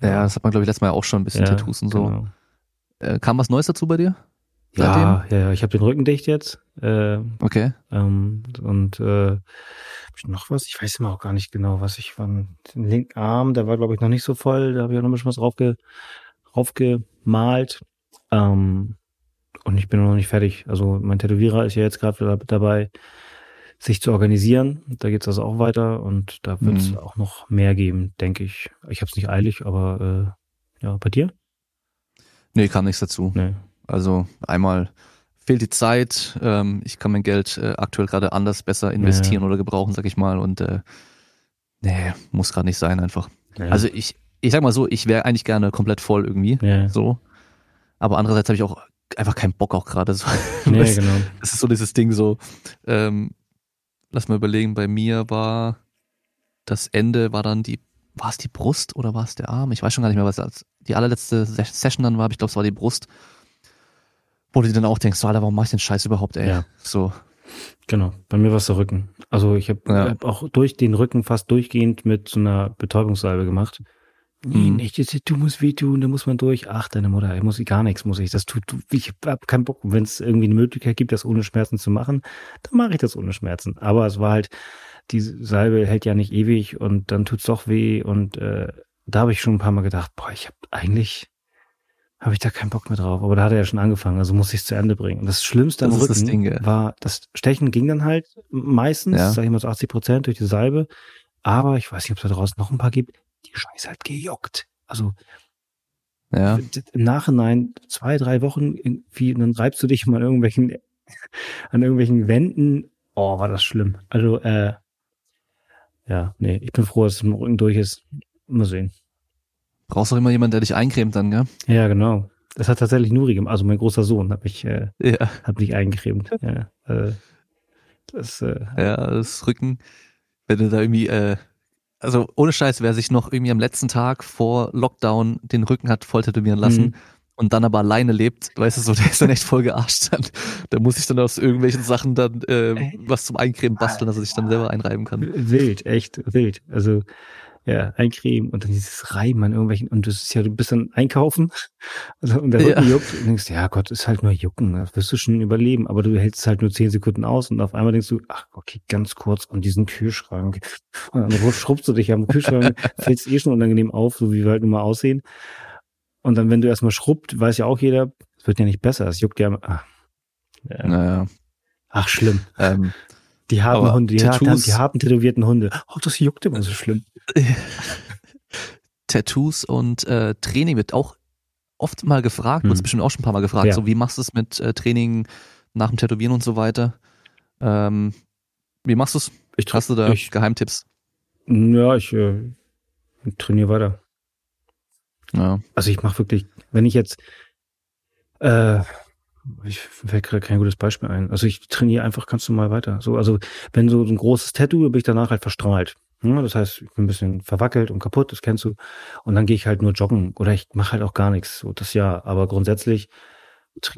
Ja, das hat man, glaube ich, letztes Mal auch schon ein bisschen ja, Tattoos und so. Genau. Äh, kam was Neues dazu bei dir? Seitdem? Ja, ja, ich habe den Rücken dicht jetzt. Äh, okay. Ähm, und äh, hab ich noch was? Ich weiß immer auch gar nicht genau, was ich von den linken Arm, der war, glaube ich, noch nicht so voll. Da habe ich auch noch ein bisschen was raufge, raufgemalt. Ähm, und ich bin noch nicht fertig. Also mein Tätowierer ist ja jetzt gerade dabei, sich zu organisieren. Da geht es also auch weiter und da wird es mhm. auch noch mehr geben, denke ich. Ich habe es nicht eilig, aber äh, ja, bei dir? Nee, kann nichts dazu. Nee. Also einmal fehlt die Zeit, ähm, ich kann mein Geld äh, aktuell gerade anders besser investieren ja. oder gebrauchen, sag ich mal. Und äh, nee, muss gerade nicht sein einfach. Ja. Also ich, ich sag mal so, ich wäre eigentlich gerne komplett voll irgendwie. Ja. So. Aber andererseits habe ich auch einfach keinen Bock auch gerade so. Nee, *laughs* genau. Das ist so dieses Ding so, ähm, lass mal überlegen, bei mir war das Ende, war dann die, war es die Brust oder war es der Arm? Ich weiß schon gar nicht mehr, was das, die allerletzte Session dann war, aber ich glaube, es war die Brust. Wo du dir dann auch denkst, so, Alter, warum mach ich den Scheiß überhaupt, ey? Ja. So. Genau, bei mir war es der Rücken. Also ich habe ja. hab auch durch den Rücken fast durchgehend mit so einer Betäubungssalbe gemacht. Nee, mhm. nicht, du musst wehtun, da muss man durch. Ach, deine Mutter, ich muss gar nichts, muss ich. Das tut, ich hab keinen Bock. Wenn es irgendwie eine Möglichkeit gibt, das ohne Schmerzen zu machen, dann mache ich das ohne Schmerzen. Aber es war halt, die Salbe hält ja nicht ewig und dann tut's doch weh und äh, da habe ich schon ein paar Mal gedacht, boah, ich habe eigentlich habe ich da keinen Bock mehr drauf. Aber da hat er ja schon angefangen, also muss ich es zu Ende bringen. Und das Schlimmste am Rücken das Ding, ja. war, das Stechen ging dann halt meistens, ja. sag ich mal so 80 Prozent durch die Salbe. Aber ich weiß nicht, ob es da draußen noch ein paar gibt. Die Scheiße halt gejuckt. Also ja. im Nachhinein zwei, drei Wochen irgendwie, dann reibst du dich mal an irgendwelchen, *laughs* an irgendwelchen Wänden. Oh, war das schlimm. Also, äh, ja, nee, ich bin froh, dass es im Rücken durch ist. Mal sehen. Brauchst auch immer jemanden, der dich eincremt dann, gell? Ja, genau. Das hat tatsächlich Nuri gemacht. Also mein großer Sohn hat mich, äh, ja. hat mich eingecremt. *laughs* Ja, äh, das, äh, ja, das Rücken, wenn du da irgendwie, äh, also ohne Scheiß, wer sich noch irgendwie am letzten Tag vor Lockdown den Rücken hat voll tätowieren lassen mhm. und dann aber alleine lebt, weißt du so, der ist dann echt voll gearscht. *laughs* Dann, da muss ich dann aus irgendwelchen Sachen dann äh, was zum Eincremen basteln, dass er sich dann selber einreiben kann. Wild, echt wild. Also ja, eincremen und dann dieses Reiben an irgendwelchen, und das ist ja, du bist dann einkaufen also, *laughs* und der Rücken ja. juckt und denkst, ja Gott, ist halt nur Jucken, das wirst du schon überleben, aber du hältst es halt nur zehn Sekunden aus und auf einmal denkst du, ach, okay, ganz kurz an diesen Kühlschrank. Und dann schrubbst du dich am Kühlschrank, *laughs* fällst eh schon unangenehm auf, so wie wir halt nun mal aussehen. Und dann, wenn du erstmal schrubbt, weiß ja auch jeder, es wird ja nicht besser, es juckt ja, ach, ja. Naja. Ach, schlimm. Ähm, die haben Hunde, die, Tattoos, haben, die haben tätowierten Hunde. Oh, das juckt immer so schlimm. *laughs* Tattoos und äh, Training wird auch oft mal gefragt, hm. wird bestimmt auch schon ein paar Mal gefragt, ja. so wie machst du es mit äh, Training nach dem Tätowieren und so weiter. Ähm, wie machst du es? Hast du da ich, Geheimtipps? Ja, ich äh, trainiere weiter. Ja. Also ich mache wirklich, wenn ich jetzt äh, ich fällt gerade kein gutes Beispiel ein. Also ich trainiere einfach ganz normal weiter. So, also wenn so ein großes Tattoo, bin ich danach halt verstrahlt. Ja, das heißt, ich bin ein bisschen verwackelt und kaputt, das kennst du. Und dann gehe ich halt nur joggen oder ich mache halt auch gar nichts. So, das ja. Aber grundsätzlich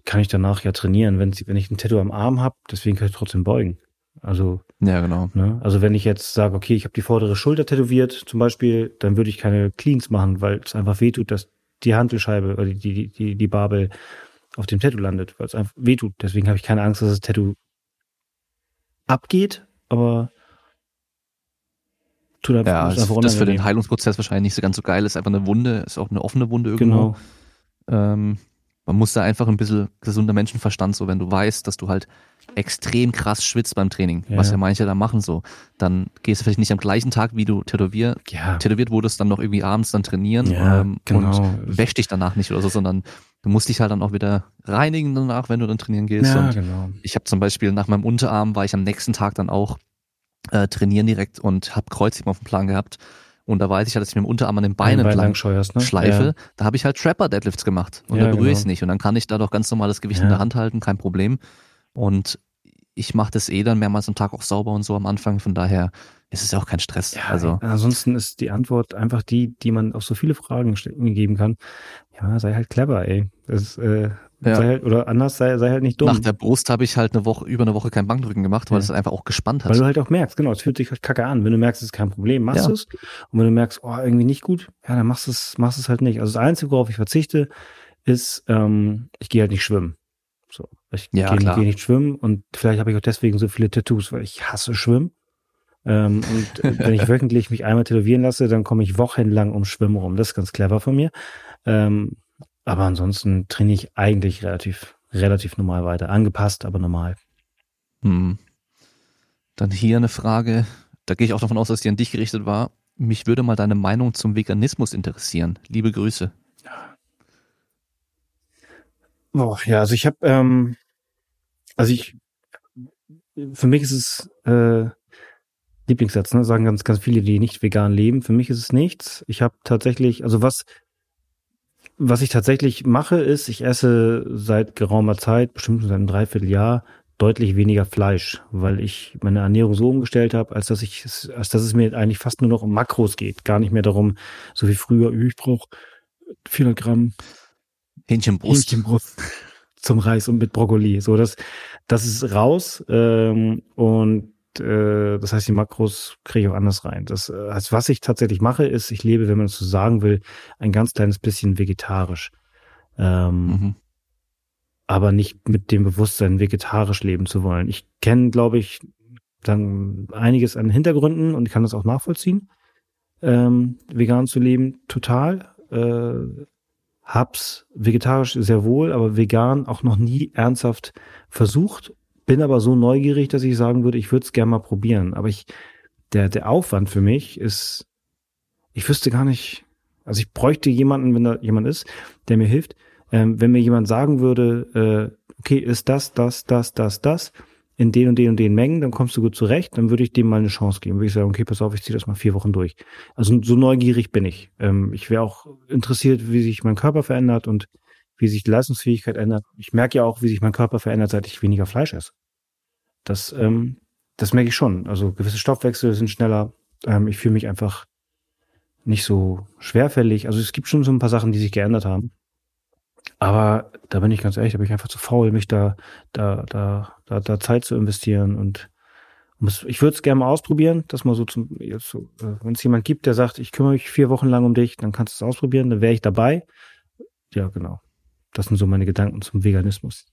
kann ich danach ja trainieren, wenn, wenn ich ein Tattoo am Arm habe, deswegen kann ich trotzdem beugen. Also ja, genau. Ne? Also wenn ich jetzt sage, okay, ich habe die vordere Schulter tätowiert, zum Beispiel, dann würde ich keine Cleans machen, weil es einfach wehtut, dass die Handelscheibe oder die, die, die, die Babel auf dem Tattoo landet, weil es einfach wehtut. Deswegen habe ich keine Angst, dass das Tattoo abgeht, aber tut einfach, ja, ist einfach das für den Heilungsprozess wahrscheinlich nicht so ganz so geil ist. Einfach eine Wunde, ist auch eine offene Wunde irgendwo. Genau. Ähm, man muss da einfach ein bisschen gesunder Menschenverstand, so wenn du weißt, dass du halt extrem krass schwitzt beim Training, ja. was ja manche da machen so, dann gehst du vielleicht nicht am gleichen Tag, wie du tätowier, ja. tätowiert wurdest, dann noch irgendwie abends dann trainieren ja, ähm, genau. und wäsch dich danach nicht oder so, sondern du musst dich halt dann auch wieder reinigen danach, wenn du dann trainieren gehst. Ja, und genau. Ich habe zum Beispiel nach meinem Unterarm war ich am nächsten Tag dann auch äh, trainieren direkt und habe Kreuzheben auf dem Plan gehabt und da weiß ich ja, dass ich mit dem Unterarm an den Beinen Bein entlang ne? schleife. Ja. Da habe ich halt Trapper Deadlifts gemacht und ja, da berühre ich genau. nicht. Und dann kann ich da doch ganz normales Gewicht ja. in der Hand halten, kein Problem. Und ich mache das eh dann mehrmals am Tag auch sauber und so am Anfang. Von daher ist es auch kein Stress. Ja, also ansonsten ist die Antwort einfach die, die man auf so viele Fragen geben kann. Ja, sei halt clever, ey. Das, äh, ja. Sei halt, oder anders, sei, sei halt nicht dumm. Nach der Brust habe ich halt eine Woche, über eine Woche kein Bankdrücken gemacht, weil ja. es einfach auch gespannt hat. Weil du halt auch merkst, genau, es fühlt sich halt kacke an. Wenn du merkst, es ist kein Problem, machst ja. du es. Und wenn du merkst, oh, irgendwie nicht gut, ja, dann machst du es, machst es halt nicht. Also das Einzige, worauf ich verzichte, ist, ähm, ich gehe halt nicht schwimmen. So. Ich ja, gehe, geh nicht schwimmen und vielleicht habe ich auch deswegen so viele Tattoos, weil ich hasse Schwimmen. Ähm, und *laughs* wenn ich wöchentlich mich einmal tätowieren lasse, dann komme ich wochenlang um Schwimmen rum. Das ist ganz clever von mir. Ähm, aber ansonsten trainiere ich eigentlich relativ relativ normal weiter. Angepasst, aber normal. Hm. Dann hier eine Frage, da gehe ich auch davon aus, dass die an dich gerichtet war. Mich würde mal deine Meinung zum Veganismus interessieren. Liebe Grüße. Boah, ja, also ich habe, ähm, also ich, für mich ist es äh, Lieblingssatz, ne? sagen ganz, ganz viele, die nicht vegan leben. Für mich ist es nichts. Ich habe tatsächlich, also was was ich tatsächlich mache, ist, ich esse seit geraumer Zeit, bestimmt seit einem Dreivierteljahr, deutlich weniger Fleisch, weil ich meine Ernährung so umgestellt habe, als dass ich, als dass es mir eigentlich fast nur noch um Makros geht, gar nicht mehr darum, so wie früher, ich brauche 400 Gramm Hähnchenbrust. Hähnchenbrust *laughs* zum Reis und mit Brokkoli. So, das, das ist raus ähm, und äh, das heißt, die Makros kriege ich auch anders rein. Das, äh, also was ich tatsächlich mache, ist, ich lebe, wenn man es so sagen will, ein ganz kleines bisschen vegetarisch. Ähm, mhm. Aber nicht mit dem Bewusstsein, vegetarisch leben zu wollen. Ich kenne, glaube ich, dann einiges an Hintergründen und ich kann das auch nachvollziehen. ähm, vegan zu leben, total. Äh, hab's vegetarisch sehr wohl, aber vegan auch noch nie ernsthaft versucht. Bin aber so neugierig, dass ich sagen würde, ich würde es gerne mal probieren. Aber ich, der, der Aufwand für mich ist, ich wüsste gar nicht, also ich bräuchte jemanden, wenn da jemand ist, der mir hilft. Ähm, wenn mir jemand sagen würde, äh, okay, ist das, das, das, das, das, in den und den und den Mengen, dann kommst du gut zurecht, dann würde ich dem mal eine Chance geben. Würde ich sagen, okay, pass auf, ich ziehe das mal vier Wochen durch. Also so neugierig bin ich. Ähm, ich wäre auch interessiert, wie sich mein Körper verändert und wie sich die Leistungsfähigkeit ändert. Ich merke ja auch, wie sich mein Körper verändert, seit ich weniger Fleisch esse. Das, ähm, das merke ich schon. Also gewisse Stoffwechsel sind schneller. Ähm, ich fühle mich einfach nicht so schwerfällig. Also es gibt schon so ein paar Sachen, die sich geändert haben. Aber da bin ich ganz ehrlich, da bin ich einfach zu faul, mich da, da, da, da, da Zeit zu investieren und ich würde es gerne mal ausprobieren, dass mal so zum, so, äh, wenn es jemand gibt, der sagt, ich kümmere mich vier Wochen lang um dich, dann kannst du es ausprobieren, dann wäre ich dabei. Ja, genau. Das sind so meine Gedanken zum Veganismus.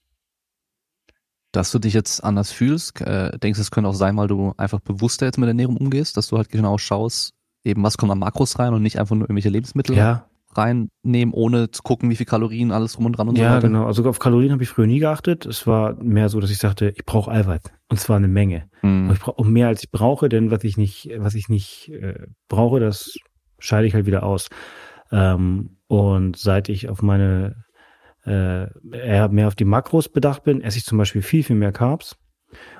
Dass du dich jetzt anders fühlst, äh, denkst du, es könnte auch sein, weil du einfach bewusster jetzt mit Ernährung umgehst, dass du halt genau schaust, eben was kommt an Makros rein und nicht einfach nur irgendwelche Lebensmittel? Ja, reinnehmen, ohne zu gucken, wie viel Kalorien, alles drum und dran und ja, so weiter. Ja, genau. Also auf Kalorien habe ich früher nie geachtet. Es war mehr so, dass ich sagte, ich brauche Eiweiß. Und zwar eine Menge. Mhm. ich brauche mehr, als ich brauche, denn was ich nicht, was ich nicht äh, brauche, das scheide ich halt wieder aus. Ähm, und seit ich auf meine äh, eher mehr auf die Makros bedacht bin, esse ich zum Beispiel viel, viel mehr Carbs.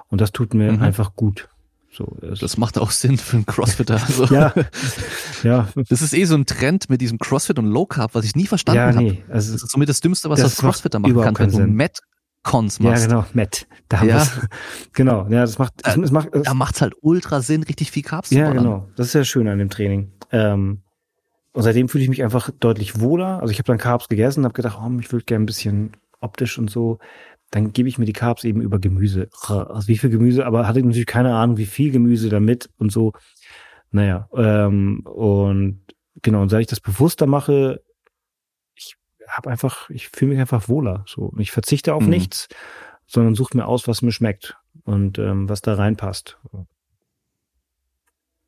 Und das tut mir mhm. einfach gut. So, das, macht auch Sinn für einen Crossfitter. *laughs* Also, ja, ja. Das ist eh so ein Trend mit diesem Crossfit und Low Carb, was ich nie verstanden ja, nee, habe. Also, das ist somit das Dümmste, was das, das Crossfitter machen kann, wenn du Met Cons machst. Ja, genau, Met. Da haben ja. *laughs* genau, ja, das macht, das, das macht, das, da macht's halt ultra Sinn, richtig viel Carbs zu Ja, genau. Das ist ja schön an dem Training. Ähm, und seitdem fühle ich mich einfach deutlich wohler. Also ich habe dann Carbs gegessen und habe gedacht, oh, ich würde gerne ein bisschen optisch und so dann gebe ich mir die Carbs eben über Gemüse. Also wie viel Gemüse, aber hatte natürlich keine Ahnung, wie viel Gemüse damit und so. Naja, ähm, und genau, und seit ich das bewusster mache, ich habe einfach, ich fühle mich einfach wohler. So, ich verzichte auf mhm. nichts, sondern suche mir aus, was mir schmeckt und ähm, was da reinpasst.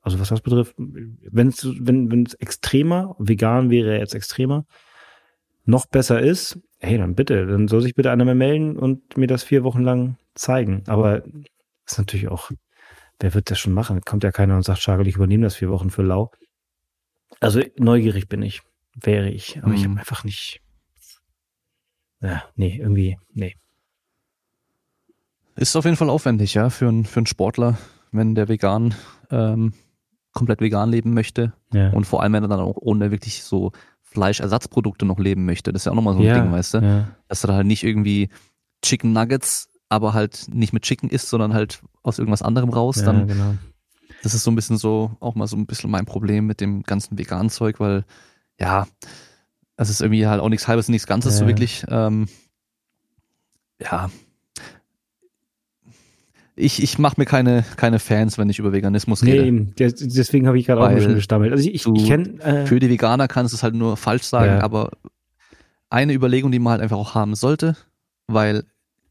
Also was das betrifft, wenn es wenn es extremer, vegan wäre jetzt extremer, noch besser ist, hey, dann bitte, dann soll sich bitte einer mehr melden und mir das vier Wochen lang zeigen. Aber ist natürlich auch, wer wird das schon machen? Kommt ja keiner und sagt, Schagel, ich übernehme das vier Wochen für lau. Also neugierig bin ich, wäre ich, aber mhm. ich habe einfach nicht. Ja, nee, irgendwie, nee. Ist auf jeden Fall aufwendig, ja, für, einen für einen Sportler, wenn der vegan, ähm, komplett vegan leben möchte. Ja. Und vor allem, wenn er dann auch ohne wirklich so Fleischersatzprodukte noch leben möchte. Das ist ja auch nochmal so ein ja, Ding, weißt du? Ja. Dass da halt nicht irgendwie Chicken Nuggets, aber halt nicht mit Chicken isst, sondern halt aus irgendwas anderem raus. Ja, dann, genau. Das ist so ein bisschen so, auch mal so ein bisschen mein Problem mit dem ganzen veganen Zeug, weil, ja, es ist irgendwie halt auch nichts halbes, nichts Ganzes so wirklich. Ähm, ja, ich, ich mache mir keine, keine Fans, wenn ich über Veganismus rede. Nee, deswegen habe ich gerade auch ein bisschen gestammelt. Also ich, ich, ich kenn, äh, Für die Veganer kannst du es halt nur falsch sagen, ja. aber eine Überlegung, die man halt einfach auch haben sollte, weil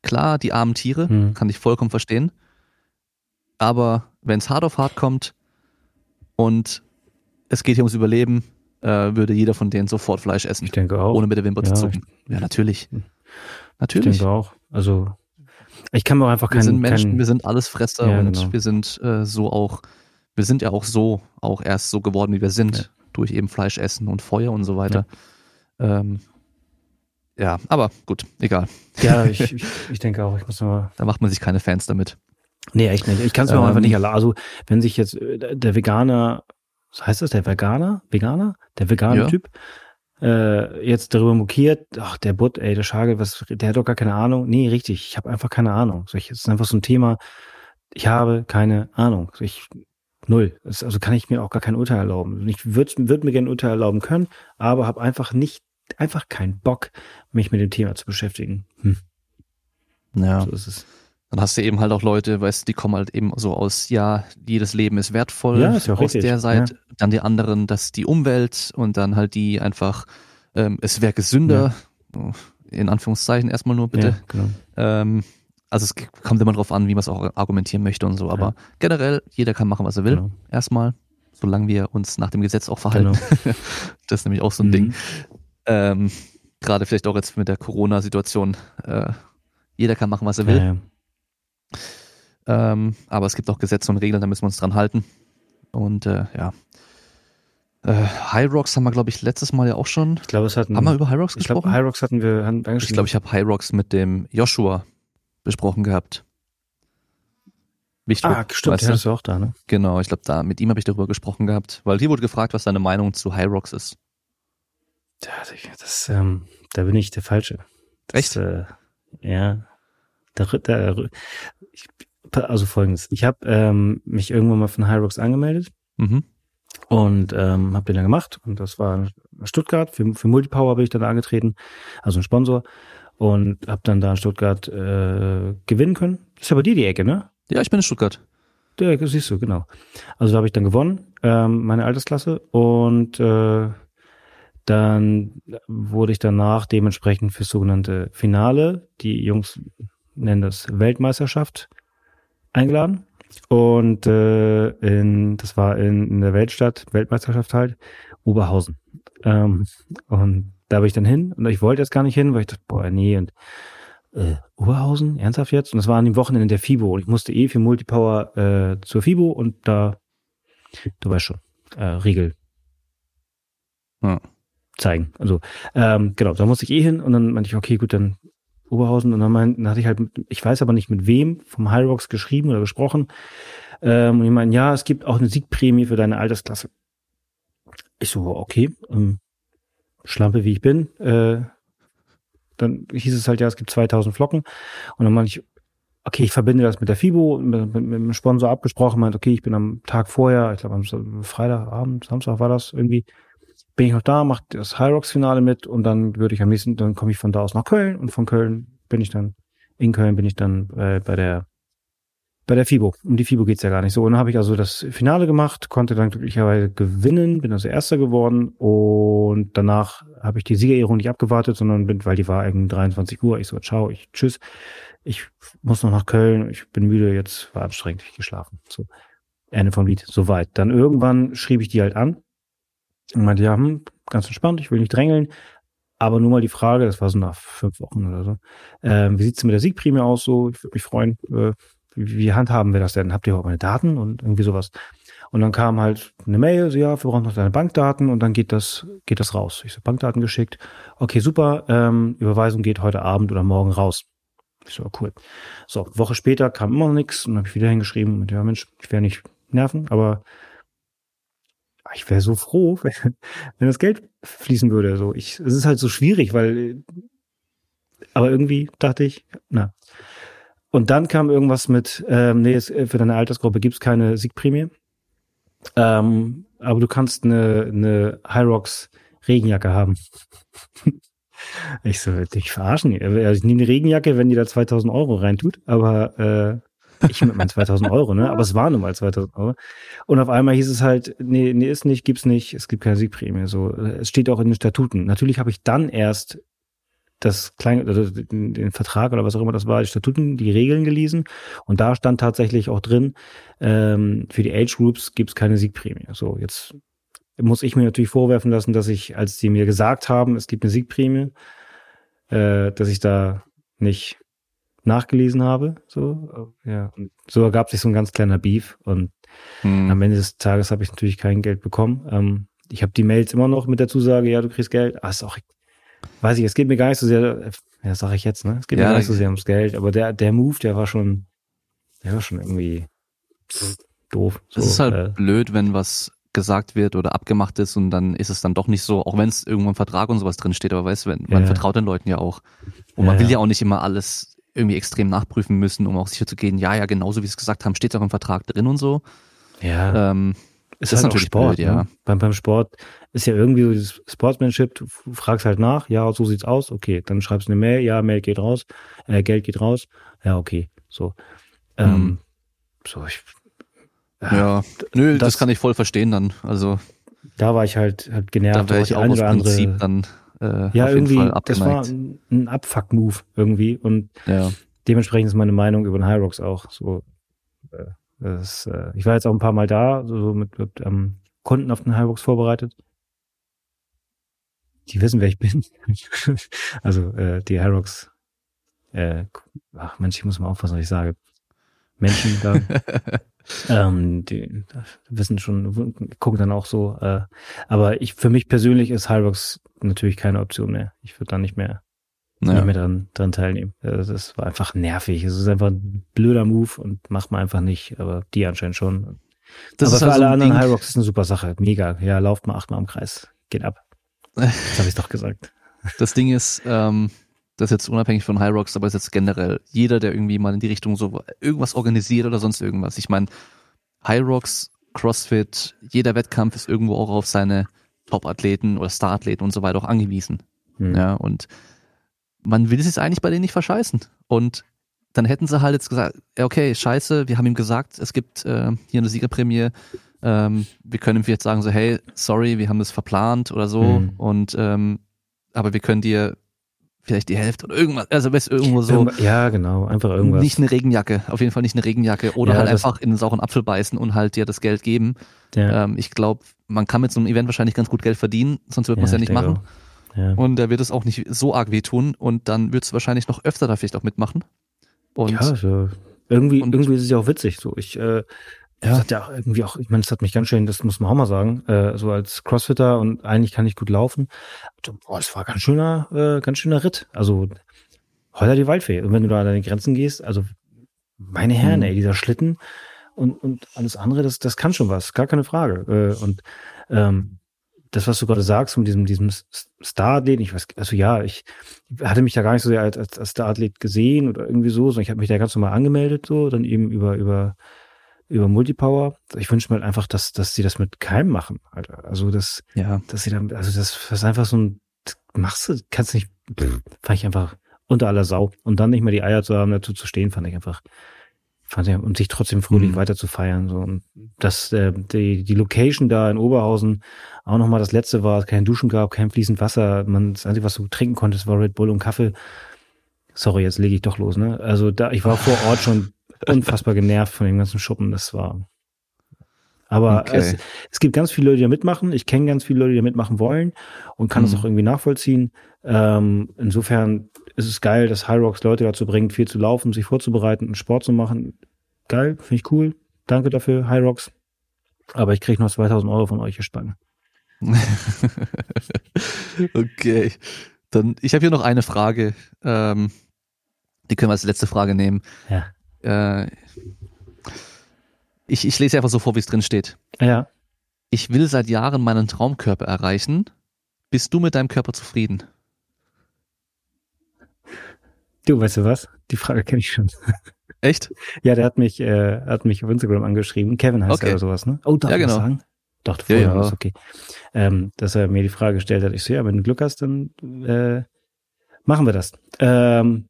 klar, die armen Tiere, hm. kann ich vollkommen verstehen, aber wenn es hart auf hart kommt und es geht hier ums Überleben, äh, würde jeder von denen sofort Fleisch essen. Ich denke auch. Ohne mit der Wimper ja, zu zucken. Ja, natürlich. Natürlich. Ich denke auch. Also ich kann mir auch einfach keinen. Wir sind Menschen, kein, wir sind alles Fresser ja, und genau. wir sind äh, so auch, wir sind ja auch so, auch erst so geworden, wie wir sind, ja. durch eben Fleisch essen und Feuer und so weiter. Ja, ähm, ja aber gut, egal. Ja, *laughs* ich, ich, ich denke auch, ich muss nur. Da macht man sich keine Fans damit. Nee, echt nicht. Ich kann es mir ähm, auch einfach nicht erlauben. Also, wenn sich jetzt äh, der Veganer, was heißt das, der Veganer? Veganer? Der vegane ja. Typ, äh, jetzt darüber mokiert, ach, der Butt, ey, der Schagel, was, der hat doch gar keine Ahnung. Nee, richtig, ich habe einfach keine Ahnung. So, ich, es ist einfach so ein Thema, ich habe keine Ahnung. So, ich, null. Das, also kann ich mir auch gar kein Urteil erlauben. Ich würde würd mir gerne ein Urteil erlauben können, aber habe einfach nicht, einfach keinen Bock, mich mit dem Thema zu beschäftigen. Hm. Ja. So ist es dann hast du eben halt auch Leute, weißt du, die kommen halt eben so aus, ja, jedes Leben ist wertvoll ja, ist ja aus richtig. der Seite. Ja. Dann die anderen, dass die Umwelt und dann halt die einfach, ähm, es wäre gesünder, ja. in Anführungszeichen erstmal nur bitte. Genau. Ähm, also es kommt immer drauf an, wie man es auch argumentieren möchte und so. Aber generell, jeder kann machen, was er will, genau. erstmal. solange wir uns nach dem Gesetz auch verhalten. Genau. *laughs* das ist nämlich auch so ein mhm. Ding. Ähm, Gerade vielleicht auch jetzt mit der Corona-Situation. Äh, jeder kann machen, was er will. Ähm, aber es gibt auch Gesetze und Regeln, da müssen wir uns dran halten. Und äh, ja. Äh, High Rocks haben wir, glaube ich, letztes Mal ja auch schon. Ich glaube, es hatten. Haben wir über High Rocks gesprochen? Ich glaube, High Rocks hatten wir haben Ich glaube, ich habe High Rocks mit dem Joshua besprochen gehabt. Wichtig, ah, stimmt, der ist ja auch da, ne? Genau, ich glaube, da mit ihm habe ich darüber gesprochen gehabt, weil hier wurde gefragt, was seine Meinung zu High Rocks ist. Ja, das, ähm, da bin ich der Falsche. Das, Echt? Äh, ja. Da, da, ich, also folgendes. Ich habe ähm, mich irgendwann mal von High Rocks angemeldet mhm. und ähm, habe den dann gemacht. Und das war Stuttgart. Für, für Multipower bin ich dann angetreten, also ein Sponsor. Und habe dann da in Stuttgart äh, gewinnen können. Das ist ja bei dir die Ecke, ne? Ja, ich bin in Stuttgart. Ja, siehst du, genau. Also da habe ich dann gewonnen, ähm, meine Altersklasse. Und äh, dann wurde ich danach dementsprechend fürs sogenannte Finale, die Jungs nennen das Weltmeisterschaft, eingeladen. Und äh, in, das war in, in der Weltstadt, Weltmeisterschaft halt, Oberhausen. Ähm, und da bin ich dann hin und ich wollte jetzt gar nicht hin, weil ich dachte, boah, nee, und äh, Oberhausen, ernsthaft jetzt? Und das war an dem Wochenende der FIBO. Und ich musste eh für Multipower äh, zur FIBO und da, du weißt schon, äh, Regel ja. zeigen. Also, ähm, genau, da musste ich eh hin und dann meinte ich, okay, gut, dann Oberhausen und dann, mein, dann hatte ich halt, ich weiß aber nicht mit wem, vom Hyrox geschrieben oder gesprochen. Ähm, und ich meine, ja, es gibt auch eine Siegprämie für deine Altersklasse. Ich so, okay, ähm, Schlampe wie ich bin, äh, dann hieß es halt, ja, es gibt 2000 Flocken. Und dann meinte ich, okay, ich verbinde das mit der FIBO, mit, mit, mit dem Sponsor abgesprochen, meinte, okay, ich bin am Tag vorher, ich glaube am Freitagabend, Samstag war das irgendwie, bin ich noch da, mache das High Rocks Finale mit und dann würde ich am nächsten, dann komme ich von da aus nach Köln und von Köln bin ich dann, in Köln bin ich dann äh, bei der bei der FIBO. Um die FIBO geht's ja gar nicht so. Und dann habe ich also das Finale gemacht, konnte dann glücklicherweise gewinnen, bin also Erster geworden und danach habe ich die Siegerehrung nicht abgewartet, sondern bin, weil die war irgendwie 23 Uhr. Ich so, ciao, ich tschüss. Ich muss noch nach Köln, ich bin müde, jetzt war anstrengend, ich geschlafen. So. Ende vom Lied, soweit. Dann irgendwann schrieb ich die halt an und meinte, ja, hm, ganz entspannt, ich will nicht drängeln. Aber nur mal die Frage, das war so nach fünf Wochen oder so. Ähm, wie sieht's mit der Siegprämie aus? So, ich würde mich freuen, äh, wie, wie handhaben wir das denn? Habt ihr auch meine Daten und irgendwie sowas? Und dann kam halt eine Mail, so ja, wir brauchen noch deine Bankdaten und dann geht das, geht das raus. Ich so, Bankdaten geschickt. Okay, super, ähm, Überweisung geht heute Abend oder morgen raus. Ich so, cool. So, Woche später kam immer noch nichts und habe ich wieder hingeschrieben und ja, Mensch, ich werde nicht nerven, aber ich wäre so froh, wenn, *laughs* wenn das Geld fließen würde. So, ich, es ist halt so schwierig, weil, aber irgendwie dachte ich, na, und dann kam irgendwas mit, ähm, nee, es, für deine Altersgruppe gibt's keine Siegprämie. Ähm, aber du kannst eine, eine Hyrox Regenjacke haben. *laughs* ich so, dich verarschen. Also ich nehme eine Regenjacke, wenn die da 2000 Euro reintut, aber äh, ich mit meinen 2000 Euro, ne? Aber es waren nun mal 2000 Euro. Und auf einmal hieß es halt, nee, nee, ist nicht, gibt's nicht, es gibt keine Siegprämie. So, es steht auch in den Statuten. Natürlich habe ich dann erst das kleine, also den Vertrag oder was auch immer das war, die Statuten, die Regeln gelesen und da stand tatsächlich auch drin, ähm, für die Age Groups gibt es keine Siegprämie. So, jetzt muss ich mir natürlich vorwerfen lassen, dass ich, als sie mir gesagt haben, es gibt eine Siegprämie, äh, dass ich da nicht nachgelesen habe. So, ja. Und so ergab sich so ein ganz kleiner Beef und hm. am Ende des Tages habe ich natürlich kein Geld bekommen. Ähm, ich habe die Mails immer noch mit der Zusage, ja, du kriegst Geld. Ah, ist auch weiß ich, es geht mir gar nicht so sehr, ja, sage ich jetzt, ne? Es geht ja, mir gar nicht so sehr ums Geld, aber der, der Move, der war schon, der war schon irgendwie doof. So, es ist halt äh, blöd, wenn was gesagt wird oder abgemacht ist und dann ist es dann doch nicht so, auch wenn es irgendwo im Vertrag und sowas drin steht, aber weißt du, man ja. vertraut den Leuten ja auch. Und man will ja auch nicht immer alles irgendwie extrem nachprüfen müssen, um auch sicher zu gehen, ja, ja, genauso wie sie es gesagt haben, steht es auch im Vertrag drin und so. Ja. Ähm, ist das halt natürlich Sport, blöd, ja. Ne? Beim, beim Sport ist ja irgendwie so dieses Sportsmanship, du fragst halt nach, ja, so sieht's aus, okay, dann schreibst du eine Mail, ja, Mail geht raus, äh, Geld geht raus, ja, okay, so. Ähm, hm. So, ich, ja, ja. nö, das, das, kann ich voll verstehen dann, also. Da war ich halt, halt genervt. Da wäre ich auch aus Prinzip dann, äh, ja, irgendwie, das war ein, ein Abfuck-Move irgendwie und ja. dementsprechend ist meine Meinung über den High Rocks auch so, äh, das, äh, ich war jetzt auch ein paar Mal da, so, so mit, mit ähm, Kunden auf den Hyrox vorbereitet. Die wissen, wer ich bin. *laughs* also äh, die Hyrox, äh, ach Mensch, ich muss mal aufpassen, was ich sage. Menschen da. *laughs* ähm, die wissen schon, gucken dann auch so. Äh, aber ich, für mich persönlich ist Hyrox natürlich keine Option mehr. Ich würde da nicht mehr, naja. nicht mehr dran, dran teilnehmen. Also das war einfach nervig. Es ist einfach ein blöder Move und macht man einfach nicht. Aber die anscheinend schon. Das aber für also alle anderen Hyrox ist eine super Sache. Mega. Ja, lauft mal achtmal im Kreis. Geht ab. *laughs* Das habe ich doch gesagt. Das Ding ist, ähm, das ist jetzt unabhängig von High Rocks, aber ist jetzt generell jeder, der irgendwie mal in die Richtung so irgendwas organisiert oder sonst irgendwas. Ich meine, High Rocks, CrossFit, jeder Wettkampf ist irgendwo auch auf seine Top-Athleten oder Star-Athleten und so weiter auch angewiesen. Mhm. Ja, und man will es jetzt eigentlich bei denen nicht verscheißen. Und dann hätten sie halt jetzt gesagt, okay, scheiße, wir haben ihm gesagt, es gibt äh, hier eine Siegerprämie, ähm, wir können ihm jetzt sagen so, hey, sorry, wir haben das verplant oder so mhm. und ähm, aber wir können dir vielleicht die Hälfte oder irgendwas, also weißt irgendwo so. Ja, genau, einfach irgendwas. Nicht eine Regenjacke, auf jeden Fall nicht eine Regenjacke oder ja, halt einfach in den sauren Apfel beißen und halt dir das Geld geben. Ja. Ähm, ich glaube, man kann mit so einem Event wahrscheinlich ganz gut Geld verdienen, sonst wird man es ja, ja nicht machen. Ja. Und da wird es auch nicht so arg wehtun und dann wird es wahrscheinlich noch öfter da vielleicht auch mitmachen. Und ja, also irgendwie, und irgendwie ist es ja auch witzig. So, ich äh, ja. Das hat ja irgendwie auch, ich meine, das hat mich ganz schön, das muss man auch mal sagen, äh, so als Crossfitter und eigentlich kann ich gut laufen. Boah, das war ganz schöner, äh, ganz schöner Ritt. Also heuer die Waldfee. Und wenn du da an deine Grenzen gehst, also meine Herren, mhm. ey, dieser Schlitten und, und alles andere, das, das kann schon was, gar keine Frage. Äh, und ähm, das, was du gerade sagst, mit diesem, diesem Star-Athlet, ich weiß, also ja, ich hatte mich da gar nicht so sehr als, als Star-Athlet gesehen oder irgendwie so, sondern ich habe mich da ganz normal angemeldet, so, dann eben über, über über Multipower. Ich wünsche mir halt einfach, dass, dass sie das mit Keim machen, Alter. Also das, ja. dass sie dann, also das, das ist einfach so ein, machst du, kannst nicht, fand ich einfach unter aller Sau. Und dann nicht mehr die Eier zu haben, dazu zu stehen, fand ich einfach, fand ich, und sich trotzdem fröhlich mhm. weiter zu feiern, so. Und dass, äh, die, die Location da in Oberhausen auch nochmal das letzte war, es kein Duschen gab, kein fließend Wasser, man, das Einzige, was du trinken konntest, war Red Bull und Kaffee. Sorry, jetzt lege ich doch los, ne? Also da, ich war vor Ort schon unfassbar genervt von dem ganzen Schuppen. Das war. Aber okay. es, es gibt ganz viele Leute, die da mitmachen. Ich kenne ganz viele Leute, die da mitmachen wollen und kann mhm. das auch irgendwie nachvollziehen. Ähm, insofern ist es geil, dass High Rocks Leute dazu bringt, viel zu laufen, sich vorzubereiten und Sport zu machen. Geil, finde ich cool. Danke dafür, High Rocks. Aber ich kriege noch 2000 Euro von euch gespannt. *laughs* okay. Dann, ich habe hier noch eine Frage. Ähm, die können wir als letzte Frage nehmen. Ja äh, ich, ich lese einfach so vor, wie es drin steht. Ja. Ich will seit Jahren meinen Traumkörper erreichen. Bist du mit deinem Körper zufrieden? Du, weißt du was? Die Frage kenne ich schon. *laughs* Echt? Ja, der hat mich, äh, hat mich auf Instagram angeschrieben. Kevin heißt okay. er oder sowas, ne? Oh, darf ja, genau. sagen? Doch, vorher ja, ja. okay. Ähm, dass er mir die Frage gestellt hat. Ich so, ja, wenn du Glück hast, dann äh, machen wir das. Ähm,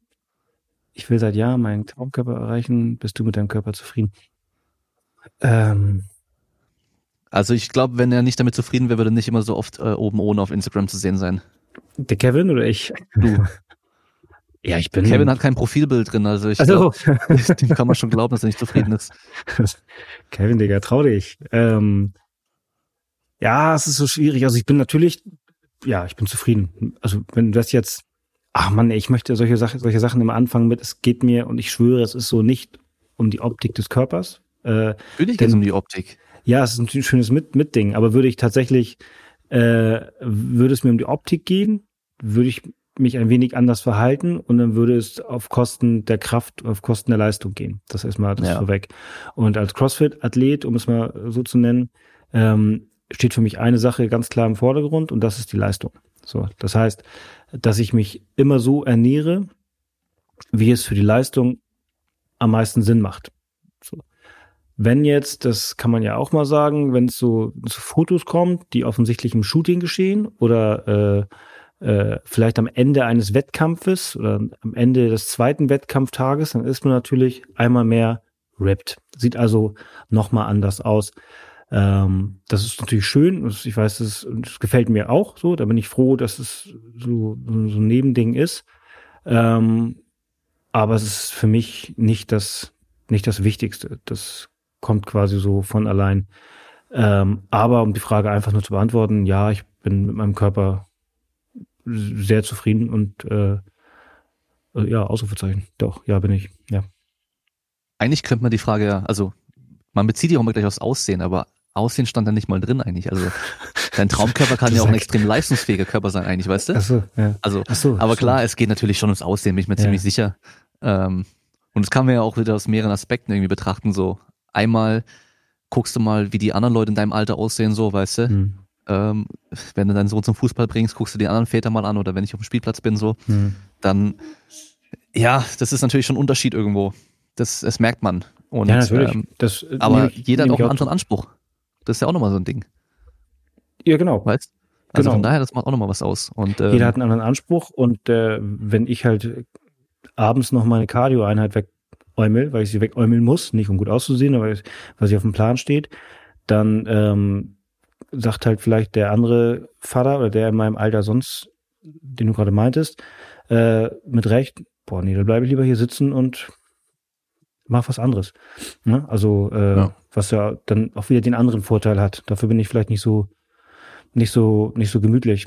ich will seit Jahren meinen Traumkörper erreichen, bist du mit deinem Körper zufrieden? Ähm, also ich glaube, wenn er nicht damit zufrieden wäre, würde er nicht immer so oft äh, oben ohne auf Instagram zu sehen sein. Der Kevin oder ich? Du. *laughs* ja, ich bin. Kevin hat kein Profilbild drin, also ich also. glaub, dem kann man schon glauben, dass er nicht zufrieden ist. *laughs* Kevin, Digga, trau dich. Ähm, ja, es ist so schwierig. Also ich bin natürlich, ja, ich bin zufrieden. Also wenn du das jetzt ach man, ich möchte solche, Sachen, solche Sachen immer anfangen mit, es geht mir, und ich schwöre, es ist so nicht um die Optik des Körpers. Äh, würde ich denn um die Optik? Ja, es ist ein schönes Mit Mitding, aber würde ich tatsächlich, äh, würde es mir um die Optik gehen, würde ich mich ein wenig anders verhalten und dann würde es auf Kosten der Kraft, auf Kosten der Leistung gehen. Das ist mal das ja. vorweg. Und als CrossFit-Athlet, um es mal so zu nennen, ähm, steht für mich eine Sache ganz klar im Vordergrund und das ist die Leistung. So, das heißt, dass ich mich immer so ernähre, wie es für die Leistung am meisten Sinn macht. So. Wenn jetzt, das kann man ja auch mal sagen, wenn es so zu Fotos kommt, die offensichtlich im Shooting geschehen oder äh, äh, vielleicht am Ende eines Wettkampfes oder am Ende des zweiten Wettkampftages, dann ist man natürlich einmal mehr ripped. Sieht also nochmal anders aus. Ähm, das ist natürlich schön. Ich weiß, das, das gefällt mir auch so. Da bin ich froh, dass es so, so ein Nebending ist. Ähm, aber es ist für mich nicht das, nicht das Wichtigste. Das kommt quasi so von allein. Ähm, aber um die Frage einfach nur zu beantworten, ja, ich bin mit meinem Körper sehr zufrieden und äh, ja, Ausrufezeichen. Doch, ja, bin ich. Ja. Eigentlich könnte man die Frage ja, also man bezieht die auch immer gleich aufs Aussehen, aber Aussehen stand da nicht mal drin eigentlich. Also dein Traumkörper kann *laughs* ja auch ein extrem leistungsfähiger Körper sein eigentlich, weißt du? Ach so, ja. Also, Ach so, aber klar, es geht natürlich schon ums Aussehen, bin ich mir Ja. ziemlich sicher. Ähm, und das kann man ja auch wieder aus mehreren Aspekten irgendwie betrachten. So einmal guckst du mal, wie die anderen Leute in deinem Alter aussehen, so, weißt du? Hm. Ähm, wenn du deinen Sohn zum Fußball bringst, guckst du die anderen Väter mal an oder wenn ich auf dem Spielplatz bin, so, Hm. dann ja, das ist natürlich schon ein Unterschied irgendwo. Das, das merkt man. Und, ja, natürlich. Ähm, das, äh, aber jeder hat auch einen anderen Anspruch. Das ist ja auch nochmal so ein Ding, Ja, genau. weißt? Also Genau. von daher, das macht auch nochmal was aus. Und ähm, Jeder hat einen anderen Anspruch und äh, wenn ich halt abends noch meine Cardio-Einheit wegäumel, weil ich sie wegäumeln muss, nicht um gut auszusehen, aber weil sie auf dem Plan steht, dann ähm, sagt halt vielleicht der andere Vater oder der in meinem Alter sonst, den du gerade meintest, äh, mit Recht, boah, nee, da bleibe ich lieber hier sitzen und mach was anderes. Ne? Also, äh, Ja. was ja dann auch wieder den anderen Vorteil hat. Dafür bin ich vielleicht nicht so, nicht so, nicht so gemütlich.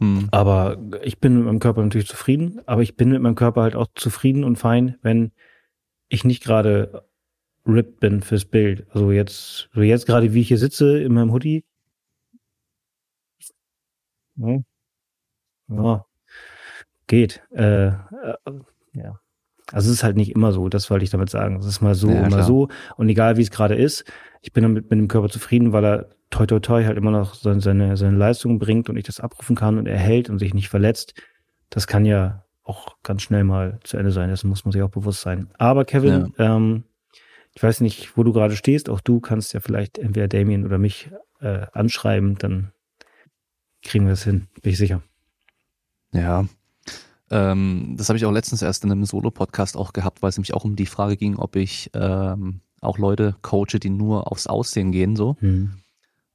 hm, Aber ich bin mit meinem Körper natürlich zufrieden, aber ich bin mit meinem Körper halt auch zufrieden und fein, wenn ich nicht gerade ripped bin fürs Bild. Also jetzt, so jetzt gerade wie ich hier sitze in meinem Hoodie. Ja, ja. geht. Äh, äh, ja. Also es ist halt nicht immer so, das wollte ich damit sagen. Es ist mal so, Ja, klar. so. Und egal wie es gerade ist, ich bin damit mit dem Körper zufrieden, weil er toi toi toi halt immer noch seine, seine, seine Leistung bringt und ich das abrufen kann und er hält und sich nicht verletzt. Das kann ja auch ganz schnell mal zu Ende sein. Das muss man sich auch bewusst sein. Aber Kevin, ähm, ich weiß nicht, wo du gerade stehst. Auch du kannst ja vielleicht entweder Damien oder mich äh, anschreiben, dann kriegen wir das hin, bin ich sicher. Ja. Ähm, das habe ich auch letztens erst in einem Solo-Podcast auch gehabt, weil es nämlich auch um die Frage ging, ob ich ähm, auch Leute coache, die nur aufs Aussehen gehen, so. Hm.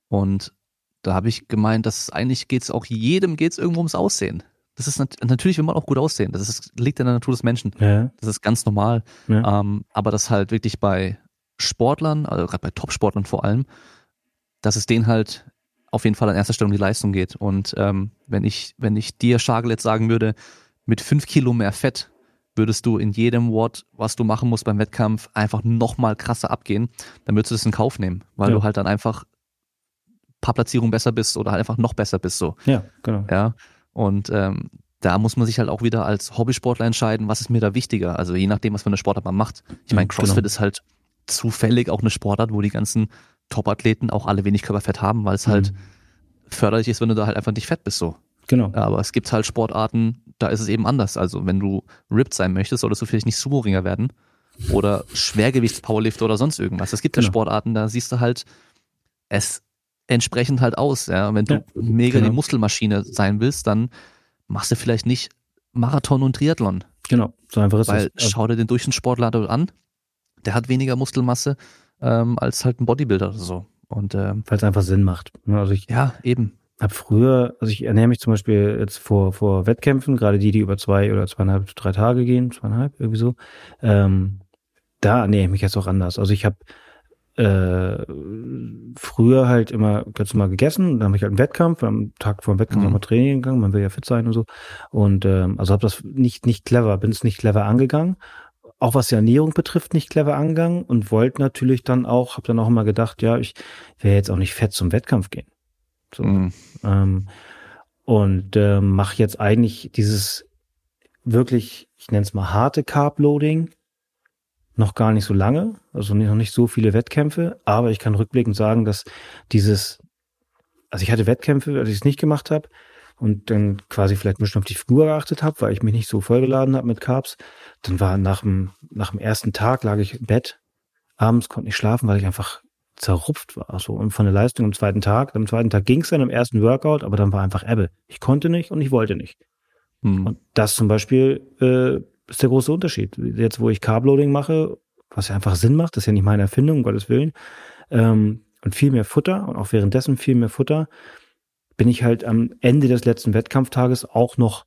Und da habe ich gemeint, dass eigentlich geht's auch jedem geht's irgendwo ums Aussehen. Das ist nat natürlich will man auch gut aussehen. Das ist, liegt in der Natur des Menschen. Ja, Das ist ganz normal. ja. Ähm, aber das halt wirklich bei Sportlern, also gerade bei Top-Sportlern vor allem, dass es denen halt auf jeden Fall an erster Stelle um die Leistung geht. Und ähm, wenn ich, wenn ich dir, Schagel, jetzt sagen würde, mit fünf Kilo mehr Fett würdest du in jedem Watt, was du machen musst beim Wettkampf, einfach nochmal krasser abgehen, dann würdest du das in Kauf nehmen, weil Ja. du halt dann einfach ein paar Platzierungen besser bist oder halt einfach noch besser bist so. ja, genau. Ja. Und ähm, da muss man sich halt auch wieder als Hobbysportler entscheiden, was ist mir da wichtiger. Also je nachdem, was für eine Sportart man macht. Ich meine, CrossFit genau. ist halt zufällig auch eine Sportart, wo die ganzen Top-Athleten auch alle wenig Körperfett haben, weil es halt Mhm. förderlich ist, wenn du da halt einfach nicht fett bist so. Genau. Aber es gibt halt Sportarten, da ist es eben anders. Also wenn du ripped sein möchtest, solltest du vielleicht nicht Sumo-Ringer werden oder Schwergewichtspowerlifter oder sonst irgendwas. Es gibt ja Genau. Sportarten, da siehst du halt es entsprechend halt aus. Ja? Wenn du Ja, mega genau. die Muskelmaschine sein willst, dann machst du vielleicht nicht Marathon und Triathlon. Genau. So einfach ist Weil es. Also, schau dir den Durchschnittssportler an, der hat weniger Muskelmasse ähm, als halt ein Bodybuilder oder so. Und ähm, weil es einfach Sinn macht. Also ich ja, eben. Habe früher, also ich ernähre mich zum Beispiel jetzt vor, vor Wettkämpfen, gerade die, die über zwei oder zweieinhalb, drei Tage gehen, zweieinhalb, irgendwie so, ähm, da ernähre ich mich jetzt auch anders. Also ich habe äh, früher halt immer ganz normal gegessen, dann habe ich halt einen Wettkampf, am Tag vor dem Wettkampf Mhm. nochmal Training gegangen, man will ja fit sein und so. Und ähm, also habe das nicht, nicht clever, bin es nicht clever angegangen. Auch was die Ernährung betrifft, nicht clever angegangen und wollte natürlich dann auch, habe dann auch immer gedacht, ja, ich werde jetzt auch nicht fett zum Wettkampf gehen. So. Mhm. Ähm, und ähm, mache jetzt eigentlich dieses wirklich, ich nenne es mal harte Carb-Loading, noch gar nicht so lange, also noch nicht so viele Wettkämpfe, aber ich kann rückblickend sagen, dass dieses, also ich hatte Wettkämpfe, als ich es nicht gemacht habe und dann quasi vielleicht ein bisschen auf die Figur geachtet habe, weil ich mich nicht so vollgeladen habe mit Carbs, dann war nach dem, nach dem ersten Tag lag ich im Bett, abends konnte nicht schlafen, weil ich einfach zerrupft war. So. Und von der Leistung am zweiten Tag, am zweiten Tag ging es dann am ersten Workout, aber dann war einfach Ebbe. Ich konnte nicht und ich wollte nicht. Mhm. Und das zum Beispiel äh, ist der große Unterschied. Jetzt, wo ich Carbloading mache, was ja einfach Sinn macht, das ist ja nicht meine Erfindung, um Gottes Willen, ähm, und viel mehr Futter und auch währenddessen viel mehr Futter, bin ich halt am Ende des letzten Wettkampftages auch noch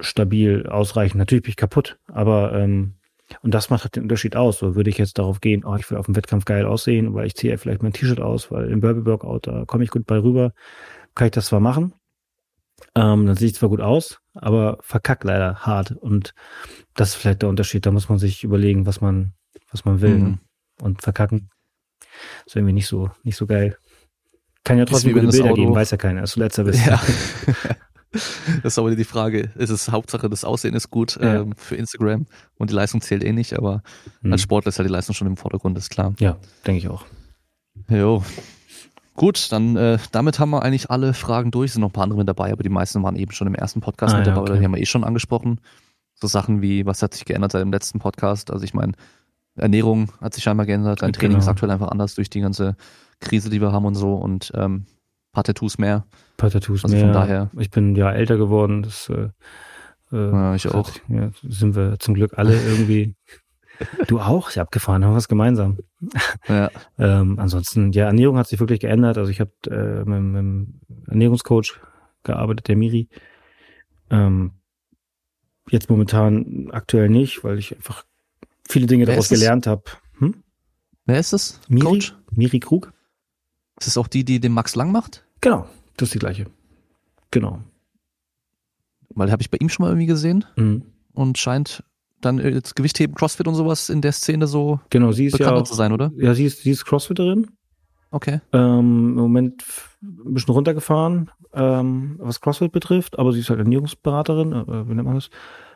stabil ausreichend. Natürlich bin ich kaputt, aber ähm, Und das macht halt den Unterschied aus. So würde ich jetzt darauf gehen, oh, ich will auf dem Wettkampf geil aussehen, weil ich ziehe ja vielleicht mein T-Shirt aus, weil im Burby Workout, da komme ich gut bei rüber, kann ich das zwar machen. Ähm, dann sehe ich zwar gut aus, aber verkackt leider hart. Und das ist vielleicht der Unterschied. Da muss man sich überlegen, was man, was man will. Mhm. Und verkacken ist irgendwie nicht so, nicht so geil. Kann ja trotzdem gute Bilder geben, weiß ja keiner. Ist letzter bist. Ja. *laughs* *laughs* das ist aber die Frage. Es ist Hauptsache, das Aussehen ist gut ja. ähm, für Instagram und die Leistung zählt eh nicht, aber mhm. als Sportler ist ja die Leistung schon im Vordergrund, ist klar. Ja, denke ich auch. Jo. Gut, dann äh, damit haben wir eigentlich alle Fragen durch. Es sind noch ein paar andere mit dabei, aber die meisten waren eben schon im ersten Podcast ah, mit dabei, ja, okay. die haben wir eh schon angesprochen. So Sachen wie, was hat sich geändert seit dem letzten Podcast? Also ich meine, Ernährung hat sich scheinbar geändert, dein Training genau. ist aktuell einfach anders durch die ganze Krise, die wir haben und so und ähm, paar Tattoos mehr. Paar Tattoos also mehr. Von daher. Ich bin ja älter geworden. Das, äh, äh ja, ich auch. Hat, ja, sind wir zum Glück alle irgendwie. *laughs* du auch? Ich habe abgefahren, haben wir was gemeinsam. Ja. *laughs* ähm, ansonsten, ja, Ernährung hat sich wirklich geändert. Also ich habe äh, mit, mit einem Ernährungscoach gearbeitet, der Miri. Ähm, jetzt momentan aktuell nicht, weil ich einfach viele Dinge Wer daraus gelernt habe. Hm? Wer ist das? Miri, Coach? Miri Krug. Ist das auch die, die den Max Lang macht? Genau, das ist die gleiche. Genau. Weil habe ich bei ihm schon mal irgendwie gesehen mhm. und scheint dann jetzt Gewichtheben, Crossfit und sowas in der Szene so genau, sie ist bekannter ja auch, zu sein, oder? Ja, sie ist, sie ist Crossfitterin. Okay. Ähm, Im Moment ein bisschen runtergefahren, ähm, was Crossfit betrifft, aber sie ist halt Ernährungsberaterin, äh, wie nennt man das?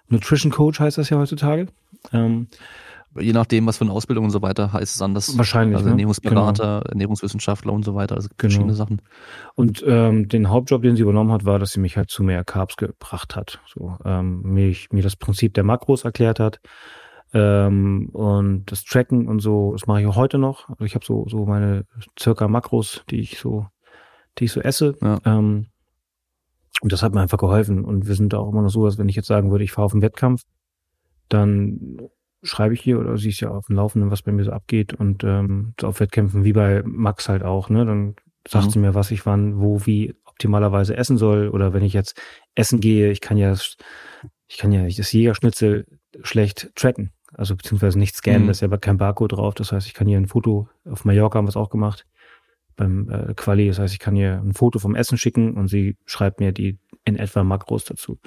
Nutrition Coach heißt das ja heutzutage. Ähm, je nachdem, was für eine Ausbildung und so weiter, heißt es anders. Wahrscheinlich. Also Ernährungsberater, genau. Ernährungswissenschaftler und so weiter. Also genau. verschiedene Sachen. Und ähm, den Hauptjob, den sie übernommen hat, war, dass sie mich halt zu mehr Carbs gebracht hat. So, ähm, mich, mir das Prinzip der Makros erklärt hat. Ähm, und das Tracken und so, das mache ich auch heute noch. Also ich habe so, so meine circa Makros, die ich so, die ich so esse. Ja. Ähm, und das hat mir einfach geholfen. Und wir sind da auch immer noch so, dass wenn ich jetzt sagen würde, ich fahre auf einen Wettkampf, dann schreibe ich hier oder siehst ja auf dem Laufenden, was bei mir so abgeht und ähm, so auf Wettkämpfen wie bei Max halt auch, ne? Dann sagt mhm. sie mir, was ich wann, wo, wie optimalerweise essen soll oder wenn ich jetzt essen gehe, ich kann ja, ich kann ja das Jägerschnitzel schlecht tracken, also beziehungsweise nicht scannen, mhm. da ist ja aber kein Barcode drauf, das heißt, ich kann hier ein Foto, auf Mallorca haben wir es auch gemacht, beim äh, Quali, das heißt, ich kann hier ein Foto vom Essen schicken und sie schreibt mir die in etwa Makros dazu.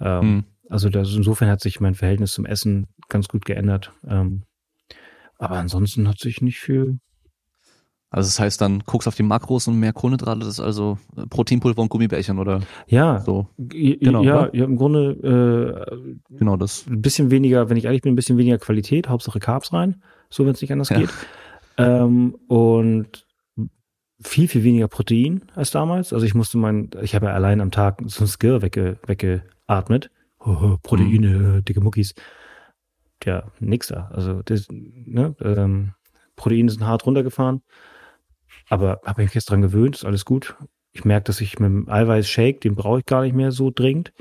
Ähm, mhm. Also das, insofern hat sich mein Verhältnis zum Essen ganz gut geändert. Ähm, aber ansonsten hat sich nicht viel. Also das heißt dann, guckst auf die Makros und mehr Kohlenhydrate, das ist also äh, Proteinpulver und Gummibärchen oder ja, so. Genau, ja, ja, im Grunde äh, genau das. Ein bisschen weniger, wenn ich ehrlich bin, ein bisschen weniger Qualität, Hauptsache Carbs rein, so wenn es nicht anders ja. geht. Ähm, und viel, viel weniger Protein als damals. Also ich musste mein, ich habe ja allein am Tag so ein Skill wegge, weggeatmet oh, Proteine, mhm. dicke Muckis. Ja, nix da. Also das, ne, ähm, Proteine sind hart runtergefahren. Aber habe mich jetzt dran gewöhnt, ist alles gut. Ich merke, dass ich mit dem Eiweiß-Shake, den brauche ich gar nicht mehr so dringend,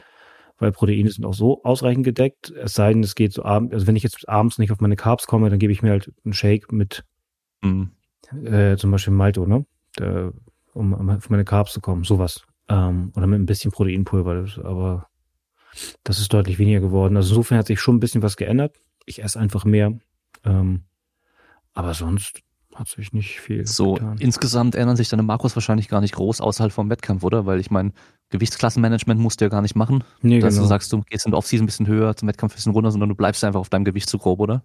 weil Proteine sind auch so ausreichend gedeckt. Es sei denn, es geht so abends, also wenn ich jetzt abends nicht auf meine Carbs komme, dann gebe ich mir halt einen Shake mit mhm. äh, zum Beispiel Malto, ne? Da, um auf meine Carbs zu kommen, sowas. Ähm, oder mit ein bisschen Proteinpulver, das, aber das ist deutlich weniger geworden. Also insofern hat sich schon ein bisschen was geändert. Ich esse einfach mehr. Ähm, aber sonst hat sich nicht viel so, getan. insgesamt ändern sich deine Makros wahrscheinlich gar nicht groß außerhalb vom Wettkampf, oder? Weil ich meine, Gewichtsklassenmanagement musst du ja gar nicht machen. Nee, dass genau. du sagst, du gehst in der Offseason ein bisschen höher, zum Wettkampf ein bisschen runter, sondern du bleibst einfach auf deinem Gewicht zu grob, oder?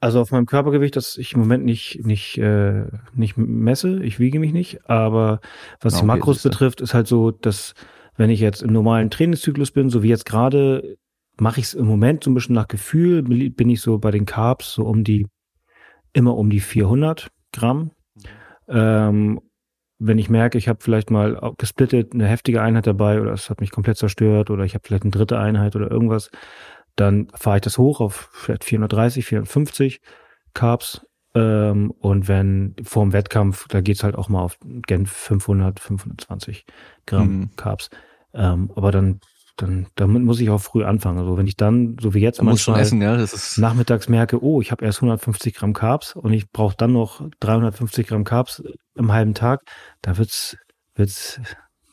Also auf meinem Körpergewicht, das ich im Moment nicht, nicht, äh, nicht messe, ich wiege mich nicht, aber was okay, die Makros betrifft, ist halt so, dass wenn ich jetzt im normalen Trainingszyklus bin, so wie jetzt gerade, mache ich es im Moment so ein bisschen nach Gefühl, bin ich so bei den Carbs so um die, immer um die 400 Gramm. Ähm, wenn ich merke, ich habe vielleicht mal gesplittet eine heftige Einheit dabei oder es hat mich komplett zerstört oder ich habe vielleicht eine dritte Einheit oder irgendwas, dann fahre ich das hoch auf vielleicht 430, 450 Carbs ähm, und wenn vor dem Wettkampf, da geht's halt auch mal auf gen 500, 520 Gramm mhm. Carbs. Ähm, aber dann, dann, damit muss ich auch früh anfangen. Also wenn ich dann, so wie jetzt man manchmal essen, ja, das ist nachmittags merke, oh, ich habe erst 150 Gramm Carbs und ich brauche dann noch 350 Gramm Carbs im halben Tag, da wird's, wird's,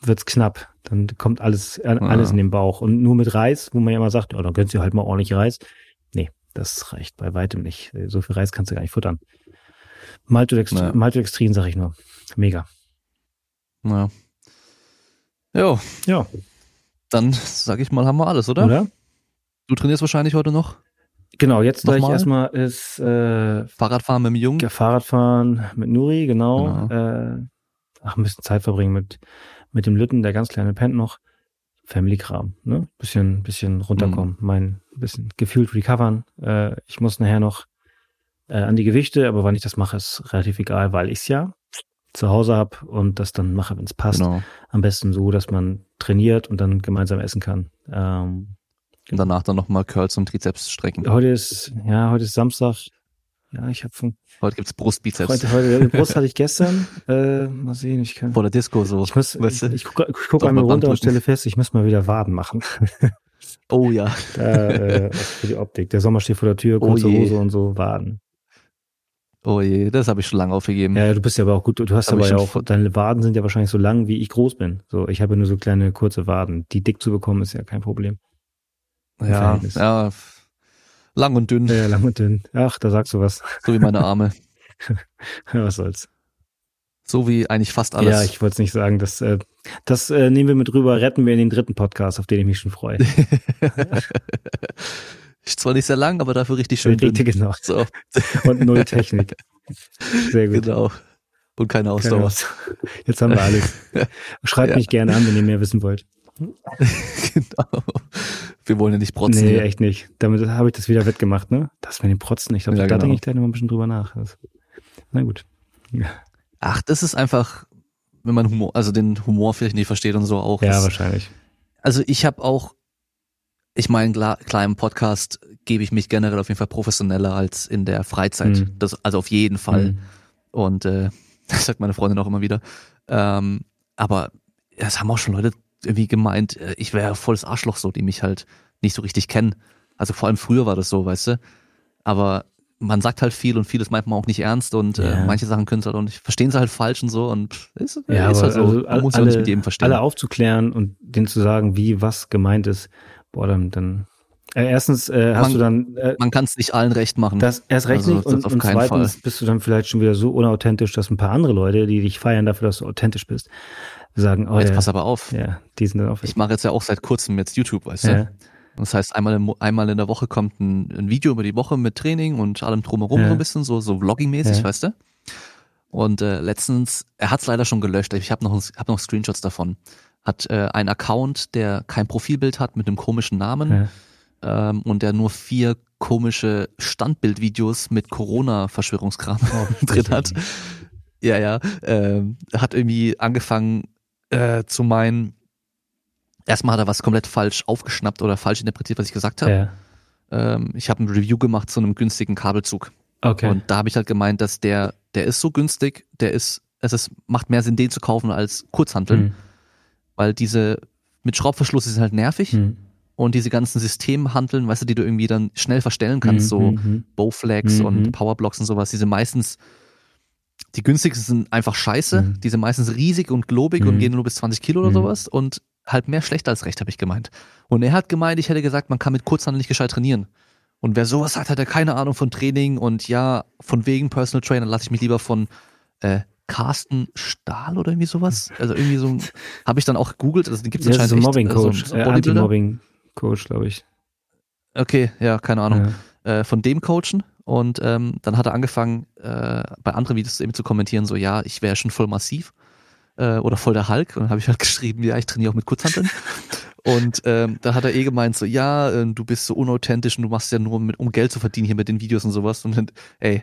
wird's knapp. Dann kommt alles, alles ja. in den Bauch. Und nur mit Reis, wo man ja immer sagt, ja, dann gönnst du halt mal ordentlich Reis. Das reicht bei weitem nicht. So viel Reis kannst du gar nicht futtern. Maltodextrin, naja. Maltodextrin sag ich nur. Mega. Ja. Jo. Ja. Dann sag ich mal, haben wir alles, oder? Oder? Du trainierst wahrscheinlich heute noch? Genau, jetzt gleich erstmal ist äh, Fahrradfahren mit dem Jungen. Ja, Fahrradfahren mit Nuri, genau. genau. Äh, ach, ein bisschen Zeit verbringen mit, mit dem Lütten, der ganz kleine pennt noch. Family-Kram, ne? Bisschen, bisschen runterkommen, mhm. mein bisschen gefühlt recovern. Äh, ich muss nachher noch äh, an die Gewichte, aber wann ich das mache, ist relativ egal, weil ich es ja zu Hause habe und das dann mache, wenn es passt. Genau. Am besten so, dass man trainiert und dann gemeinsam essen kann. Ähm, und danach dann nochmal Curls und Trizeps strecken. Heute ist, ja, heute ist Samstag. Ja, ich habe von. Heute gibt's Brustbizeps. Heute, heute Brust hatte ich gestern. *laughs* Äh, mal sehen, ich kann. Vor der Disco so. Ich muss, weißt du? ich, ich gucke guck einmal runter und stelle fest, ich muss mal wieder Waden machen. *laughs* oh ja. *laughs* Da, äh, für die Optik. Der Sommer steht vor der Tür, oh kurze oh Hose und so, Waden. Oh je, das habe ich schon lange aufgegeben. Ja, du bist ja aber auch gut, du hast aber ja auch, deine Waden sind ja wahrscheinlich so lang, wie ich groß bin. So, ich habe nur so kleine, kurze Waden. Die dick zu bekommen, ist ja kein Problem. Ja, ja, lang und dünn. Ja, lang und dünn. Ach, da sagst du was. So wie meine Arme. ja, *laughs* was soll's. So wie eigentlich fast alles. Ja, ich wollte es nicht sagen. Das, äh, das äh, nehmen wir mit rüber, retten wir in den dritten Podcast, auf den ich mich schon freue. *laughs* ist zwar nicht sehr lang, aber dafür richtig schön. Richtig, dünn. genau. So. *laughs* Und null Technik. Sehr gut. Genau. Und keine Ausdauer. Jetzt haben wir alles. Schreibt ja. mich gerne an, wenn ihr mehr wissen wollt. *laughs* genau. Wir wollen ja nicht protzen. Nee, hier. echt nicht. Damit habe ich das wieder wettgemacht, ne? Das mit dem Protzen. Ich glaube, ja, da genau. denke ich gleich noch ein bisschen drüber nach. Das, na gut. Ja. Ach, das ist einfach, wenn man Humor, also den Humor vielleicht nicht versteht und so auch. Ja, das, wahrscheinlich. Also ich habe auch, ich meine, klar, klar, im Podcast gebe ich mich generell auf jeden Fall professioneller als in der Freizeit. Mhm. Das, also auf jeden Fall. Mhm. Und äh, *laughs* das sagt meine Freundin auch immer wieder. Ähm, aber das haben auch schon Leute irgendwie gemeint, äh, ich wäre volles Arschloch so, die mich halt nicht so richtig kennen. Also vor allem früher war das so, weißt du. Aber man sagt halt viel und vieles meint man auch nicht ernst und äh, ja. äh, manche Sachen können es halt auch nicht, verstehen sie halt falsch und so und ist, ja, ist halt so. Also man muss alle, mit jedem verstehen. Alle aufzuklären und denen zu sagen, wie was gemeint ist, boah, dann, dann äh, erstens äh, hast man, du dann. Äh, man kann es nicht allen recht machen. Das erst recht also, nicht. Und, und zweitens Fall. bist du dann vielleicht schon wieder so unauthentisch, dass ein paar andere Leute, die dich feiern dafür, dass du authentisch bist, sagen, oh jetzt ja, pass aber auf. Ja, die sind dann auf. Ich mache jetzt ja auch seit kurzem jetzt YouTube, weißt ja. du? Das heißt, einmal, in, einmal in der Woche kommt ein, ein, Video über die Woche mit Training und allem drumherum ja. so ein bisschen, so, so Vlogging-mäßig, ja. weißt du? Und äh, letztens, er hat es leider schon gelöscht, ich habe noch, hab noch Screenshots davon. Hat äh, ein Account, der kein Profilbild hat mit einem komischen Namen ja. ähm, und der nur vier komische Standbildvideos mit Corona-Verschwörungskram oh, *laughs* drin hat. Ja, ja. Ähm, hat irgendwie angefangen äh, zu meinen, erstmal hat er was komplett falsch aufgeschnappt oder falsch interpretiert, was ich gesagt habe. Ja. Ähm, ich habe ein Review gemacht zu einem günstigen Kabelzug. Okay. Und da habe ich halt gemeint, dass der, der ist so günstig, der ist, es ist, macht mehr Sinn, den zu kaufen als Kurzhanteln. Mhm. Weil diese mit Schraubverschluss ist halt nervig. Mhm. Und diese ganzen Systemhanteln, weißt du, die du irgendwie dann schnell verstellen kannst, mhm. so mhm. Bowflex und mhm. Powerblocks und sowas, diese meistens die günstigsten sind einfach scheiße. Mhm. Die sind meistens riesig und globig mhm. und gehen nur bis 20 Kilo oder mhm. sowas. Und halt mehr schlecht als recht, habe ich gemeint. Und er hat gemeint, ich hätte gesagt, man kann mit Kurzhandel nicht gescheit trainieren. Und wer sowas sagt, hat er keine Ahnung von Training und ja, von wegen Personal Trainer lasse ich mich lieber von äh, Carsten Stahl oder irgendwie sowas. Also irgendwie so *laughs* habe ich dann auch gegoogelt, also den gibt es anscheinend so Mobbing Coach, so, so Anti-Mobbing Coach, glaube ich. Okay, ja, keine Ahnung. Ja. Äh, von dem coachen und ähm, dann hat er angefangen, äh, bei anderen Videos eben zu kommentieren, so ja, ich wäre schon voll massiv äh, oder voll der Hulk. Und dann habe ich halt *laughs* geschrieben, ja, ich trainiere auch mit Kurzhanteln. und ähm, da hat er eh gemeint, so ja, äh, du bist so unauthentisch und du machst ja nur, mit, um Geld zu verdienen hier mit den Videos und sowas. Und dann, ey,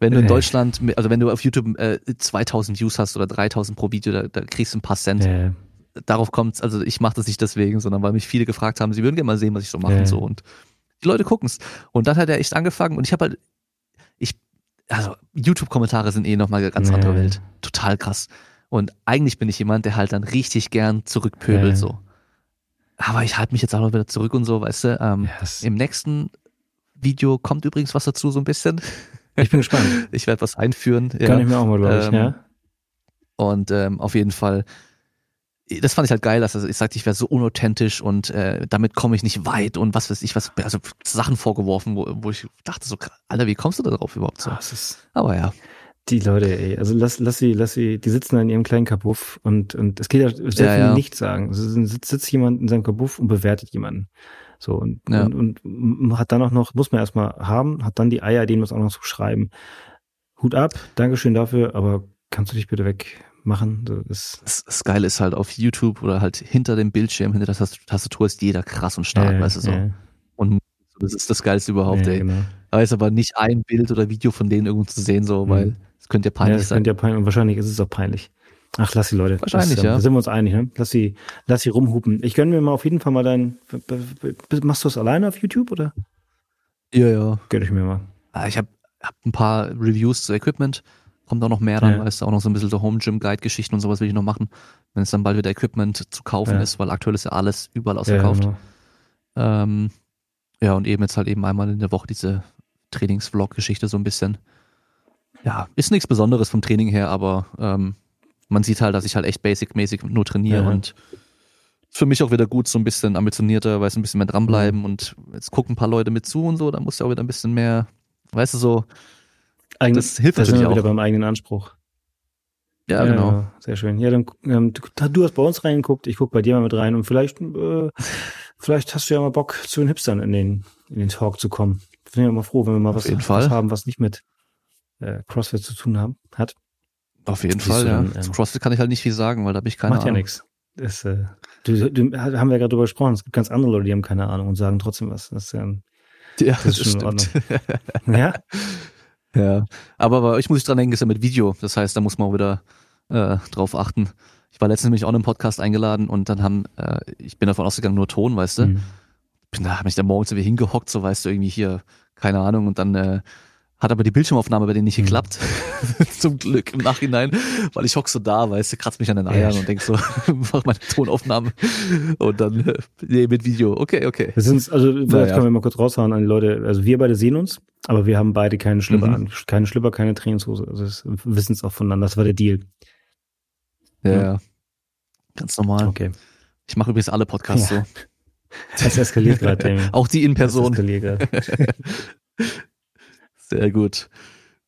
wenn du in Deutschland, also wenn du auf YouTube äh, 2000 Views hast oder 3000 pro Video, da, da kriegst du ein paar Cent. Ja. Darauf kommt's, also ich mache das nicht deswegen, sondern weil mich viele gefragt haben, sie würden gerne mal sehen, was ich so mache ja. und so. Und die Leute gucken's. Und dann hat er echt angefangen und ich habe halt, ich, also YouTube-Kommentare sind eh nochmal eine ganz andere Welt. Total krass. Und eigentlich bin ich jemand, der halt dann richtig gern zurückpöbelt, ja. so. Aber ich halte mich jetzt auch noch wieder zurück und so, weißt du. Ähm, yes. Im nächsten Video kommt übrigens was dazu, so ein bisschen. Ich bin gespannt. *laughs* Ich werde was einführen. Kann ja. ich mir auch mal, glaube ich, ähm, ja. Und ähm, auf jeden Fall, das fand ich halt geil, dass er ich sagte, ich wäre so unauthentisch und äh, damit komme ich nicht weit und was weiß ich, was, also Sachen vorgeworfen, wo, wo ich dachte so, Alter, wie kommst du da drauf überhaupt so? Aber ja. Die Leute, ey, also lass, lass sie, lass sie, die sitzen da in ihrem kleinen Kabuff und, und es geht ja sehr ja, viel ja. nichts sagen. Es sitzt, sitzt jemand in seinem Kabuff und bewertet jemanden. So, und, ja. und, und hat dann auch noch, muss man erstmal haben, hat dann die Eier, denen muss auch noch so schreiben. Hut ab, Dankeschön dafür, aber kannst du dich bitte wegmachen? Das, das, das Geile ist halt auf YouTube oder halt hinter dem Bildschirm, hinter der Tastatur ist jeder krass und stark, ja, weißt du so. Ja. Und das ist das Geilste überhaupt, ja, ey. Genau. Da ist aber nicht ein Bild oder Video von denen irgendwo zu sehen, so, mhm. weil es könnte ja peinlich ja, das sein. Könnte ja peinlich, und wahrscheinlich ist es auch peinlich. Ach, lass die Leute. Wahrscheinlich, das, ja. Da sind wir uns einig, ne? Lass sie, lass sie rumhupen. Ich gönne mir mal auf jeden Fall mal dein. Machst du das alleine auf YouTube oder? Ja, ja. Gönne ich mir mal. Ah, ich habe hab ein paar Reviews zu Equipment. Kommt auch noch mehr dann, ja. weißt du, auch noch so ein bisschen so Home Gym Guide Geschichten und sowas will ich noch machen, wenn es dann bald wieder Equipment zu kaufen ja. ist, weil aktuell ist ja alles überall ausverkauft. Ja, genau. ähm, ja, und eben jetzt halt eben einmal in der Woche diese Trainings-Vlog-Geschichte so ein bisschen. Ja, ist nichts Besonderes vom Training her, aber ähm, man sieht halt, dass ich halt echt basic-mäßig nur trainiere ja. und für mich auch wieder gut, so ein bisschen ambitionierter, weißt du, ein bisschen mehr dranbleiben mhm. und jetzt gucken ein paar Leute mit zu und so, da musst du auch wieder ein bisschen mehr, weißt du, so, Eigen, das hilft natürlich auch. wieder beim eigenen Anspruch. Ja, ja, genau. Sehr schön. Ja, dann ähm, du, du, hast bei uns reingeguckt, ich guck bei dir mal mit rein und vielleicht, äh, vielleicht hast du ja mal Bock, zu den Hipstern in den, in den Talk zu kommen. Ich bin ja immer froh, wenn wir mal was, was, haben, was nicht mit äh, CrossFit zu tun haben, hat. Auf jeden Fall, ja. Ähm, Zu CrossFit kann ich halt nicht viel sagen, weil da habe ich keine macht Ahnung. Macht ja nichts. äh, du, du, haben wir ja gerade drüber gesprochen. Es gibt ganz andere Leute, die haben keine Ahnung und sagen trotzdem was. Das ist, ähm, ja, das, das ist schon stimmt. in Ordnung. *laughs* ja? Ja. Aber bei euch muss ich dran denken, ist ja mit Video. Das heißt, da muss man auch wieder äh, drauf achten. Ich war letztens nämlich auch in einem Podcast eingeladen und dann haben, äh, ich bin davon ausgegangen, nur Ton, weißt du. Mhm. Bin da, hab mich da morgens irgendwie hingehockt, so weißt du, irgendwie hier, keine Ahnung, und dann äh, hat aber die Bildschirmaufnahme bei denen nicht mhm. geklappt. *laughs* Zum Glück im Nachhinein, weil ich hock so da, weißt du, kratz mich an den Eiern ja. und denk so, *laughs* mach meine Tonaufnahme und dann äh, nee, mit Video. Okay, okay. Wir sind, also vielleicht naja. können wir mal kurz raushauen an die Leute. Also wir beide sehen uns, aber wir haben beide keine Schlipper mhm. an. Keine Schlipper, keine Trainingshose. Also das wissen es auch voneinander. Das war der Deal. Ja, ja. Ganz normal. Okay. Ich mache übrigens alle Podcasts ja. so. *laughs* Das eskaliert gerade. Auch die in Person. Das eskaliert gerade. Sehr gut.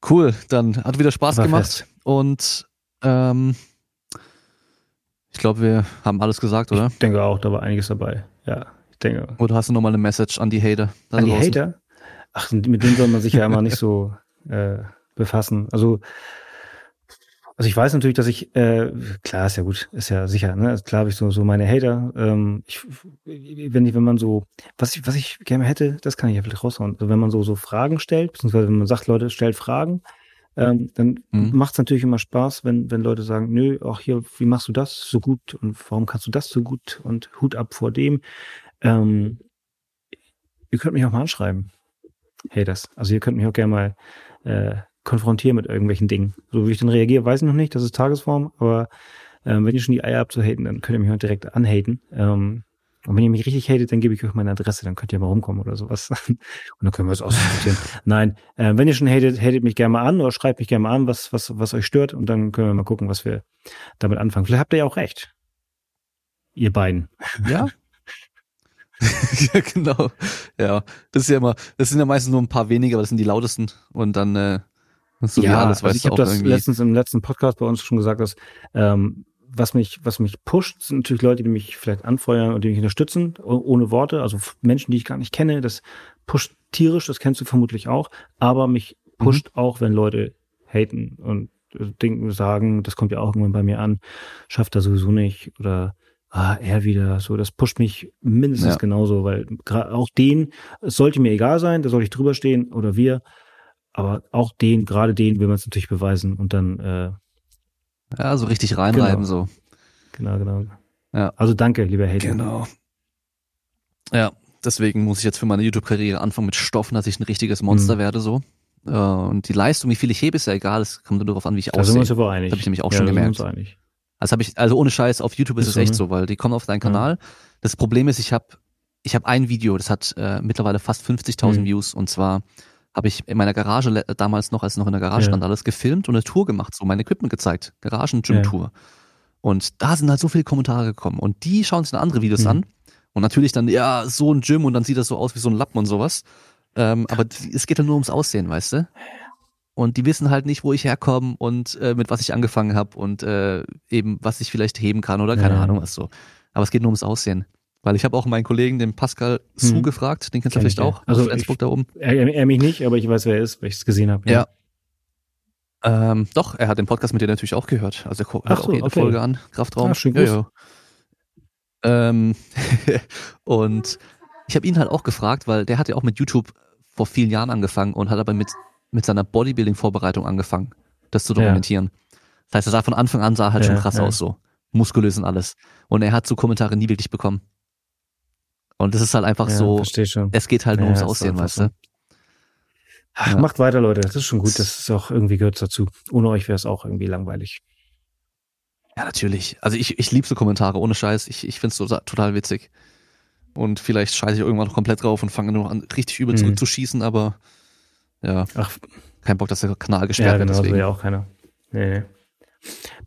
Cool, dann hat wieder Spaß War gemacht fest. und ähm, ich glaube, wir haben alles gesagt, oder? Ich denke auch, da war einiges dabei. Ja, ich denke. Oder hast du nochmal eine Message an die Hater? An die draußen? Hater? Ach, mit denen soll man sich ja immer nicht so äh, befassen. Also also ich weiß natürlich, dass ich, äh, klar ist ja gut, ist ja sicher, ne? Also klar habe ich so, so meine Hater. Ähm, ich, wenn, ich, wenn man so, was ich, was ich gerne hätte, das kann ich ja vielleicht raushauen. Also wenn man so, so Fragen stellt, beziehungsweise wenn man sagt, Leute, stellt Fragen, ähm, dann mhm. macht es natürlich immer Spaß, wenn, wenn Leute sagen, nö, auch hier, wie machst du das so gut und warum kannst du das so gut und Hut ab vor dem. Ähm, ihr könnt mich auch mal anschreiben. Haters. Also ihr könnt mich auch gerne mal äh, konfrontiere mit irgendwelchen Dingen. So wie ich dann reagiere, weiß ich noch nicht, das ist Tagesform, aber ähm, wenn ihr schon die Eier habt zu haten, dann könnt ihr mich auch direkt anhaten. Ähm, und wenn ihr mich richtig hatet, dann gebe ich euch meine Adresse, dann könnt ihr mal rumkommen oder sowas. *laughs* und dann können wir es ausdiskutieren. Nein, äh, wenn ihr schon hatet, hatet mich gerne mal an oder schreibt mich gerne mal an, was, was, was euch stört und dann können wir mal gucken, was wir damit anfangen. Vielleicht habt ihr ja auch recht. Ihr beiden. Ja. *laughs* ja, genau. Ja, das ist ja immer, das sind ja meistens nur ein paar wenige, aber das sind die lautesten. Und dann äh, so ja, alles, also ich habe das irgendwie. letztens im letzten Podcast bei uns schon gesagt, dass ähm, was mich, was mich pusht, sind natürlich Leute, die mich vielleicht anfeuern und die mich unterstützen, ohne Worte, also Menschen, die ich gar nicht kenne. Das pusht tierisch, das kennst du vermutlich auch, aber mich pusht mhm. auch, wenn Leute haten und denken, sagen, das kommt ja auch irgendwann bei mir an, schafft er sowieso nicht oder ah, er wieder, so, das pusht mich mindestens ja. genauso, weil auch den, es sollte mir egal sein, da soll ich drüber stehen oder wir, aber auch den, gerade den will man es natürlich beweisen und dann äh, ja, so richtig reinreiben genau. so. Genau, genau. Ja. Also danke, lieber Hater. Genau. Ja, deswegen muss ich jetzt für meine YouTube-Karriere anfangen mit Stoffen, dass ich ein richtiges Monster mhm. werde so. Äh, und die Leistung, wie viel ich hebe, ist ja egal. Es kommt nur darauf an, wie ich da aussehe. Da sind wir uns aber einig. Das habe ich nämlich auch ja, schon gemerkt. Sind wir uns einig. Also habe ich, also ohne Scheiß, auf YouTube ist, ist es echt ne? so, weil die kommen auf deinen Kanal. Ja. Das Problem ist, ich habe ich hab ein Video, das hat äh, mittlerweile fast 50.000 mhm. Views und zwar habe ich in meiner Garage damals noch, als noch in der Garage ja. stand, alles gefilmt und eine Tour gemacht, so mein Equipment gezeigt, Garagen-Gym-Tour. Ja. Und da sind halt so viele Kommentare gekommen. Und die schauen sich dann andere Videos mhm. an. Und natürlich dann, ja, so ein Gym und dann sieht das so aus wie so ein Lappen und sowas. Ähm, aber es geht dann nur ums Aussehen, weißt du? Und die wissen halt nicht, wo ich herkomme und äh, mit was ich angefangen habe und äh, eben, was ich vielleicht heben kann oder keine ja. Ahnung was so. Aber es geht nur ums Aussehen. Weil ich habe auch meinen Kollegen, den Pascal Su, hm. gefragt, den kennst du vielleicht ich, auch, also Flensburg da oben. Er, er, mich nicht, aber ich weiß, wer er ist, weil ich es gesehen habe. Ja. ja. Ähm, doch, er hat den Podcast mit dir natürlich auch gehört. Also er hört so, auch jede okay. Folge an, Kraftraum. Ah, schön ja, ja. Ähm, *laughs* und ich habe ihn halt auch gefragt, weil der hat ja auch mit YouTube vor vielen Jahren angefangen und hat aber mit, mit seiner Bodybuilding-Vorbereitung angefangen, das zu dokumentieren. Ja. Das heißt, er sah von Anfang an sah halt schon krass aus so. Muskulös und alles. Und er hat so Kommentare nie wirklich bekommen. Und das ist halt einfach so, es geht halt nur ums Aussehen, weißt du. Ach, Macht weiter, Leute. Das ist schon gut. Das ist auch irgendwie gehört dazu. Ohne euch wäre es auch irgendwie langweilig. Ja, natürlich. Also ich, ich liebe so Kommentare, ohne Scheiß. Ich, ich finde es so, total witzig. Und vielleicht scheiße ich irgendwann noch komplett drauf und fange nur an, richtig übel mhm. zurückzuschießen, aber ja. Ach. Kein Bock, dass der Kanal gesperrt ja, genau, wird. Deswegen. Ja, auch keiner. Nee, nee.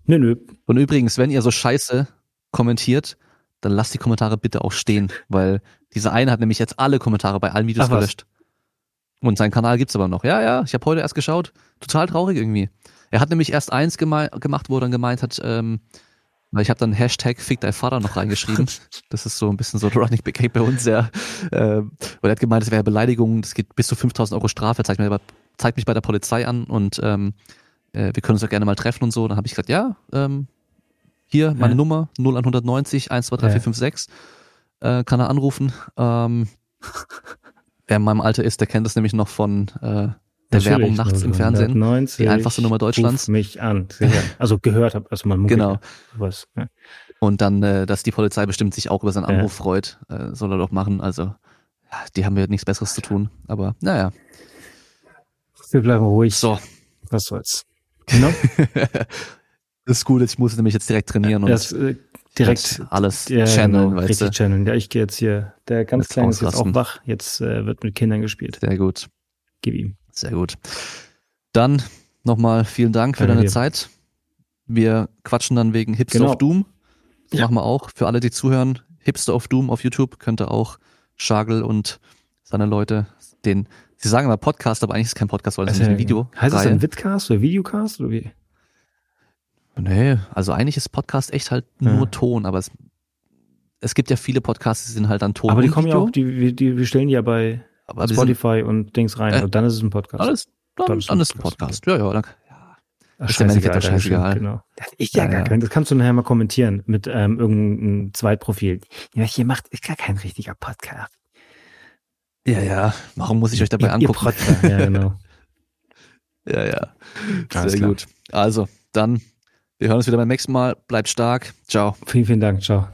Nö, nö. Und übrigens, wenn ihr so scheiße kommentiert, dann lasst die Kommentare bitte auch stehen, weil dieser eine hat nämlich jetzt alle Kommentare bei allen Videos Ach, gelöscht. Und seinen Kanal gibt's aber noch. Ja, ja, ich habe heute erst geschaut. Total traurig irgendwie. Er hat nämlich erst eins gemacht, wo er dann gemeint hat, ähm, weil ich habe dann Hashtag Fick dein Vater noch reingeschrieben. *laughs* Das ist so ein bisschen so Running Back bei uns, ja. Ähm, weil er hat gemeint, es wäre Beleidigung, das geht bis zu 5000 Euro Strafe, zeigt, mir, zeigt mich bei der Polizei an und ähm, äh, wir können uns auch gerne mal treffen und so. Dann habe ich gesagt, ja, ähm, hier meine ja. Nummer 0190 123456. Ja. Äh, kann er anrufen. Ähm, *laughs* wer in meinem Alter ist, der kennt das nämlich noch von äh, der Natürlich, Werbung nachts im Fernsehen. 90, die einfachste Nummer Deutschlands. mich an. *laughs* Also gehört habe, also man Genau. Was, ja. Und dann, äh, dass die Polizei bestimmt sich auch über seinen Anruf ja. freut, äh, soll er doch machen. Also, ja, die haben ja nichts Besseres zu tun. Aber naja. Wir bleiben ruhig. So. Was soll's. Genau. *laughs* das ist gut, ich muss nämlich jetzt direkt trainieren und das, äh, direkt alles ja, channeln, genau, weißt du? channeln. Ja, ich gehe jetzt hier. Der ganz Kleine ist jetzt auch wach. Jetzt äh, wird mit Kindern gespielt. Sehr gut. Gib ihm. Sehr gut. Dann nochmal vielen Dank für Danke deine dir. Zeit. Wir quatschen dann wegen Hipster genau. of Doom. Das ja. machen wir auch. Für alle, die zuhören, Hipster of Doom auf YouTube könnte auch Schagel und seine Leute den, sie sagen immer Podcast, aber eigentlich ist es kein Podcast, weil es also, ist ein Video. Heißt es ein Vidcast oder Videocast oder wie? Nee, also eigentlich ist Podcast echt halt nur ja. Ton, aber es, es gibt ja viele Podcasts, die sind halt dann Ton. Aber die kommen Video. ja auch, die, die, wir stellen die ja bei aber Spotify sind, und Dings rein. Äh, und dann ist es ein Podcast. Alles, dann, dann, dann ist es ein Podcast. Ja, ja. Dann, ja. Ach, ist scheißegal, scheißegal. Genau. Das ich ja, ja gar kein. Das kannst du nachher mal kommentieren mit ähm, irgendeinem Zweitprofil. Ja, hier macht ist gar kein richtiger Podcast. Ja, ja. Warum muss ich euch dabei ihr, angucken? Ihr ja, genau. *laughs* ja, ja. Sehr gut. Also, dann, wir hören uns wieder beim nächsten Mal. Bleibt stark. Ciao. Vielen, vielen Dank. Ciao.